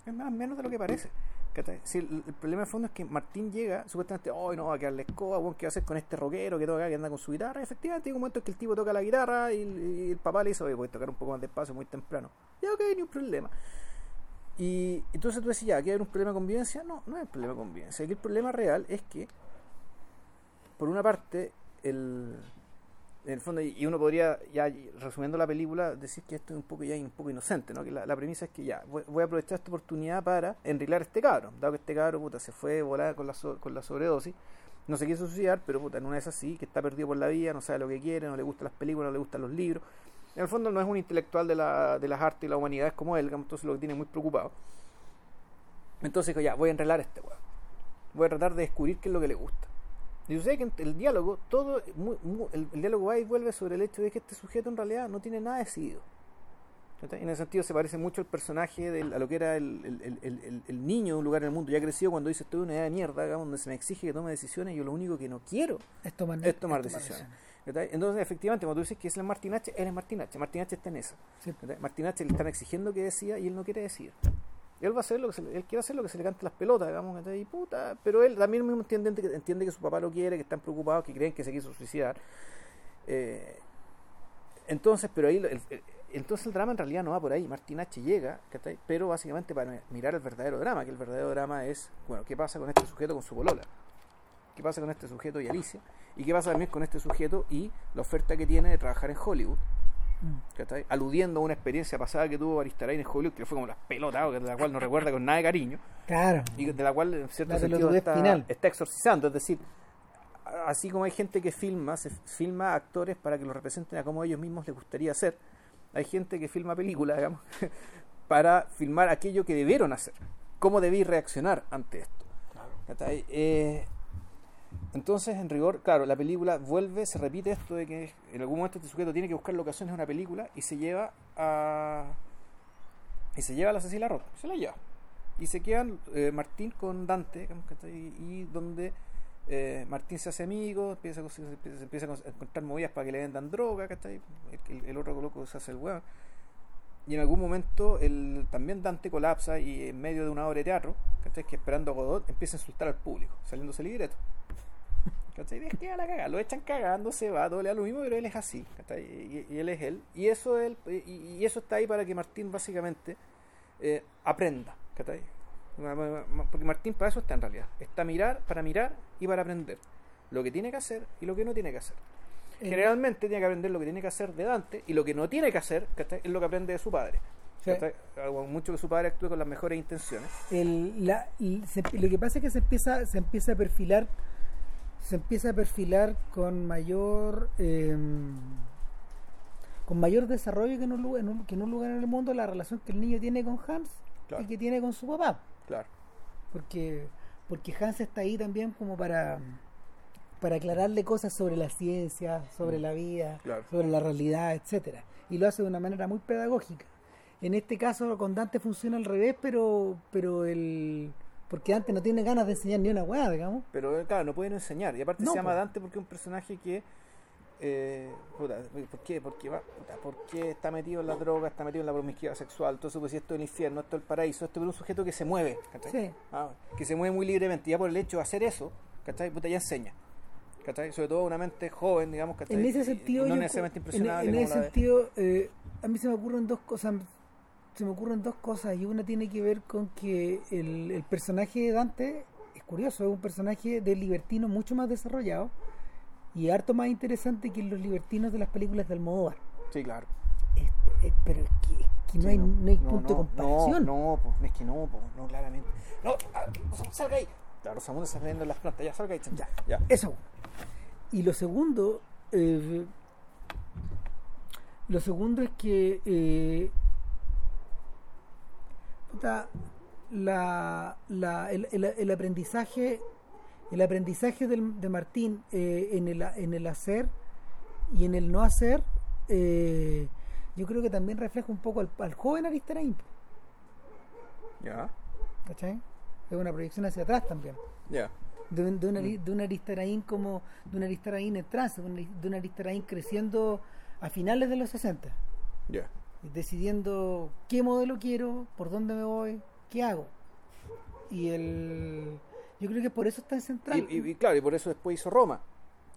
Es más menos de lo que parece. El, problema de fondo es que Martín llega, supuestamente, hoy no va a quedar la escoba, ¿qué va a hacer con este rockero que toca, que anda con su guitarra? Efectivamente, hay un momento en que el tipo toca la guitarra y, el- papá le dice, oye, puedes tocar un poco más despacio, muy temprano. Ya, ok, ni un problema. Y entonces tú decís, ya, ¿aquí hay un problema de convivencia? No, no hay un problema de convivencia. Aquí el problema real es que, por una parte, el, en el fondo, y uno podría, ya resumiendo la película, decir que esto es un poco ya un poco inocente, ¿no? Que la, premisa es que ya, voy, a aprovechar esta oportunidad para enrilar a este cabro, dado que este cabro, puta, se fue volada con la, so- con la sobredosis, no se quiso suicidar, pero puta, en una de esas sí, que está perdido por la vida, no sabe lo que quiere, no le gustan las películas, no le gustan los libros. En el fondo no es un intelectual de, la, de las artes y la humanidad, es como él, entonces lo que tiene muy preocupado. Entonces dijo, ya, voy a enrelar a este weón. Voy a tratar de descubrir qué es lo que le gusta. Y sucede que el diálogo, todo, muy- muy- el, el diálogo va y vuelve sobre el hecho de que este sujeto en realidad no tiene nada decidido. En ese sentido se parece mucho al personaje del- a lo que era el, el- el- niño de un lugar en el mundo. Ya creció cuando dice estoy en una edad de mierda, digamos, donde se me exige que tome decisiones y yo lo único que no quiero Es tomar, es tomar decisiones. Entonces, efectivamente, cuando tú dices que es el Martin H, él es Martin H. Martin H está en esa. Sí. ¿cachai? Martin H le están exigiendo que decida y él no quiere decir. Él va a hacer lo que él quiere hacer lo que se le cante las pelotas, digamos, y puta, pero él también mismo entiende que, entiende que su papá lo quiere, que están preocupados, que creen que se quiso suicidar. Eh, entonces, pero ahí, el- el- entonces el drama en realidad no va por ahí. Martin H llega, pero básicamente para mirar el verdadero drama, que el verdadero drama es, bueno, ¿qué pasa con este sujeto con su polola? ¿Qué pasa con este sujeto y Alicia? ¿Y qué pasa también con este sujeto y la oferta que tiene de trabajar en Hollywood? Mm. ¿cachai? Aludiendo a una experiencia pasada que tuvo Aristarain en Hollywood, que fue como las pelotas, de la cual no recuerda con nada de cariño, Claro. y de la cual en cierto La sentido está, está exorcizando. Es decir, así como hay gente que filma, se filma actores para que los representen a como ellos mismos les gustaría hacer, hay gente que filma películas, digamos, para filmar aquello que debieron hacer, cómo debí reaccionar ante esto. ¿Cachai? Eh, entonces, en rigor, claro, la película vuelve, se repite esto de que en algún momento este sujeto tiene que buscar locaciones de una película y se lleva a. Y se lleva a la Cecilia Roth, se la lleva. Y se quedan eh, Martín con Dante, y donde eh, Martín se hace amigo, empieza, a- empieza, a encontrar movidas para que le vendan droga. El, el- otro loco se hace el weón. Y en algún momento el, también Dante colapsa y en medio de una obra de teatro, ¿cachai? Que esperando a Godot empieza a insultar al público, saliéndose libreto. ¿Cachai? Y es que a la cagada, lo echan cagando, se va, todo le da lo mismo, pero él es así, ¿cachai? Y, y él es él. Y eso, él, y, y eso está ahí para que Martín básicamente eh, aprenda, ¿cachai? Porque Martín para eso está en realidad. Está mirar, para mirar y para aprender. Lo que tiene que hacer y lo que no tiene que hacer. Generalmente tiene que aprender lo que tiene que hacer de Dante y lo que no tiene que hacer ¿cachai? es lo que aprende de su padre. Sí. mucho que su padre actúe con las mejores intenciones. el- la- se- lo que pasa es que se empieza se empieza a perfilar se empieza a perfilar con mayor eh, con mayor desarrollo que en, un, lu- en un- que en un lugar en el mundo la relación que el niño tiene con Hans Claro. y que tiene con su papá Claro. porque porque Hans está ahí también como para para aclararle cosas sobre la ciencia sobre la vida Claro. sobre la realidad etcétera y lo hace de una manera muy pedagógica en este caso con Dante funciona al revés pero pero el porque Dante no tiene ganas de enseñar ni una weá digamos Pero eh, claro, no pueden enseñar. Y aparte No, se llama pues. Dante porque es un personaje que. Eh, puta, ¿por qué? Porque va, puta, ¿por qué está metido en la droga, está metido en la promiscuidad sexual? Entonces, pues si esto es el infierno, esto es el paraíso, esto es un sujeto que se mueve, ¿cachai? Sí. Ah, que se mueve muy libremente. Y ya por el hecho de hacer eso, ¿cachai? Puta, ya enseña. ¿Cachai? Sobre todo una mente joven, digamos, ¿cachai? en ese sentido no yo necesariamente en- impresionable. en, ese sentido eh, a mí se me ocurren dos cosas se me ocurren dos cosas y una tiene que ver con que el, el personaje de Dante es curioso es un personaje de libertino mucho más desarrollado y harto más interesante que los libertinos de las películas de Almodóvar Sí, claro. Es- es- pero es que, es que no, Sí, hay, no hay punto de comparación No, no, es que no, po, no, claramente. No, ah, salga ahí. Claro, Rosamunda está viendo las plantas, ya salga ahí. Ya. ya. Eso. Y lo segundo, eh, lo segundo es que eh, la, la- el, el- el aprendizaje, el aprendizaje del- de Martín eh, en, el, en el hacer y en el no hacer, eh, yo creo que también refleja un poco al, al joven Aristarain, Ya, ¿cachai? Es una proyección hacia atrás también. ya. De, un- de, una, de un Aristarain como de un Aristarain en trance, de un, Aristarain creciendo a finales de los 60, Ya. decidiendo qué modelo quiero, por dónde me voy, qué hago. Y el yo creo que por eso está en central. Y, y- y claro, y por eso después hizo Roma.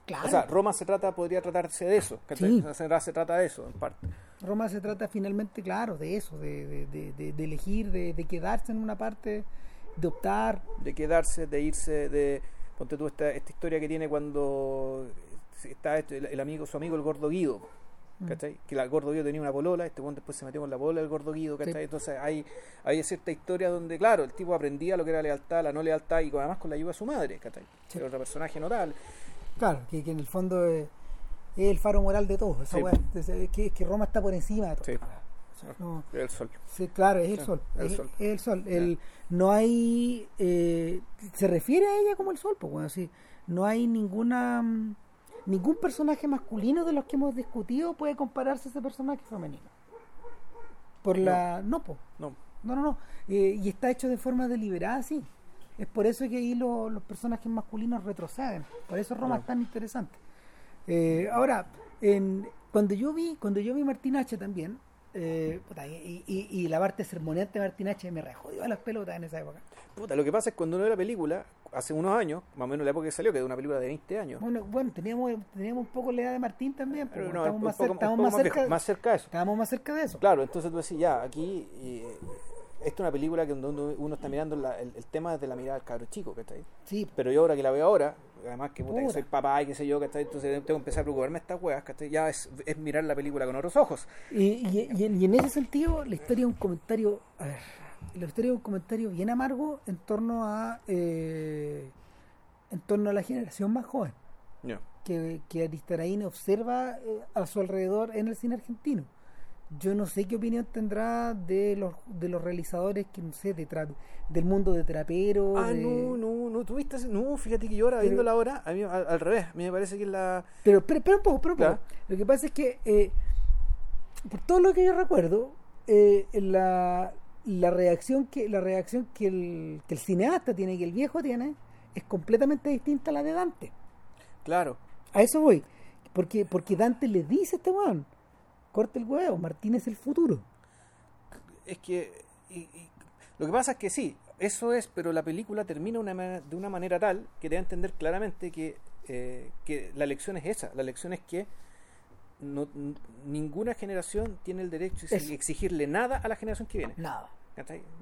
claro, O sea, Roma se trata, podría tratarse de eso. Sí. Se, se trata de eso, en parte. Roma se trata finalmente, claro, de eso, de, de, de- de- de elegir, de, de quedarse en una parte, de optar. De quedarse, de irse, de. Ponte tú esta, esta historia que tiene cuando está este- el, amigo, su amigo el gordo Guido. Mm. ¿cachai? Que la- el gordo Guido tenía una polola, este weón después se metió con la polola del gordo Guido, ¿cachai? Sí. Entonces hay, hay cierta historia donde, claro, el tipo aprendía lo que era lealtad, la no lealtad y además con la ayuda de su madre, ¿cachai? Sí. Era otro personaje notable. Claro, que, que en el fondo es, es el faro moral de todo. Esa Sí. weá, es, es que, es que Roma está por encima de todo. No- El sol. Sí, claro, es el sol. el es, sol. es el sol. El, no hay. eh, se refiere a ella como el sol, pues bueno, sí. No hay ninguna. mm, Ningún personaje masculino de los que hemos discutido puede compararse a ese personaje femenino. Por la. No, pues. No. No, no, no. Eh, y está hecho de forma deliberada, sí. Es por eso que ahí lo- los personajes masculinos retroceden. Por eso Roma es tan interesante. Eh, ahora, en, cuando yo vi, cuando yo vi Martín H también, eh, puta, y, y- y la parte sermoneante de Martín H me rejodió a las pelotas en esa época. Puta, lo que pasa es que cuando uno ve la película, hace unos años, más o menos la época que salió, que es una película de 20 años. Bueno, bueno teníamos, teníamos un poco la edad de Martín también, pero Pero no, estábamos, más, poco- cer- un estábamos poco más más cerca, más cerca de eso. estábamos más cerca de eso. Claro, entonces tú decís, ya, aquí eh, esta es una película que donde uno, uno está mirando la- el, el tema desde la mirada del cabro chico, ¿cachai? Sí, Pero yo ahora que la veo ahora, además que, puta, que soy papá y qué sé yo, ¿cachai? Entonces tengo que empezar a preocuparme estas weas, ¿cachai? Ya es, es mirar la película con otros ojos. Y, y- y en- y en ese sentido, la historia es un comentario, a ver, la historia es un comentario bien amargo en torno a eh, en torno a la generación más joven que, que Aristarain observa eh, a su alrededor en el cine argentino. Yo no sé qué opinión tendrá de los de los realizadores que no sé de del mundo de trapero. Ah, de- no, no, no, tuviste, no, fíjate que yo ahora Pero- viéndola ahora, a mí al, al revés, a mí me parece que la... Pero espera, espera un poco, espera un poco. Claro. Lo que pasa es que, eh, por todo lo que yo recuerdo, eh, la, la reacción que la reacción que el, que el cineasta tiene, que el viejo tiene, es completamente distinta a la de Dante. Claro. A eso voy. Porque, porque Dante le dice a este weón, corta el huevo, Martín es el futuro. Es que y- y lo que pasa es que sí, eso es, pero la película termina una de una manera tal que te da a entender claramente que, eh, que la lección es esa. La lección es que no, ninguna generación tiene el derecho de exigirle nada a la generación que viene. Nada.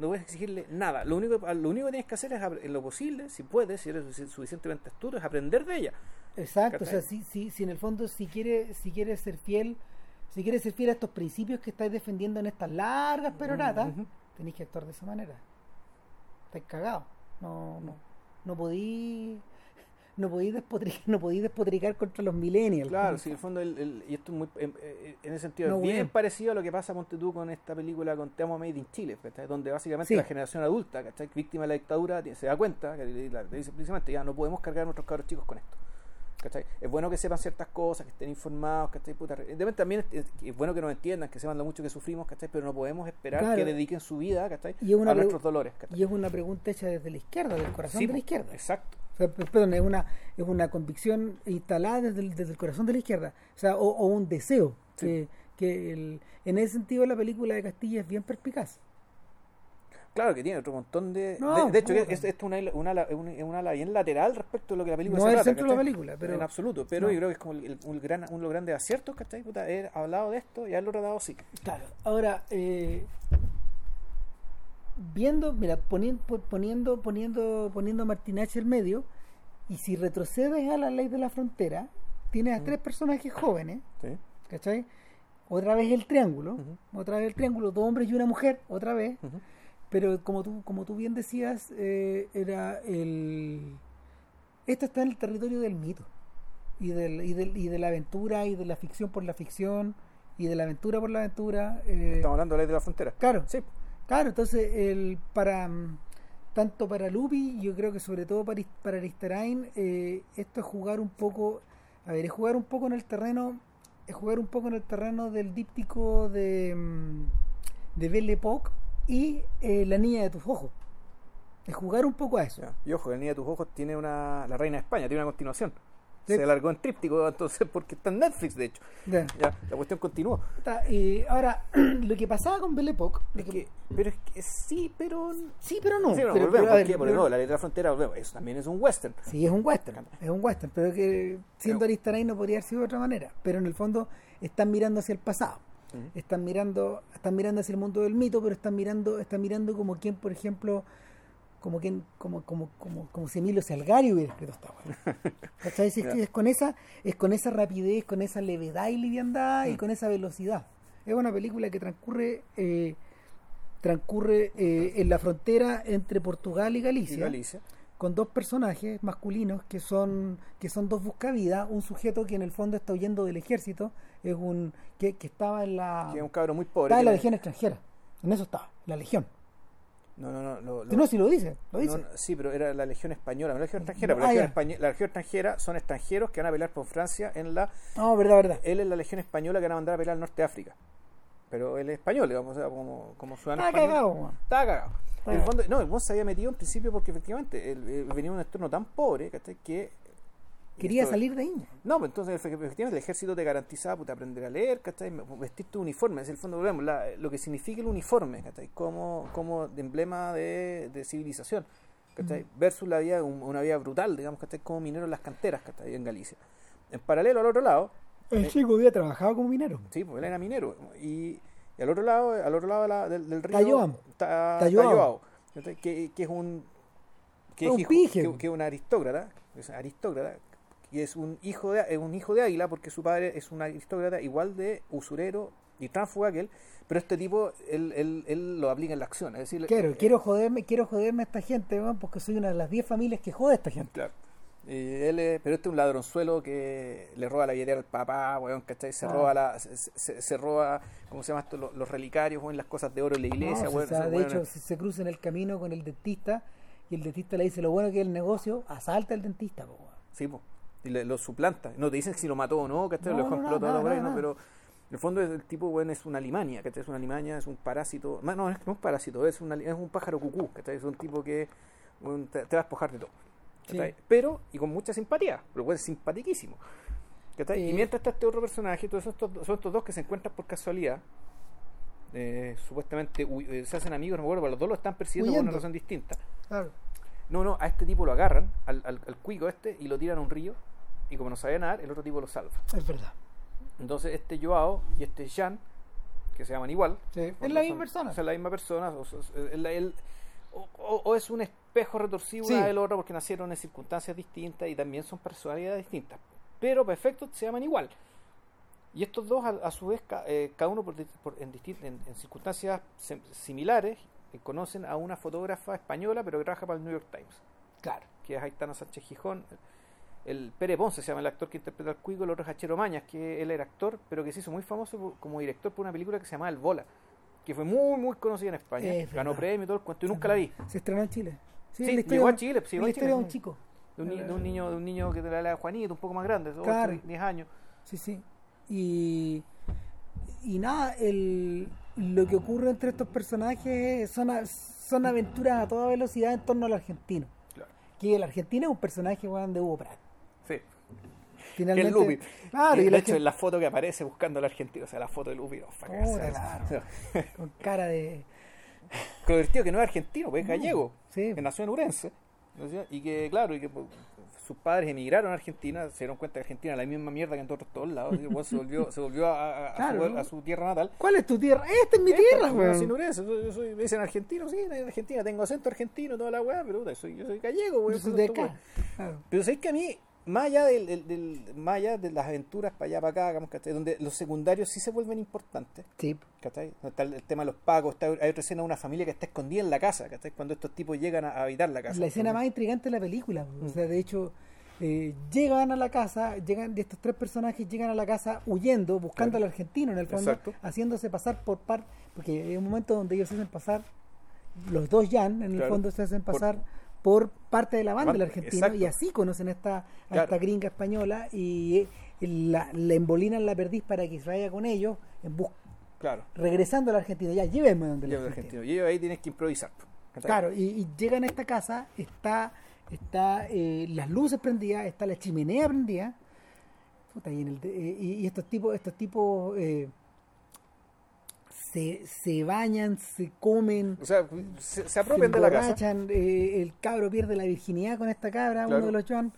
No puedes exigirle nada. Lo único, lo único que tienes que hacer es, en lo posible, si puedes, si eres sufici- suficientemente astuto, es aprender de ella. Exacto, o sea, si, si, si en el fondo si quiere, si quiere ser fiel, si quiere ser fiel a estos principios que estáis defendiendo en estas largas peroratas, Ujú. tenéis que actuar de esa manera. Estáis cagados. No, no, no podí, no podí despotricar, no podí despotricar contra los millennials. Claro, sí, en el fondo, el, el- y esto es muy, en, en- en ese sentido, No, es bien parecido a lo que pasa, ponte tú, con esta película con Te amo Made in Chile, ¿cachai? donde básicamente Sí. la generación adulta, ¿cachai? víctima de la dictadura, se da cuenta, le dice precisamente, ya no podemos cargar a nuestros cabros chicos con esto. ¿Cachai? Es bueno que sepan ciertas cosas, que estén informados, ¿cachai? Puta, también es, bueno que nos entiendan, que sepan lo mucho que sufrimos, ¿cachai? pero no podemos esperar Claro. que dediquen su vida ¿cachai? Y a nuestros dolores. ¿cachai? Y es una pregunta hecha desde la izquierda, del corazón Sí, de la izquierda. Exacto. O sea, p- perdón, es una, es una convicción instalada desde el, desde el corazón de la izquierda. O sea, o, o un deseo. Sí. Que, que el- en ese sentido la película de Castilla es bien perspicaz. Claro que tiene otro montón de... No, de, de hecho, puta. es, esto es una, una, una, ala bien lateral respecto a lo que la película No se es el centro de la película, pero... en absoluto, pero no. yo creo que es como el, un gran, uno de los grandes aciertos, ¿cachai? Puta, haber hablado de esto y haberlo tratado así. Claro. Ahora, eh, viendo, mira, poniendo, poniendo, poniendo, poniendo a Martin H. en medio, y si retrocedes a la ley de la frontera, tienes a Mm. tres personajes jóvenes, ¿sí? ¿cachai? Otra vez el triángulo, Ujú. otra vez el triángulo, dos hombres y una mujer, otra vez. Ujú. Pero como tú, como tú bien decías, eh, era el... Esto está en el territorio del mito. Y, del, y, del, y de la aventura, y de la ficción por la ficción, y de la aventura por la aventura. eh, Estamos hablando de la ley de la frontera. claro, Sí, claro. Entonces, el, para mm, tanto para Lupi, yo creo que sobre todo para, para Aristarain, eh, esto es jugar un poco... A ver, es jugar un poco en el terreno... Es jugar un poco en el terreno del díptico de, mm, de Belle Époque y eh, La niña de tus ojos. Es jugar un poco a eso. ya. y ojo, el Niño de tus ojos tiene una... La Reina de España tiene una continuación. Sí. Se alargó en tríptico, entonces, porque está en Netflix, de hecho. Ya. Ya, la cuestión continuó. Está, eh, ahora, lo que pasaba con Belle Époque, Es que- que, pero es que sí, pero... sí, pero no. sí, pero pero- volvemos, pero, ver, porque, no, la de la frontera, volvemos, eso también es un western. Sí, es un western, es un western, pero que siendo Aristarain no podría haber sido de otra manera. Pero en el fondo están mirando hacia el pasado, Están mirando, están mirando hacia el mundo del mito, pero están mirando, están mirando como quien, por ejemplo, como quien, como, como, como, como si Emilio Salgari hubiera escrito esta. Es, es con esa, es con esa rapidez, con esa levedad y liviandad y Mm. con esa velocidad. Es una película que transcurre, eh, transcurre eh, en la frontera entre Portugal y Galicia. Con dos personajes masculinos que son que son dos buscavidas, un sujeto que en el fondo está huyendo del ejército, es un que, que estaba en la Que es un cabro muy pobre. estaba en la le- legión extranjera. En eso estaba, la legión. No, no, no. Lo, No, si lo dice, lo dice. no, sí, pero era la Legión Española, no la Legión Extranjera. No, pero la, ah, Legión la Legión Extranjera son extranjeros que van a pelear por Francia en la... No, verdad, verdad. Él es la Legión Española que van a mandar a pelear al norte de África. Pero él es español, digamos, o sea, como, como ciudadano Está español. cagado, man. Estaba cagado. Está En el cagado. fondo, no, el se había metido en principio porque efectivamente él, él venía de un entorno tan pobre ¿cachai? que... Quería esto- salir de ahí. No, pues entonces efe- efectivamente el ejército te garantizaba puta, aprender a leer, ¿cachai? vestir tu uniforme, es el fondo volvemos, la- lo que significa el uniforme, ¿cachai? Como, como de emblema de, de civilización, ¿cachai? Mm. Versus la vida, un- una vida brutal, digamos, ¿cachai? Como minero en las canteras, ¿cachai? En Galicia. En paralelo al otro lado, El chico había trabajado como minero. sí, pues él era minero, y, y al otro lado, al otro lado de la- del, del río, Tayoam. Ta- que, que es un que Es un hijo- que, que es un aristócrata, es aristócrata, y es un hijo de es un hijo de águila porque su padre es un aristócrata igual de usurero y tránsfuga que él, pero este tipo él, él, él lo aplica en la acción, es decir, Quiero, eh, quiero joderme, quiero joderme a esta gente, weón, porque soy una de las 10 familias que jode a esta gente. Claro. Y él es- pero este es un ladronzuelo que le roba la billetera al papá, weón, ¿cachai? Se Ah. roba la, se, se- se roba, ¿cómo se llama esto? Los, los relicarios, weón, las cosas de oro en la iglesia, No, weón. o sea, de hecho, si se cruza en el camino con el dentista y el dentista le dice lo bueno que es el negocio, asalta al dentista, po, weón. Sí, po. y le- lo suplanta. No te dicen si lo mató o no, ¿cachai? No, lo dejó no, nada. Pero en el fondo es- el tipo, bueno, es una limaña, ¿cachai? Es una limaña, es un parásito. No, no, es, no es un parásito, es, una, es un pájaro cucú, ¿cachai? Es un tipo que weón, te, te va a despojar de todo. Sí. Pero, y con mucha simpatía, pero es simpatiquísimo. ¿cachai? Eh. Y mientras está este otro personaje, todos estos, son estos dos que se encuentran por casualidad. eh, supuestamente eh, se hacen amigos, no me acuerdo, pero los dos lo están persiguiendo por una razón distinta. Claro. No, no, a este tipo lo agarran, al, al, al cuico este, y lo tiran a un río. Y como no sabía nadar, el otro tipo lo salva. Es verdad. Entonces este Joao y este Jean, que se llaman igual, Sí, es Bueno, la misma persona. Son la misma persona. O, o- el- el- o- o- o es un espejo retorcido Sí. una del otro porque nacieron en circunstancias distintas y también son personalidades distintas. Pero para efectos se llaman igual. Y estos dos, a, a su vez, ca- eh, cada uno por, en, en- en circunstancias sem- similares, eh, conocen a una fotógrafa española, pero que trabaja para el New York Times, Claro. que es Aitana Sánchez Gijón. El Pere Ponce se llama el actor que interpreta al Cuico, el otro es Hachero Mañas, que él era actor, pero que se hizo muy famoso por- como director por una película que se llamaba El Bola, que fue muy, muy conocida en España. Es Ganó premio y todo el cuento, y nunca la vi. Se estrenó en Chile. Sí, la llegó a Chile, sí, la historia de un chico. De un, de un niño, de un niño que de la edad Juanito, un poco más grande, Claro. 10 años. Sí, sí. Y, y nada, el, lo que ocurre entre estos personajes son, son aventuras a toda velocidad en torno al argentino. Claro. Que el argentino es un personaje weón, de Hugo Pratt. Finalmente, el Lupi. Claro, Que, y de hecho, gente- en la foto que aparece buscando al argentino, o sea, la foto de Lupi, que Puta, sea- claro. con cara de. Lo divertido que no es argentino, pues es gallego, Sí. que nació en Urense. Y que, claro, y que pues, sus padres emigraron a Argentina, se dieron cuenta que Argentina es la misma mierda que en todos, todos lados. y se volvió, se volvió a, a- a Claro, su, ¿no? a su tierra natal. ¿Cuál es tu tierra? Esta es mi Esta, tierra, en Urense, yo- yo soy- me dicen argentino, sí, en Argentina, tengo acento argentino, toda la weá, pero soy, yo soy gallego. Yo soy de acá. weón. Claro. Pero sabéis que a mí, más allá, del, del- del- más allá de las aventuras para allá, para acá, digamos, ¿cachai? donde los secundarios sí se vuelven importantes, Sí. ¿cachai? Está el, el tema de los pagos, está, hay otra escena de una familia que está escondida en la casa, ¿cachai? Cuando estos tipos llegan a, a habitar la casa. La escena más intrigante de la película. O sea, de hecho, eh, llegan a la casa, llegan de estos tres personajes llegan a la casa huyendo, buscando Claro. al argentino en el fondo, Exacto. haciéndose pasar por par, porque hay un momento donde ellos se hacen pasar, los dos Jan en el Claro. fondo se hacen pasar por, parte de la banda del argentino exacto. y así conocen a esta, a Claro. esta gringa española y eh, la, la embolinan la perdiz para que se vaya con ellos en bus Claro, regresando al argentino, ya llévenme donde argentino. argentino. Y ahí tienes que improvisar. Claro, y, y llegan a esta casa, está, está eh, las luces prendidas, está la chimenea prendida, puta, y, en el eh, y- y estos tipos, estos tipos eh, se, se bañan, se comen, O sea, se, se se apropian de la casa. eh, el cabro pierde la virginidad con esta cabra, Claro. uno de los Joan,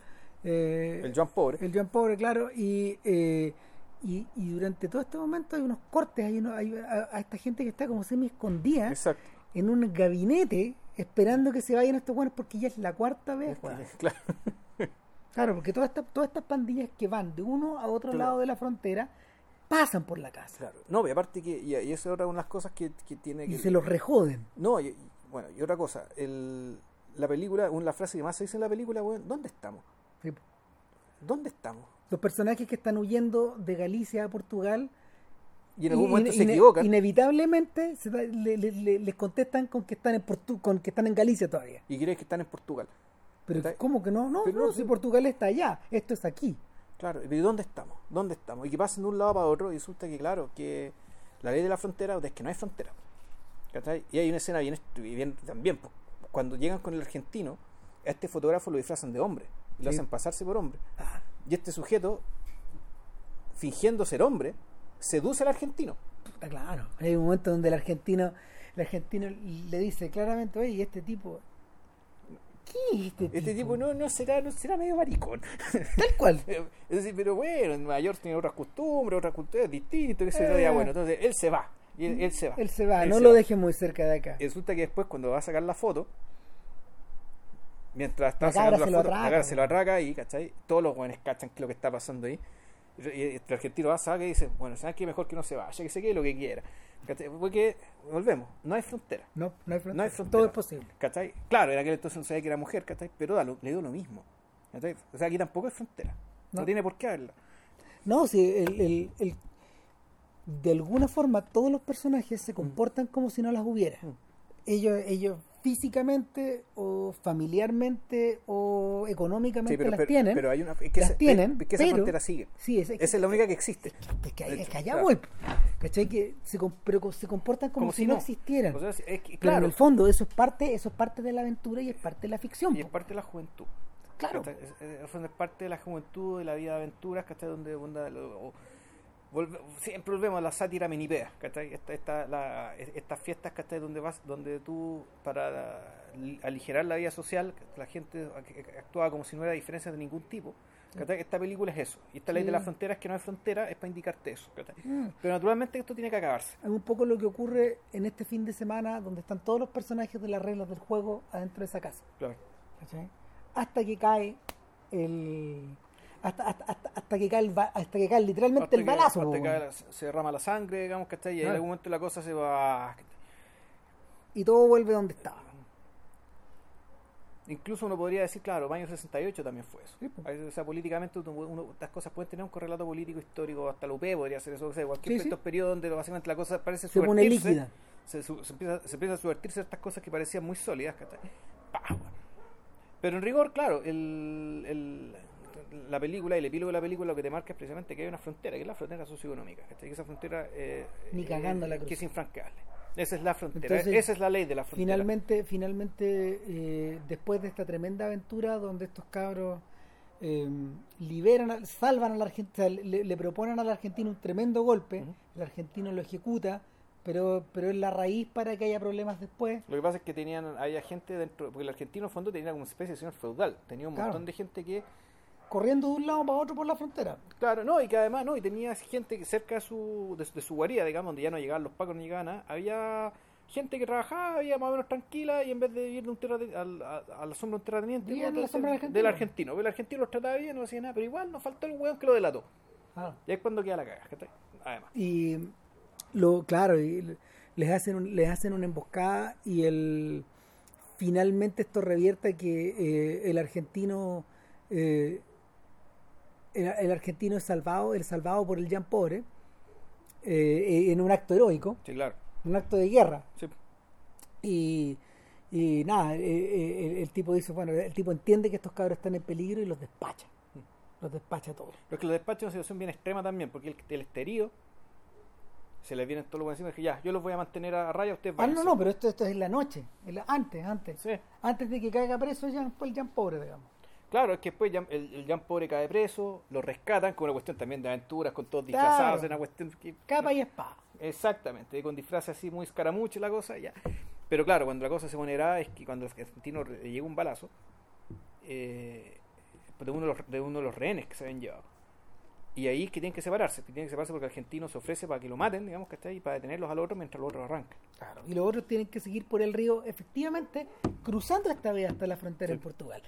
eh, El Joan Pobre. el Joan Pobre, claro, y, eh, y, y durante todo este momento hay unos cortes, hay, uno, hay a, a esta gente que está como semi escondida Exacto. en un gabinete esperando que se vayan estos buenos porque ya es la cuarta vez. Claro. Claro, porque todas estas, todas estas pandillas que van de uno a otro Claro. lado de la frontera pasan por la casa Claro. No, y aparte que, y, y eso es otra de las cosas que, que tiene y que... se los rejoden. No, y, y- bueno, y otra cosa, el, la película, una la frase que más se dice en la película, weón, ¿dónde estamos? Sí. ¿Dónde estamos? Los personajes que están huyendo de Galicia a Portugal Y en algún momento se equivocan Inevitablemente se le- le- le- les contestan con que están en Portu- con que están en Galicia todavía. y creen que están en Portugal. Pero ¿cómo que no? No, Pero no, no, si. Portugal está allá, esto es aquí. Claro, ¿y dónde estamos? ¿Dónde estamos? Y que pasen de un lado para otro y resulta que, claro, que la ley de la frontera es que no hay frontera. ¿cachai? Y hay una escena bien, bien también, cuando llegan con el argentino, a este fotógrafo lo disfrazan de hombre y lo Sí. hacen pasarse por hombre. Ah, Y este sujeto, fingiendo ser hombre, seduce al argentino. Claro. Hay un momento donde el argentino, el argentino le dice claramente, oye, ¿y este tipo, ¿qué es este tipo? Este tipo no, no será, no será medio maricón. Tal cual. es decir, pero bueno, en Nueva York tiene otras costumbres, otras culturas distintas, que Eh. bueno. Entonces él se va. Y él, él se va. Él se va, Él no se lo va. deje muy cerca de acá. Y resulta que después cuando va a sacar la foto, mientras está La sacando la se lo foto, la cabra se lo arranca y, ¿cachai? Todos los jóvenes cachan lo que está pasando ahí. Y y el argentino va, saca y dice, bueno, ¿sabes qué? Mejor que no se vaya, que se quede lo que quiera. ¿Cachai? Porque, volvemos, no hay frontera. No, no hay frontera. No hay frontera. Todo es posible. ¿Cachai? Claro, en aquel entonces no sabía que era mujer, ¿cachai? Pero da lo- le dio lo mismo. ¿cachai? O sea, aquí tampoco hay frontera. No, No. tiene por qué haberla. No, si el, el- el- de alguna forma todos los personajes se comportan como si no las hubiera. Mm. Ellos, ellos físicamente o familiarmente o económicamente Sí, pero, las pero, tienen. pero hay una. Es que, las esa, tienen, es que esa pero- frontera sigue. sí, es, Esa es la única que existe. es que, hecho, que allá claro. voy. ¿Cachai? Que se, pero se comportan como, Como si, si no, no. existieran. O sea, es que, Pero claro, en el fondo eso es parte, eso es parte de la aventura y es parte de la ficción. y es parte de la juventud. Claro. Es, parte de la juventud, de la vida de aventuras, ¿cachai? Donde, donde lo- o- volve- siempre volvemos a la sátira menipea, ¿cachai? Esta, esta, la- estas fiestas, ¿cachai? Donde vas, donde tú, para li- aligerar la vida social, la gente ac- actúa como si no hubiera diferencias de ningún tipo. ¿cachai? Esta película es eso. Y esta ley Sí. de las fronteras, que no es frontera, es para indicarte eso. ¿cachai? Mm. Pero naturalmente esto tiene que acabarse. Es un poco lo que ocurre en este fin de semana donde están todos los personajes de las reglas del juego adentro de esa casa. Claro. ¿cachai? Hasta que cae el... Hasta, hasta, hasta, hasta que cae el ba- hasta que cae literalmente Hasta el que- balazo. hasta que la- se derrama la sangre, digamos, ¿cachai? Y en algún momento la cosa se va... Y todo vuelve donde estaba. Incluso uno podría decir, claro, Baño 68 también fue eso. Sí, pues. o sea, políticamente uno- uno- estas cosas pueden tener un correlato político histórico, hasta la UP podría ser eso, o sea, cualquier Sí, estos periodos donde básicamente la cosa parece Se pone subvertirse, líquida. Se, empieza, se empieza a subvertir ciertas cosas que parecían muy sólidas. Pero en rigor, claro, el, el- la película, el epílogo de la película lo que te marca es precisamente que hay una frontera, que es la frontera socioeconómica, que esa frontera eh, Ni eh, la que es cruza. infranqueable. Esa es la frontera, Entonces, esa es la ley de la frontera. Finalmente, finalmente eh, después de esta tremenda aventura donde estos cabros eh, liberan, a- salvan al argentino, le, le proponen al argentino un tremendo golpe, el argentino lo ejecuta, pero, pero es la raíz para que haya problemas después. Lo que pasa es que tenían, había gente dentro, porque el argentino en fondo tenía como una especie de señor feudal, tenía un Claro. montón de gente que, Corriendo de un lado para otro por la frontera. claro, no, y que además, no, y tenía gente que cerca de su, de, de su guarida, digamos, donde ya no llegaban los pacos ni llegaban nada, había gente que trabajaba, había más o menos tranquila, y en vez de vivir de un terrate- al- a, a la sombra de un terrateniente, no, a la sombra del del argentino. argentino, el argentino los trataba bien, no hacía nada, pero igual nos faltó el weón que lo delató. Ah. Y ahí es cuando queda la caga, ¿cachai? Además. Y lo, claro, y le- les hacen un- les hacen una emboscada y el finalmente esto revierte a que eh, el argentino eh, el, el argentino es salvado, el salvado por el Jan Pobre eh, en un acto heroico, Sí, claro. un acto de guerra. Sí. Y, y nada, eh, eh, el, el tipo dice, bueno, el tipo entiende que estos cabros están en peligro y los despacha. Los despacha todos. Pero es que los despachos es una situación bien extrema también, porque el, el esterío se les vienen todos los buenos encima y dije, ya, yo los voy a mantener a raya, ustedes Ah, no, váyanse". no, pero esto, esto es en la noche, en la- antes, antes. Sí. Antes de que caiga preso Jan, el Jan Pobre, digamos. Claro, es que después el, el Jan Pobre cae preso, lo rescatan con una cuestión también de aventuras, con todos Claro. disfrazados, una cuestión que... Capa y espada. Exactamente, con disfraces así muy escaramucho la cosa, ya. Pero claro, cuando la cosa se pone grave es que cuando el argentino llega un balazo eh, de, uno de, los, de uno de los rehenes que se habían llevado. Y ahí es que tienen que separarse, que tienen que separarse porque el argentino se ofrece para que lo maten, digamos que está ahí, para detenerlos al otro mientras los otros arrancan. Claro. Y los otros tienen que seguir por el río, efectivamente, cruzando esta vez hasta la frontera Sí. en Portugal.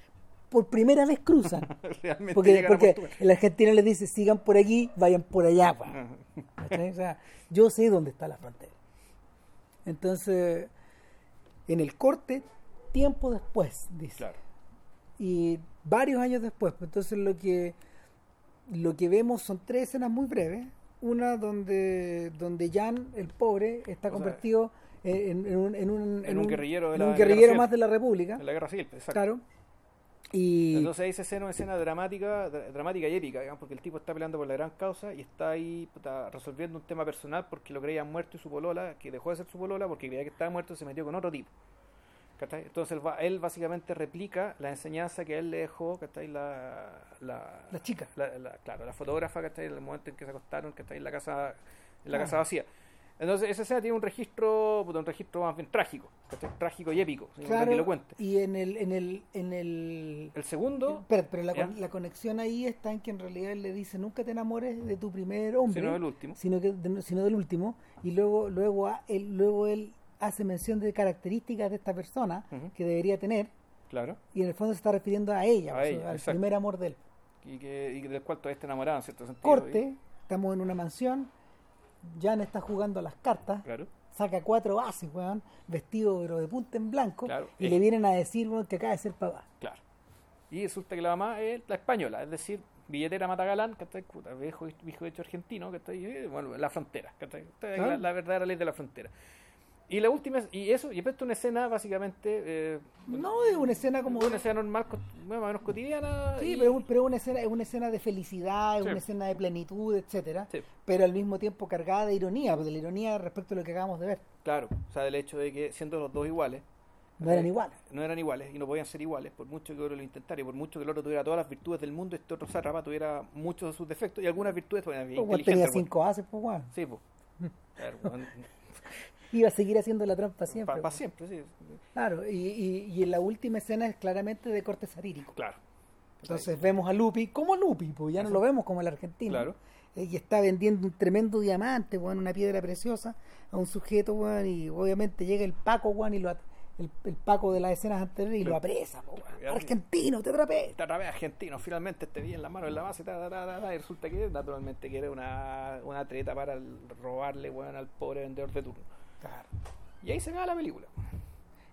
Por primera vez cruzan. Realmente porque porque el argentino les dice, sigan por aquí, vayan por allá. weón". Ajá. ¿Cachai? O sea, yo sé dónde está la frontera. Entonces, en el corte, tiempo después, dice. Claro. y varios años después. pues, Entonces lo que lo que vemos son tres escenas muy breves. Una donde donde Jan, el pobre, está O sea, convertido en, en un, en un, en un guerrillero de la- un de más de la República. En la guerra civil, exacto. Claro. Y Entonces ahí se escena una escena dramática, dra- dramática y épica, digamos, porque el tipo está peleando por la gran causa y está ahí puta, resolviendo un tema personal porque lo creían muerto y su polola, que dejó de ser su polola porque creía que estaba muerto, se metió con otro tipo. ¿cachai? Entonces él, va- él básicamente replica la enseñanza que él le dejó, ¿cachai? La, la, la chica. la- la- claro, la fotógrafa, ¿cachai? En el momento en que se acostaron, que está en la casa, en la Ah. casa vacía. Entonces esa escena tiene un registro, un registro más bien trágico. Trágico y épico. Claro, que lo cuente. y en el en el en el El segundo, Espera, pero la, con- la conexión ahí está en que en realidad él le dice nunca te enamores de tu primer hombre, si no el último. sino que de- sino del último y luego luego a- él luego él hace mención de características de esta persona que debería tener Claro. y en el fondo se está refiriendo a ella, A ella, al primer amor de él. y, que, y del cual todavía está enamorado en cierto sentido. Corte, estamos en una mansión, Jan está jugando a las cartas, claro. saca cuatro bases, weón, vestido pero de punta en blanco, Claro. y Eh. le vienen a decir weón, que acaba de ser papá. Claro. Y resulta que la mamá es la española, es decir, billetera matagalán, que está viejo, viejo hecho argentino, que está ahí, bueno, la frontera, ¿cachai? Claro. la, la verdadera ley de la frontera. Y la última, y eso, y esto una escena básicamente, eh, No es una escena como una escena normal, más o menos cotidiana. Sí, y- pero, pero una escena, es una escena de felicidad, es Sí. una escena de plenitud, etcétera, Sí. pero al mismo tiempo cargada de ironía, pues, de la ironía respecto a lo que acabamos de ver. Claro, o sea, del hecho de que siendo los dos iguales, No eran iguales. No eran iguales y no podían ser iguales, por mucho que otro lo intentara y por mucho que el otro tuviera todas las virtudes del mundo, este otro zarrapa tuviera muchos de sus defectos y algunas virtudes. Bueno, pues, tenía pues. cinco haces, pues, bueno. Sí, pues. Iba a seguir haciendo la trampa siempre. Para, siempre, sí. Claro, y, y, en la última escena es claramente de corte satírico. Claro. Entonces vemos a Lupi como Lupi, pues ya no lo vemos como el argentino. Claro. Eh, y está vendiendo un tremendo diamante, bueno, una piedra preciosa a un sujeto, bueno, y obviamente llega el Paco, bueno, y lo el, el, Paco de las escenas anteriores y lo apresa, argentino, te atrapé. Te atrapé, argentino, finalmente te vi en la mano en la base, y resulta que naturalmente quiere una, una treta para robarle, bueno, al pobre vendedor de turno. Claro. Y ahí se acaba la película.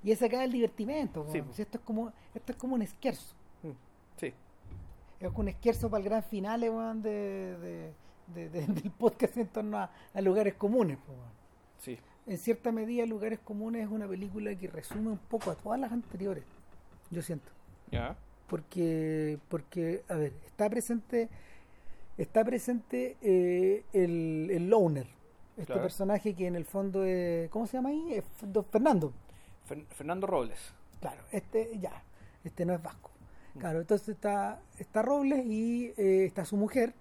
Y ahí se acaba el divertimento, sí. esto es como, esto es como un esquerzo. Mm, sí. Es como un esquerzo para el gran final, de, de, del podcast en torno a, lugares comunes. sí en cierta medida Lugares Comunes es una película que resume un poco a todas las anteriores, yo siento. Ya. Porque, porque, a ver, está presente, está presente eh, el, el Loner, este personaje que en el fondo es, ¿cómo se llama ahí? Es Fernando. Fernando Robles. Claro, este ya, este no es vasco. Mm. Claro, entonces está, está Robles y eh, está su mujer,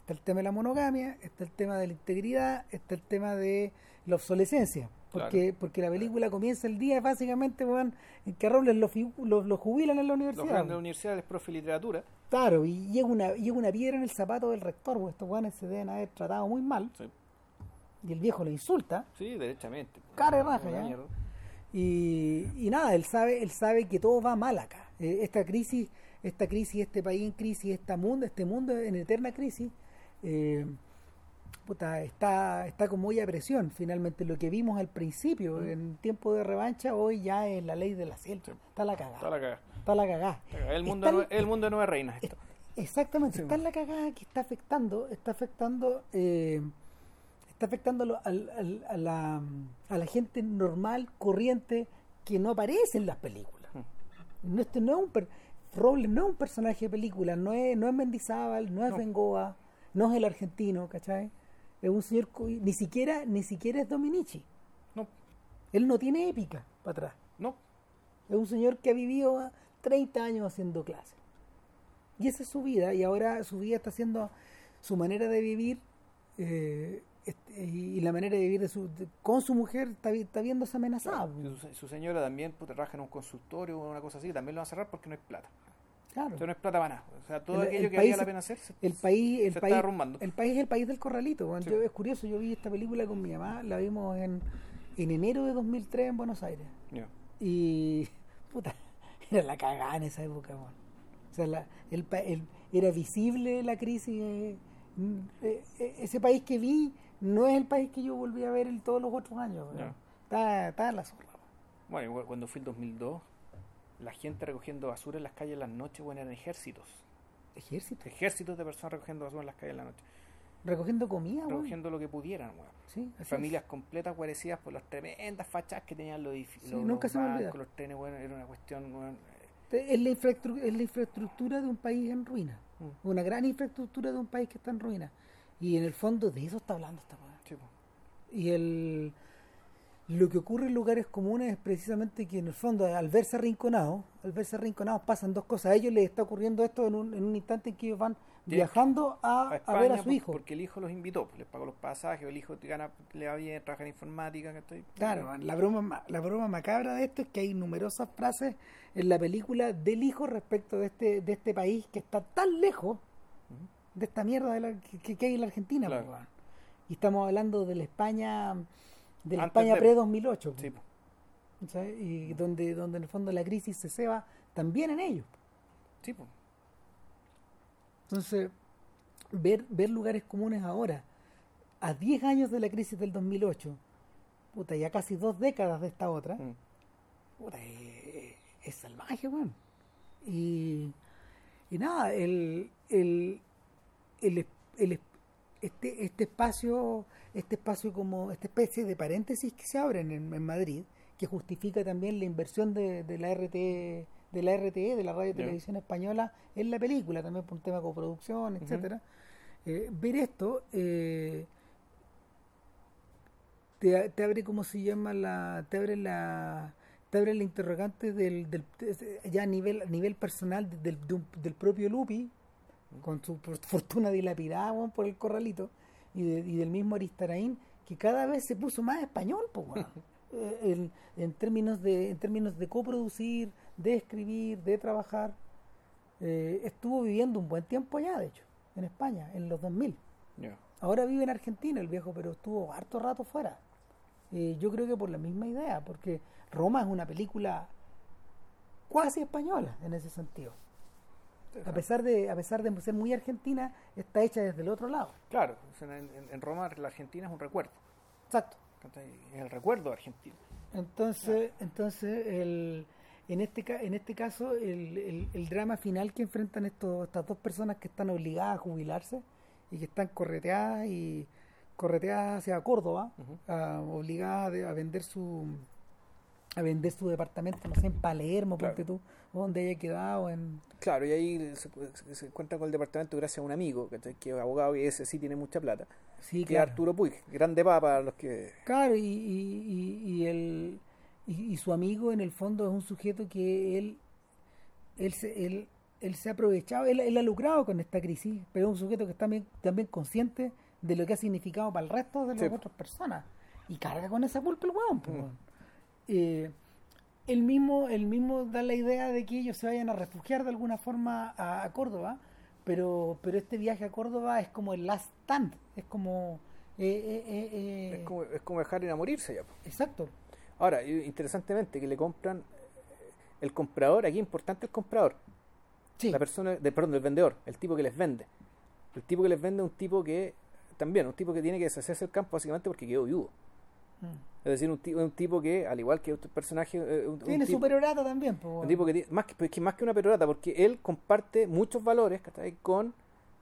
está el tema de la monogamia, está el tema de la integridad, está el tema de la obsolescencia. Porque, porque la película comienza el día básicamente en que a Robles lo, lo, jubilan en la universidad. en la universidad es profe de literatura. Claro, y llega una, llega una piedra en el zapato del rector, porque estos guanes se deben haber tratado muy mal. Y el viejo lo insulta. Sí, derechamente. Cara raja, ya. Y, y, nada, él sabe, él sabe que todo va mal acá. Eh, esta crisis, esta crisis, este país en crisis, esta mundo, este mundo en eterna crisis, eh, está, está con muy a presión. Finalmente, lo que vimos al principio, mm. en tiempo de revancha, hoy ya es la ley de la selva. Está la cagada. Está la cagada. Está la cagada. El mundo, no, el mundo de nueva reina. Esto. Exactamente, está en la cagada que está afectando, está afectando, eh, está afectando a, la, a la gente normal, corriente, que no aparece en las películas. Mm. No, este no es un Robles no es un personaje de película, no es, no es Mendizábal, no es Bengoa, no es el argentino, ¿cachai? es un señor ni siquiera ni siquiera es Dominici. No. Él no tiene épica para atrás. No. Es un señor que ha vivido 30 años haciendo clases. Y esa es su vida, y ahora su vida está haciendo su manera de vivir eh, y la manera de vivir de su, con su mujer está, está viéndose amenazada. Su, señora también pues, trabaja en un consultorio o una cosa así, también lo va a cerrar porque no hay plata. Claro. no es plata para nada. O sea, todo aquello que valía la pena hacer se, el país, el país, está derrumbando. El país es el país del corralito. es curioso, yo vi esta película con mi mamá, la vimos en, en enero de 2003 en Buenos Aires. Y, puta, era la cagada en esa época, O sea, la, el, era visible la crisis. Eh, eh, eh, ese país que vi no es el país que yo volví a ver en todos los otros años. Está, está en la zorra. Bueno, cuando fui el 2002 la gente recogiendo basura en las calles en las noches, bueno, eran ejércitos. ¿Ejércitos? Ejércitos de personas recogiendo basura en las calles en la noche. Recogiendo comida, Recogiendo lo que pudieran, weón. Sí, Familias completas guarecidas por las tremendas fachas que tenían los edificios. Sí, nunca se me Los trenes, bueno, era una cuestión, bueno, es la, infraestructura, es la infraestructura de un país en ruina. Mm. Una gran infraestructura de un país que está en ruina. Y en el fondo de eso está hablando esta. Sí, y el lo que ocurre en lugares comunes es precisamente que en el fondo al verse arrinconados, al verse arrinconados pasan dos cosas. A ellos les está ocurriendo esto en un, en un instante en que ellos van viajando a, a, ver a su hijo. Porque el hijo los invitó, les pagó los pasajes, el hijo gana, le va bien, trabaja en informática. Claro, la broma, la broma macabra de esto es que hay numerosas frases en la película del hijo respecto de este, de este país que está tan lejos de esta mierda de la, que, hay en la Argentina. Pues, y estamos hablando de la España de la España pre-2008. Sí. Y donde, donde en el fondo la crisis se ceba también en ellos. Sí. Entonces, ver, ver lugares comunes ahora, a 10 años de la crisis del 2008, puta, ya casi dos décadas de esta otra, mm. puta, es, salvaje, weón. Y, y nada, el, el, el, el, este, este espacio, este espacio como, esta especie de paréntesis que se abren en, Madrid, que justifica también la inversión de, la RT de la RTE, de la Radio Televisión Española, en la película, también por un tema de coproducción, etcétera. Eh, ver esto eh, te, abre como se llama la, te abre la te abre la interrogante del, del ya a nivel a nivel personal del, del, propio Lupi con su fortuna dilapidada weón, por el corralito y, y del mismo Aristarain que cada vez se puso más español pues en, en, términos de en términos de coproducir de escribir de trabajar eh, estuvo viviendo un buen tiempo allá de hecho en España en los 2000 ahora vive en Argentina el viejo pero estuvo harto rato fuera. Eh, yo creo que por la misma idea, porque Roma es una película cuasi española en ese sentido. A pesar de a pesar de ser muy argentina, está hecha desde el otro lado. Claro, en, Roma la Argentina es un recuerdo. Exacto. Es el recuerdo argentino. Entonces, entonces el, en este en este caso el, el, drama final que enfrentan estos, estas dos personas que están obligadas a jubilarse y que están correteadas y correteada hacia Córdoba, obligada a vender su a vender su departamento, no sé, en Palermo, ponte tú, o donde haya quedado. en Claro, y ahí se, se, encuentra con el departamento gracias a un amigo, que, que es abogado y ese sí tiene mucha plata, sí, que es Arturo Puig, grande papa para los que... Claro, y, y, y, el, y, su amigo en el fondo es un sujeto que él, él, se, él, él se ha aprovechado, él, él ha lucrado con esta crisis, pero es un sujeto que está también, también consciente de lo que ha significado para el resto de las otras personas. Y carga con esa culpa el hueón. Mm. Eh, el mismo, el mismo da la idea de que ellos se vayan a refugiar de alguna forma a, Córdoba, pero, pero este viaje a Córdoba es como el last stand, es como... Eh, eh, es, como es como dejar ir a morirse ya. Exacto. Ahora, interesantemente, que le compran el comprador, aquí importante el comprador. La persona, de, perdón, el vendedor, el tipo que les vende. El tipo que les vende es un tipo que también un tipo que tiene que deshacerse del campo básicamente porque quedó viudo. Es decir, un, un tipo que, al igual que otro personaje... Eh, tiene su perorata también. Un tipo que más que, más que una perorata, porque él comparte muchos valores con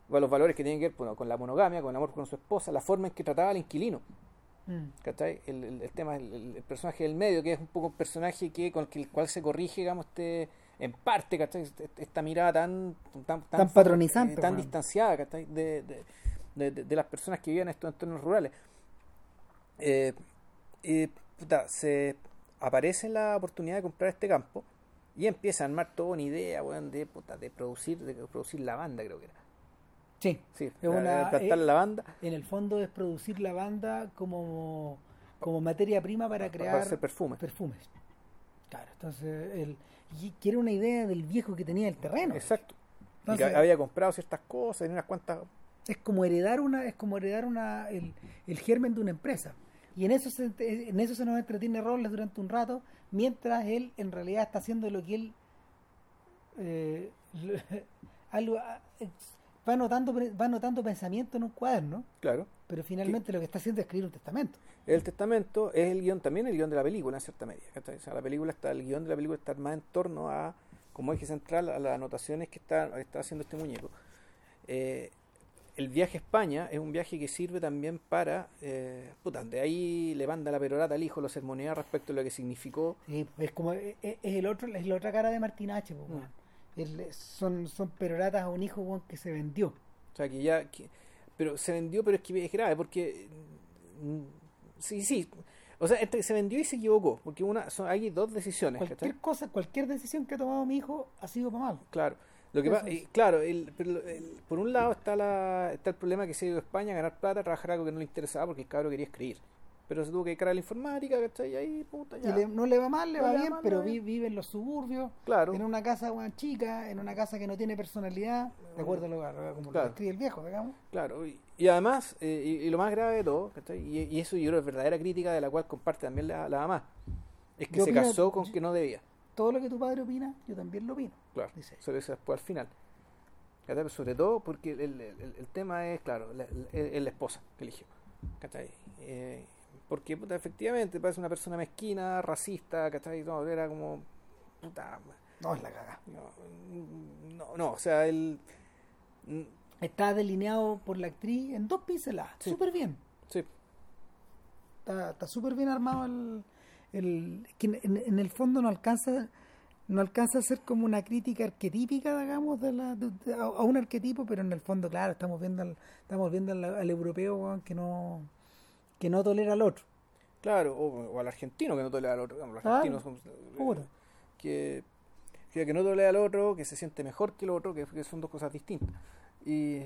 los valores que tienen que ver bueno, con la monogamia, con el amor con su esposa, la forma en que trataba al inquilino. Mm. El, el, tema, el, personaje del medio, que es un poco un personaje que con el cual se corrige, digamos, este, en parte, ¿cachai? Esta mirada tan tan, tan, patronizante, tan distanciada, ¿cachai? de, de, las personas que viven en estos entornos rurales. Eh, se aparece la oportunidad de comprar este campo y empieza a armar toda una idea de, de producir de producir lavanda, creo que era. Sí, sí es una, plantar eh, lavanda. En el fondo es producir lavanda como, como materia prima para crear hacer perfumes. perfumes. Claro, entonces él quiere una idea del viejo que tenía el terreno. Exacto. que había comprado ciertas cosas y unas cuantas es como heredar una es como heredar una el, el germen de una empresa y en eso se, en eso se nos entretiene Robles durante un rato mientras él en realidad está haciendo lo que él eh, algo, eh, va anotando va anotando pensamiento en un cuaderno claro. pero finalmente lo que está haciendo es escribir un testamento. El testamento es el guion también el guion de la película en cierta medida o sea, la película está el guion de la película está más en torno a como eje central a las anotaciones que está, está haciendo este muñeco. Eh, el viaje a España es un viaje que sirve también para, eh, puta, de ahí le manda la perorata al hijo, lo sermonea respecto a lo que significó. es como, es, el otro, es la otra cara de Martín H. Mm. son, son peroratas a un hijo que se vendió. O sea, que ya, pero se vendió, pero es que es grave, porque, mm, sí, sí, o sea, entre se vendió y se equivocó, porque una, son, hay dos decisiones. Cualquier cosa, cualquier decisión que ha tomado mi hijo ha sido para mal. Claro. Lo que pasa, claro, el, por un lado está la, está el problema que se ha ido a España a ganar plata, trabajar algo que no le interesaba porque el cabro quería escribir. Pero se tuvo que dedicar a la informática, ¿cachai? Y ahí, puta, ya. Y no le va mal, le va bien, pero vive en los suburbios, claro. en una casa una chica, en una casa que no tiene personalidad, de acuerdo a lo, como lo escribe el viejo, digamos. Claro, y, además, eh, y, lo más grave de todo, ¿cachai? Y, eso yo creo es verdadera crítica de la cual comparte también la, la mamá, es que se casó con que no debía todo lo que tu padre opina, yo también lo opino. Claro, dice. eso dice después al final. Sobre todo porque el, el, el tema es, claro, la, la, esposa que eligió. Eh, porque puta, efectivamente parece una persona mezquina, racista, ¿cachai? No, era como... Puta, no es la caga. No, no, o sea, él... Está delineado por la actriz en dos pinceladas, súper bien. Sí. Está súper bien armado el, el, que en, el fondo no alcanza no alcanza a ser como una crítica arquetípica digamos de la, a, un arquetipo pero en el fondo claro estamos viendo al, estamos viendo al, europeo que no que no tolera al otro Claro, o, o al argentino que no tolera al otro. digamos, los Claro. argentinos son- Puta. que, que, que no tolera al otro, que se siente mejor que el otro, que, que son dos cosas distintas. Y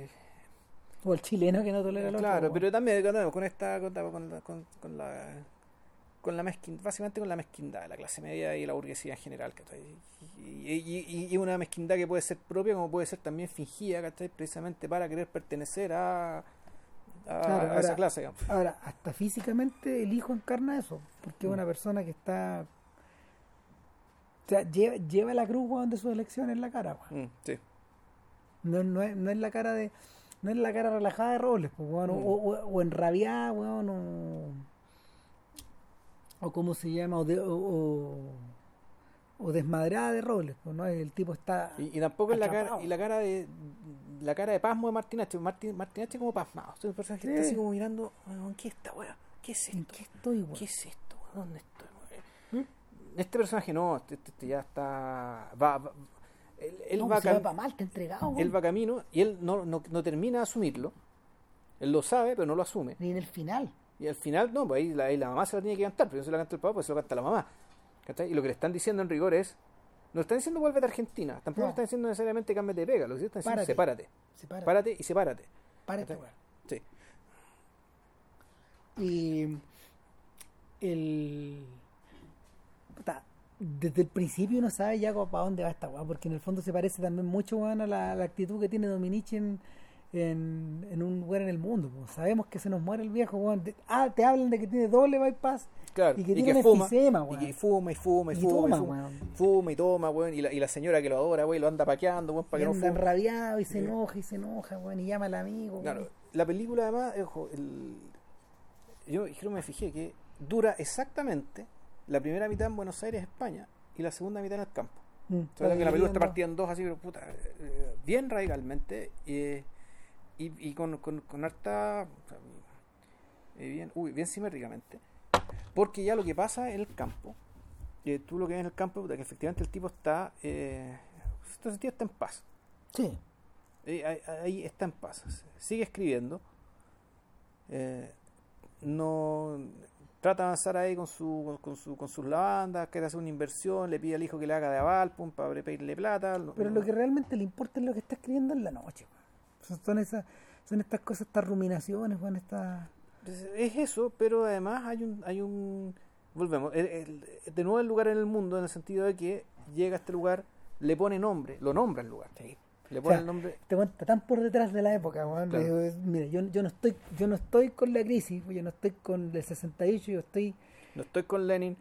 O el chileno que no tolera al otro. claro, pero también con, con esta con, con, con la con la mezquindad, básicamente con la mezquindad de la clase media y la burguesía en general, ¿cachai? Y, y, y- y una mezquindad que puede ser propia como puede ser también fingida, ¿cachai? Precisamente para querer pertenecer a, a, Claro, a esa clase, digamos. Ahora, hasta físicamente el hijo encarna eso, porque es Mm. una persona que está. O sea, lleva, lleva la cruz weón, de sus elecciones en la cara. Mm, sí. No, no, es, no es la cara de. No es la cara relajada de Robles, pues, weón, o, Mm. o, o enrabiada, weón, o. O cómo se llama, o, de- o, o, o desmadrada de Robles, pues, ¿no? El tipo está. Y, y tampoco es la cara, y la cara de la cara de pasmo de Martín H. Martín H. como pasmado. Es un personaje que está Sí. así como mirando, "Weón, ¿qué es esta weá? ¿Qué es ¿En esto? qué estoy, weón? ¿Qué es esto? weón? ¿Dónde estoy? weón?" Este personaje no, este, este- este ya está. Va, va- él, él No, va, va cam- pa' mal, te entregado, weón. él va camino y él no, no, no termina de asumirlo. Él lo sabe, pero no lo asume. Ni en el final. Y al final, no, pues ahí la, ahí la mamá se la tiene que cantar, pero no se la canta el papá, pues se lo canta la mamá. ¿Cachai? Y lo que le están diciendo en rigor es, no están diciendo vuélvete a Argentina, tampoco No. le están diciendo necesariamente cámbiate de pega, lo que sí están diciendo es Párate. sepárate. Sepárate. Párate y sepárate. Párate. Sí. Y el puta, desde el principio uno sabe ya para dónde va esta weá, porque en el fondo se parece también mucho weón, a la, la actitud que tiene Dominici en, en, en un lugar en el mundo. Sabemos que se nos muere el viejo, weón. Ah, te hablan de que tiene doble bypass Claro, y que tiene un fuma, y que fuma y fuma y, Y fuma, toma, y fuma, weón. fuma y toma, weón, y la, y la señora que lo adora, weón, lo anda paqueando, weón, para Y que no anda fume. enrabiado y se enoja y se enoja, weón, y llama al amigo. Claro, weón. la película además, ojo, el- yo creo me fijé que dura exactamente la primera mitad en Buenos Aires, España, y la segunda mitad en el campo. Mm, que la película está partida en dos así, pero puta, eh, bien radicalmente eh, y, y con, con, con harta, eh, bien, uy, bien simétricamente. Porque ya lo que pasa en el campo, eh, tú lo que ves en el campo, puta, que efectivamente el tipo está, eh, en cierto sentido está en paz. Sí, Eh, ahí, ahí está en paz. Sigue escribiendo. Eh, no trata de avanzar ahí con su, con su con sus lavandas, quiere hacer una inversión, le pide al hijo que le haga de aval, pum, para pedirle plata. pero no- lo que realmente le importa es lo que está escribiendo en la noche. Son, son esas, son estas cosas, estas ruminaciones, weón, estas... es, es eso, pero además hay un hay un volvemos, el- el- de nuevo el lugar en el mundo en el sentido de que llega a este lugar, le pone nombre, lo nombra el lugar. Le pone sea, el nombre weón está tan por detrás de la época. Claro. Digo, es- mira, yo, yo no estoy, yo no estoy con la crisis, yo no estoy con el 68, yo estoy, no estoy con Lenin,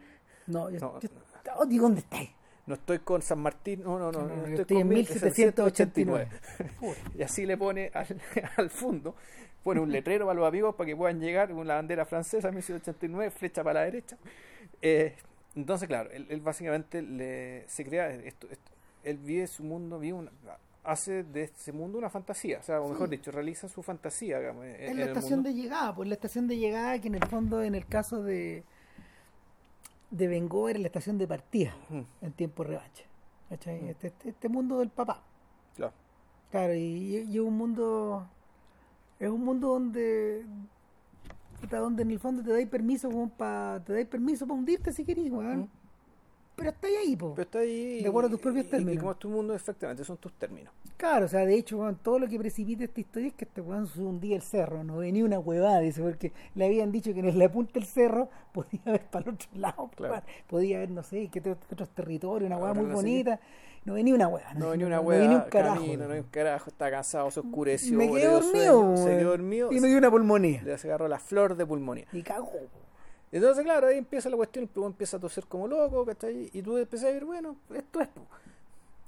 no, yo, No. yo- oh, digo, ¿dónde estáis? No estoy con San Martín, no, no, no, No, no, estoy en con 1789. Y así le pone al, al fondo, pone un letrero para los amigos para que puedan llegar con la bandera francesa 1789, flecha para la derecha. Eh, entonces, claro, él, él básicamente le, se crea esto, esto- él vive su mundo, vive una- hace de ese mundo una fantasía, o sea, o mejor Sí. dicho, realiza su fantasía. digamos, en- Es en la el estación mundo. de llegada, pues la estación de llegada que en el fondo, en el caso de de Bengo era la estación de partida en tiempo revancha. ¿cachai? Este, este, este mundo del papá. claro. Claro, y, es un mundo. Es un mundo donde. donde en el fondo te dais permiso como pa, te dais permiso para hundirte si querís, weón. Pero está ahí, po. Pero está ahí. De acuerdo a tus propios términos. Y como es tu mundo, efectivamente, son tus términos. Claro, o sea, de hecho, todo lo que precipita esta historia es que este weón se hundía el cerro, no venía una huevada, dice, porque le habían dicho que en la punta del cerro podía haber para el otro lado, Claro. podía haber, no sé, qué te- otros territorios, una hueá Ahora muy no bonita. No venía una hueá. No venía una no hueá, venía un carajo. camino, no venía un carajo, está cansado, se oscureció, me quedé dormido, sueño, se quedó dormido, y me dio una pulmonía. le agarró la flor de pulmonía. Y cagó. Entonces, claro, ahí empieza la cuestión, el pulmón empieza a toser como loco, ¿cachai? Y tú empiezas a ver, bueno, esto es, po.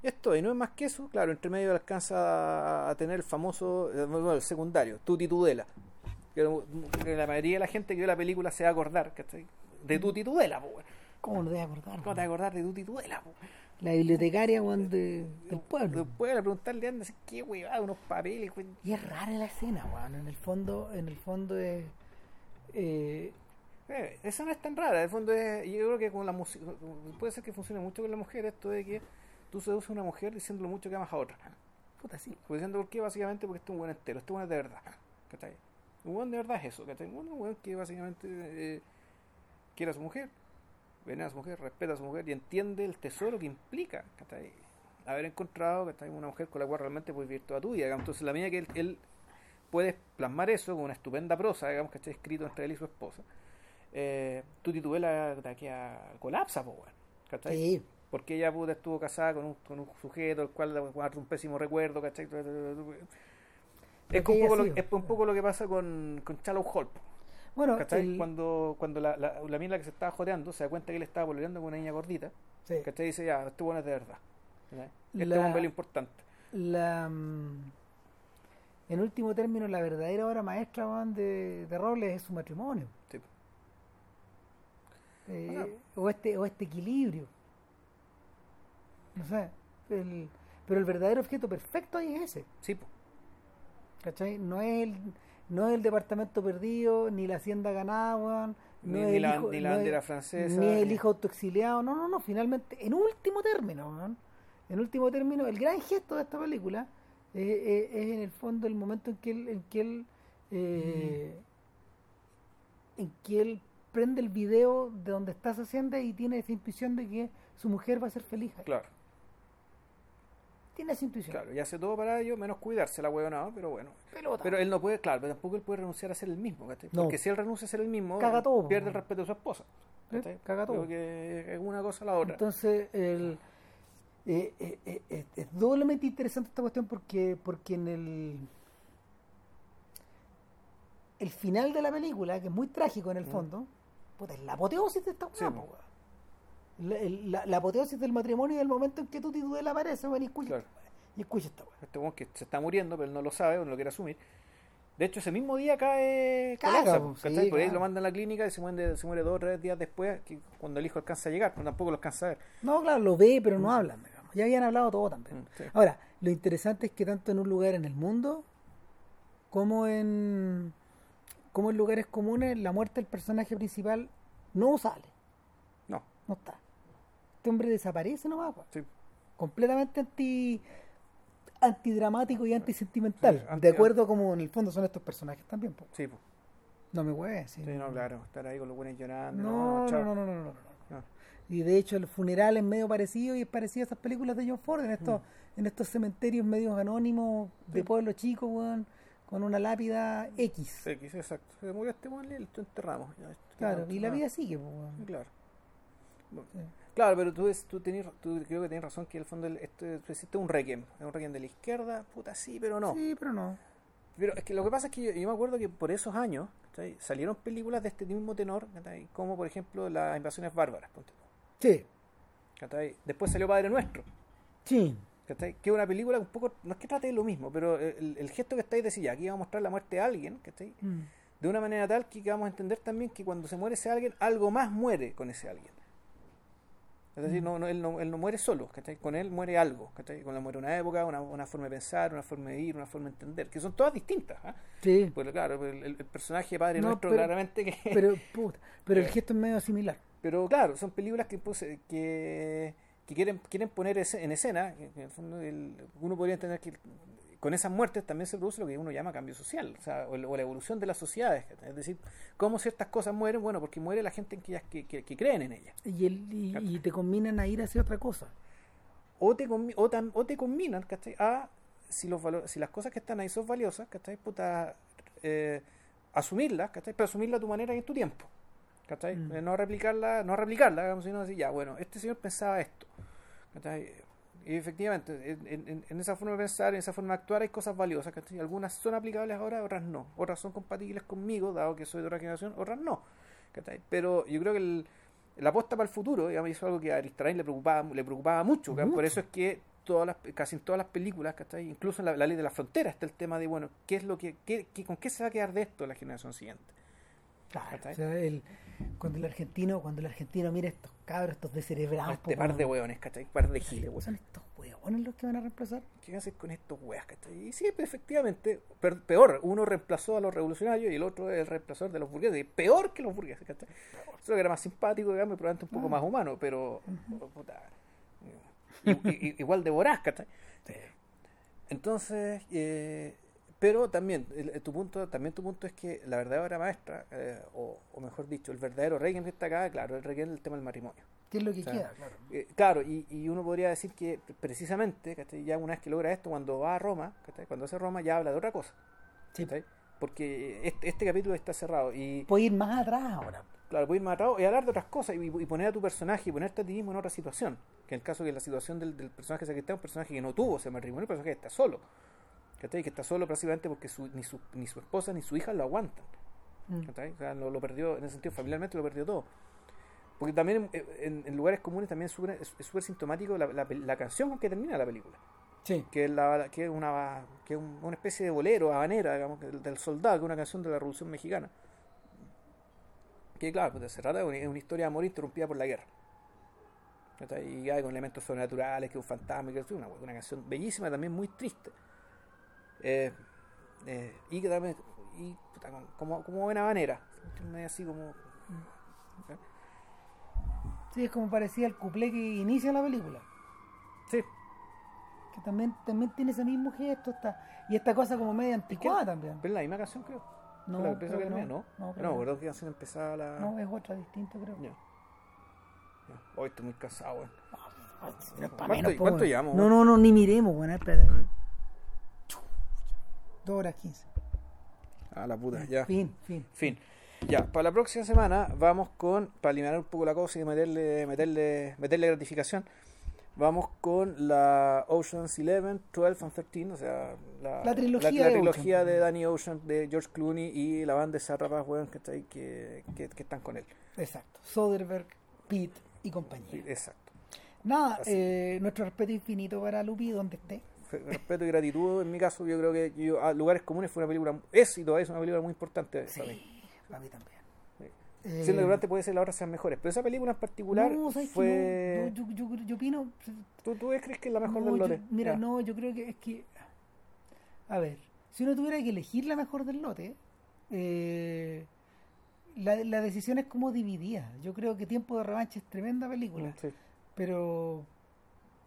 esto y no es más que eso, claro, entre medio alcanza a tener el famoso, eh, bueno, el secundario, Tuti Tudela. Que, la mayoría de la gente que vio la película se va a acordar, ¿cachai? De Tuti Tudela, weón. ¿Cómo no te vas a acordar? ¿Cómo te vas a acordar de Tuti Tudela, po? La bibliotecaria, weón, de, del pueblo. Después de preguntarle, anda, qué huevada, unos papeles, weón. Y es rara la escena, weón. En el fondo, en el fondo es. Eh, Eh, esa no es tan rara, en el fondo es, yo creo que con la música, puede ser que funcione mucho con la mujer esto de que tú seduces a una mujer diciéndole mucho que amas a otra. puta, sí. Pues diciendo por qué, básicamente porque este es un buen entero, este es un buen de verdad. ¿Cachai? Un buen de verdad es eso, ¿cachai? Un buen que básicamente eh, quiere a su mujer, venera a su mujer, respeta a su mujer y entiende el tesoro que implica ¿cachai? haber encontrado ¿cachai? una mujer con la cual realmente puedes vivir toda tu vida. Entonces, la medida que él, él puede plasmar eso con una estupenda prosa, digamos, que está escrito entre él y su esposa, eh, tu titubela de aquí a colapsa, po, weón, ¿cachai? Sí. Porque ella puta, estuvo casada con un, con un sujeto el cual le guarda un pésimo recuerdo, ¿cachai? Es, que un poco, lo, es un poco lo que pasa con, con Shallow Hall. po, Bueno, ¿cachai? el- Cuando, cuando la, la, la mina que se estaba joteando se da cuenta que él estaba pololeando con una niña gordita, sí. ¿cachai? Y dice, ya, este bueno es de verdad. ¿cachai? Este La- es lo importante. la mm, en último término la verdadera obra maestra de, de Robles es su matrimonio. Eh, O sea- o este o este equilibrio no sé el- pero el verdadero objeto perfecto ahí es ese Sí. ¿cachai? no es el no es el departamento perdido ni la hacienda ganada weón, no Ni- ni la- hijo- ni la no es- bandera francesa, ni el hijo autoexiliado no no no finalmente en último término weón, en último término el gran gesto de esta película eh, eh, es en el fondo el momento en que él, en que él eh, en que él prende el video de donde está esa hacienda y tiene esa intuición de que su mujer va a ser feliz ahí. Claro, tiene esa intuición claro. Y hace todo para ello, menos cuidarse la huevonada, pero bueno. Pelota. Pero él no puede, claro, pero tampoco él puede renunciar a ser el mismo, ¿cachai? No. Porque si él renuncia a ser el mismo, Caga todo, pierde el respeto de su esposa. Caga todo. Es una cosa a la otra. Entonces, el, eh, eh, eh, es doblemente interesante esta cuestión porque, porque en el, el final de la película, que es muy trágico en el Mm. Puta, es la apoteosis de esta weá, la, el- la- la apoteosis del matrimonio y del momento en que tu titudel aparece weón, y escucha Claro. y escucha esta weá. Este weón que se está muriendo, pero él no lo sabe o no lo quiere asumir. De hecho, ese mismo día cae Por ahí claro. lo mandan a la clínica y se muere, se muere dos o tres días después, que cuando el hijo alcanza a llegar, pero tampoco lo alcanza a ver. No, claro, lo ve, pero no hablan. digamos. Ya habían hablado todo también. Mm, sí. Ahora, lo interesante es que tanto en un lugar en el mundo como en como en lugares comunes, la muerte del personaje principal no sale, No, no está. Este hombre desaparece nomás, weón. sí. completamente anti antidramático y antisentimental, Sí, anti- de acuerdo a como en el fondo son estos personajes también. po. Sí, po. No me hueves. sí. Sí, no, claro. Estar ahí con los buenos llorando. No, no, no, no, no, no, no. No. Y de hecho el funeral es medio parecido y es parecido a esas películas de John Ford en estos, Mm. en estos cementerios medios anónimos de pueblo chico, weón, con una lápida X. X, exacto. Se murió este y lo enterramos. Ya, Claro, y la vida sigue, pues. Claro. Bueno, Sí. Claro, pero tú, es- tú, tenés, tú creo que tienes razón que en el fondo el- esto, tú hiciste un requiem. Es un requiem de la izquierda, puta, sí, pero no. Sí, pero no. Pero es que lo que pasa es que yo, yo me acuerdo que por esos años salieron películas de este mismo tenor, como por ejemplo Las Invasiones Bárbaras. ponte Sí. Después salió Padre Nuestro. sí. ¿Cachai? Que es una película un poco, no es que trate de lo mismo, pero el, el gesto que estáis de decir, ya, aquí vamos a mostrar la muerte de alguien, ¿cachai? Mm. de una manera tal que vamos a entender también que cuando se muere ese alguien, algo más muere con ese alguien. Es decir, no, no, él, no, él no muere solo, ¿cachai? con él muere algo, ¿cachai? con él muere una época, una, una forma de pensar, una forma de vivir, una forma de entender, que son todas distintas. ¿ah? Sí. Porque claro, el, el- personaje de Padre No, Nuestro pero- claramente que... Pero, puta, pero el gesto es medio similar. Pero claro, son películas que, pues, eh, que, que quieren, quieren poner ese- en escena, en el fondo el- uno podría entender que con esas muertes también se produce lo que uno llama cambio social, o, sea, o, la evolución de las sociedades. Es decir, cómo ciertas cosas mueren, bueno, porque muere la gente en que, que, que- que creen en ellas. Y, el, y, y te combinan a ir hacia otra cosa. O te, o, tam- o te combinan, ¿cachai? A si, los valo- si las cosas que están ahí son valiosas, ¿cachai? Puta, eh, asumirlas, ¿cachai? Pero asumirlas a tu manera y en tu tiempo. ¿Cachai? Mm. No replicarla, no replicarla, digamos, sino decir, ya, bueno, este señor pensaba esto. ¿cachai? Y efectivamente, en, en- en esa forma de pensar, en esa forma de actuar, hay cosas valiosas. ¿cachai? Algunas son aplicables ahora, otras no. Otras son compatibles conmigo, dado que soy de otra generación, otras no. ¿cachai? Pero yo creo que el, la apuesta para el futuro, digamos, hizo algo que a Aristarain le preocupaba, le preocupaba mucho. Por eso es que todas las, casi en todas las películas, ¿cachai? incluso en la, la ley de la frontera, está el tema de, bueno, ¿qué es lo que, qué- qué- con qué se va a quedar de esto la generación siguiente? Claro, o sea, el- cuando el argentino, cuando el argentino mira estos cabros, estos descerebrados, este po, par de hueones, ¿cachai? Par de giles, weón. son estos hueones los que van a reemplazar. ¿Qué hacer con estos weas, cachai? Y sí, efectivamente, peor, uno reemplazó a los revolucionarios y el otro es el reemplazor de los burgueses. Peor que los burgueses, ¿cachai? Solo que era más simpático, digamos, y probablemente un poco Ah. más humano, pero, i- igual de voraz, ¿cachai? Entonces, eh, pero también, el- el- tu punto, también tu punto es que la verdadera maestra, eh, o, o mejor dicho, el verdadero Requiem que está acá, claro, el Requiem del tema del matrimonio. ¿Qué es lo que O sea, queda? Claro. Eh, claro, y, y uno podría decir que precisamente, ¿cachai? ya una vez que logra esto, cuando va a Roma, ¿cachai? cuando hace Roma, ya habla de otra cosa. Sí. Porque este, este capítulo está cerrado y, Puede ir más atrás ahora. claro, puede ir más atrás y hablar de otras cosas y, y poner a tu personaje y ponerte a ti mismo en otra situación. Que en el caso que la situación del, del personaje sacristán es un personaje que no tuvo ese matrimonio, un personaje que está solo. ¿Cachai? Que está solo prácticamente porque su- ni, su, ni su esposa ni su hija lo aguantan. Mm. ¿cachai? O sea, lo, lo perdió, en ese sentido, familiarmente lo perdió todo. Porque también eh, en, en lugares comunes también es súper- es es súper sintomático la, la, canción con que termina la película. Sí. Que es, la, que es, una, que es un- una especie de bolero, habanera, digamos, del, del soldado, que es una canción de la Revolución Mexicana. Que claro, pues, se trata de una, es una historia de amor interrumpida por la guerra. ¿cachai? Y hay con elementos sobrenaturales, que es un fantasma, que es una, una canción bellísima, también muy triste. Eh, eh, y que también, y, puta, como- buena medio así como... Sí, es como parecía el cuplé que inicia la película. Sí, Que también, también tiene ese mismo gesto. Esta, y esta cosa como media anticuada también. pero es la misma canción creo. No, la que empieza creo que que no. ¿no? No, creo No, que no. ¿verdad? ¿Qué canción empezaba la...? No, es otra distinta, creo. Ya. Hoy estoy muy cansado, weón. Ah, sí, no es pa' ¿Cuánto- po, cuánto weón. llevamos, No, weón? no, no, ni miremos, bueno, espérate. Dos horas quince. Ah, la puta, ya. Fin, fin. Fin. Ya, para la próxima semana vamos con, para eliminar un poco la cosa y meterle, meterle, meterle gratificación, vamos con la Ocean's 11, 12 and 13, o sea, la, La trilogía la, de trilogía Ocean. de Danny Ocean, de George Clooney y la banda de Sarrapas, weón, que, está ahí, que, que, que están con él. Exacto. Soderbergh, Pitt y compañía. Exacto. Nada, eh, nuestro respeto infinito para Lupi, donde esté. Respeto y gratitud, en mi caso, yo creo que yo, a Lugares Comunes fue una película, es y todavía es una película muy importante para mí. Sí, para mí también. Sí. Eh, Siendo que durante puede ser las otras sean mejores, pero esa película en particular no, fue... No, yo, yo, yo, opino. ¿Tú, ¿Tú crees que es la mejor no, del lote? mira, Ya. no, yo creo que es que. A ver, si uno tuviera que elegir la mejor del lote, eh, la, la decisión es como dividida. Yo creo que Tiempo de Revancha es tremenda película, Sí. pero.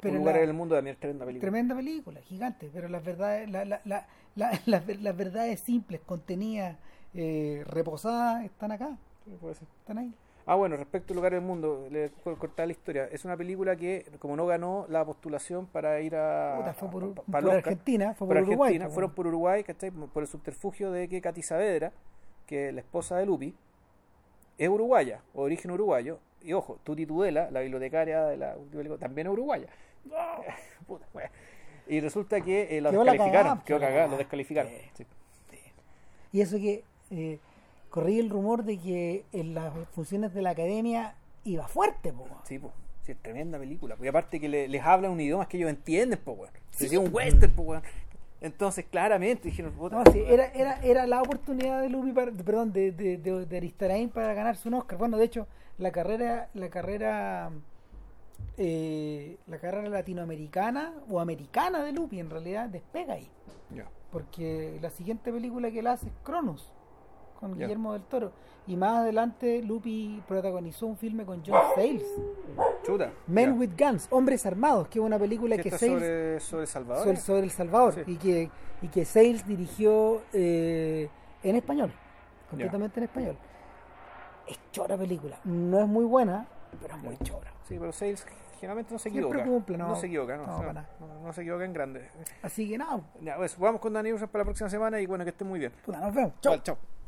Pero lugar la- en el mundo también es tremenda película. Tremenda película, gigante, pero las verdades, la, la, la, la- las ver- las verdades simples, contenidas, eh, reposadas, están acá, Sí, puede ser. están ahí. Ah, bueno, respecto al lugar del mundo, le cortar la historia. Es una película que, como no ganó la postulación para ir a. Puta, fue por, a- Argentina, fue por por, Uruguay. Argentina, pues, fueron por Uruguay, ¿cachai? Por el subterfugio de que Katy Saavedra, que es la esposa de Lupi, es uruguaya, origen uruguayo. Y ojo, Tuti Tudela, la bibliotecaria de la última película, también es uruguaya. Puta, y resulta que eh, Quedó la descalificaron, cagada, quedó cagada, lo descalificaron. Sí. Y eso que eh, corría el rumor de que en las funciones de la academia iba fuerte, po. Sí, pues. Sí, es tremenda película. Porque aparte que le- les habla un idioma que ellos entienden, pues, weón. Sí, Sí, un po. western, pues, weón. Entonces, claramente dijeron, puta, No, sí, era, era, era la oportunidad de Lupi, para- perdón, de, de, de, de Aristarain para ganarse un Oscar. Bueno, de hecho, la carrera, la carrera, eh, la carrera latinoamericana o americana de Lupi en realidad despega ahí. Porque la siguiente película que él hace es Cronos, con. Guillermo del Toro. Y más adelante Lupi protagonizó un filme con John Sayles, Chuta. Men with Guns, Hombres Armados, que es una película ¿Qué que está Sayles sobre, sobre Salvador. sobre, sobre El Salvador Sí. y que y que dirigió eh, en español, completamente en español. Es chora película, no es muy buena, pero es muy chora. Sí, pero Sales generalmente no se Siempre equivoca. cumple, no. se equivoca, no, se equivoca en grande. Así que nada, Ya, pues, vamos con Dani para la próxima semana y bueno, que esté muy bien. puta, nos vemos. Chau. Chao. chao.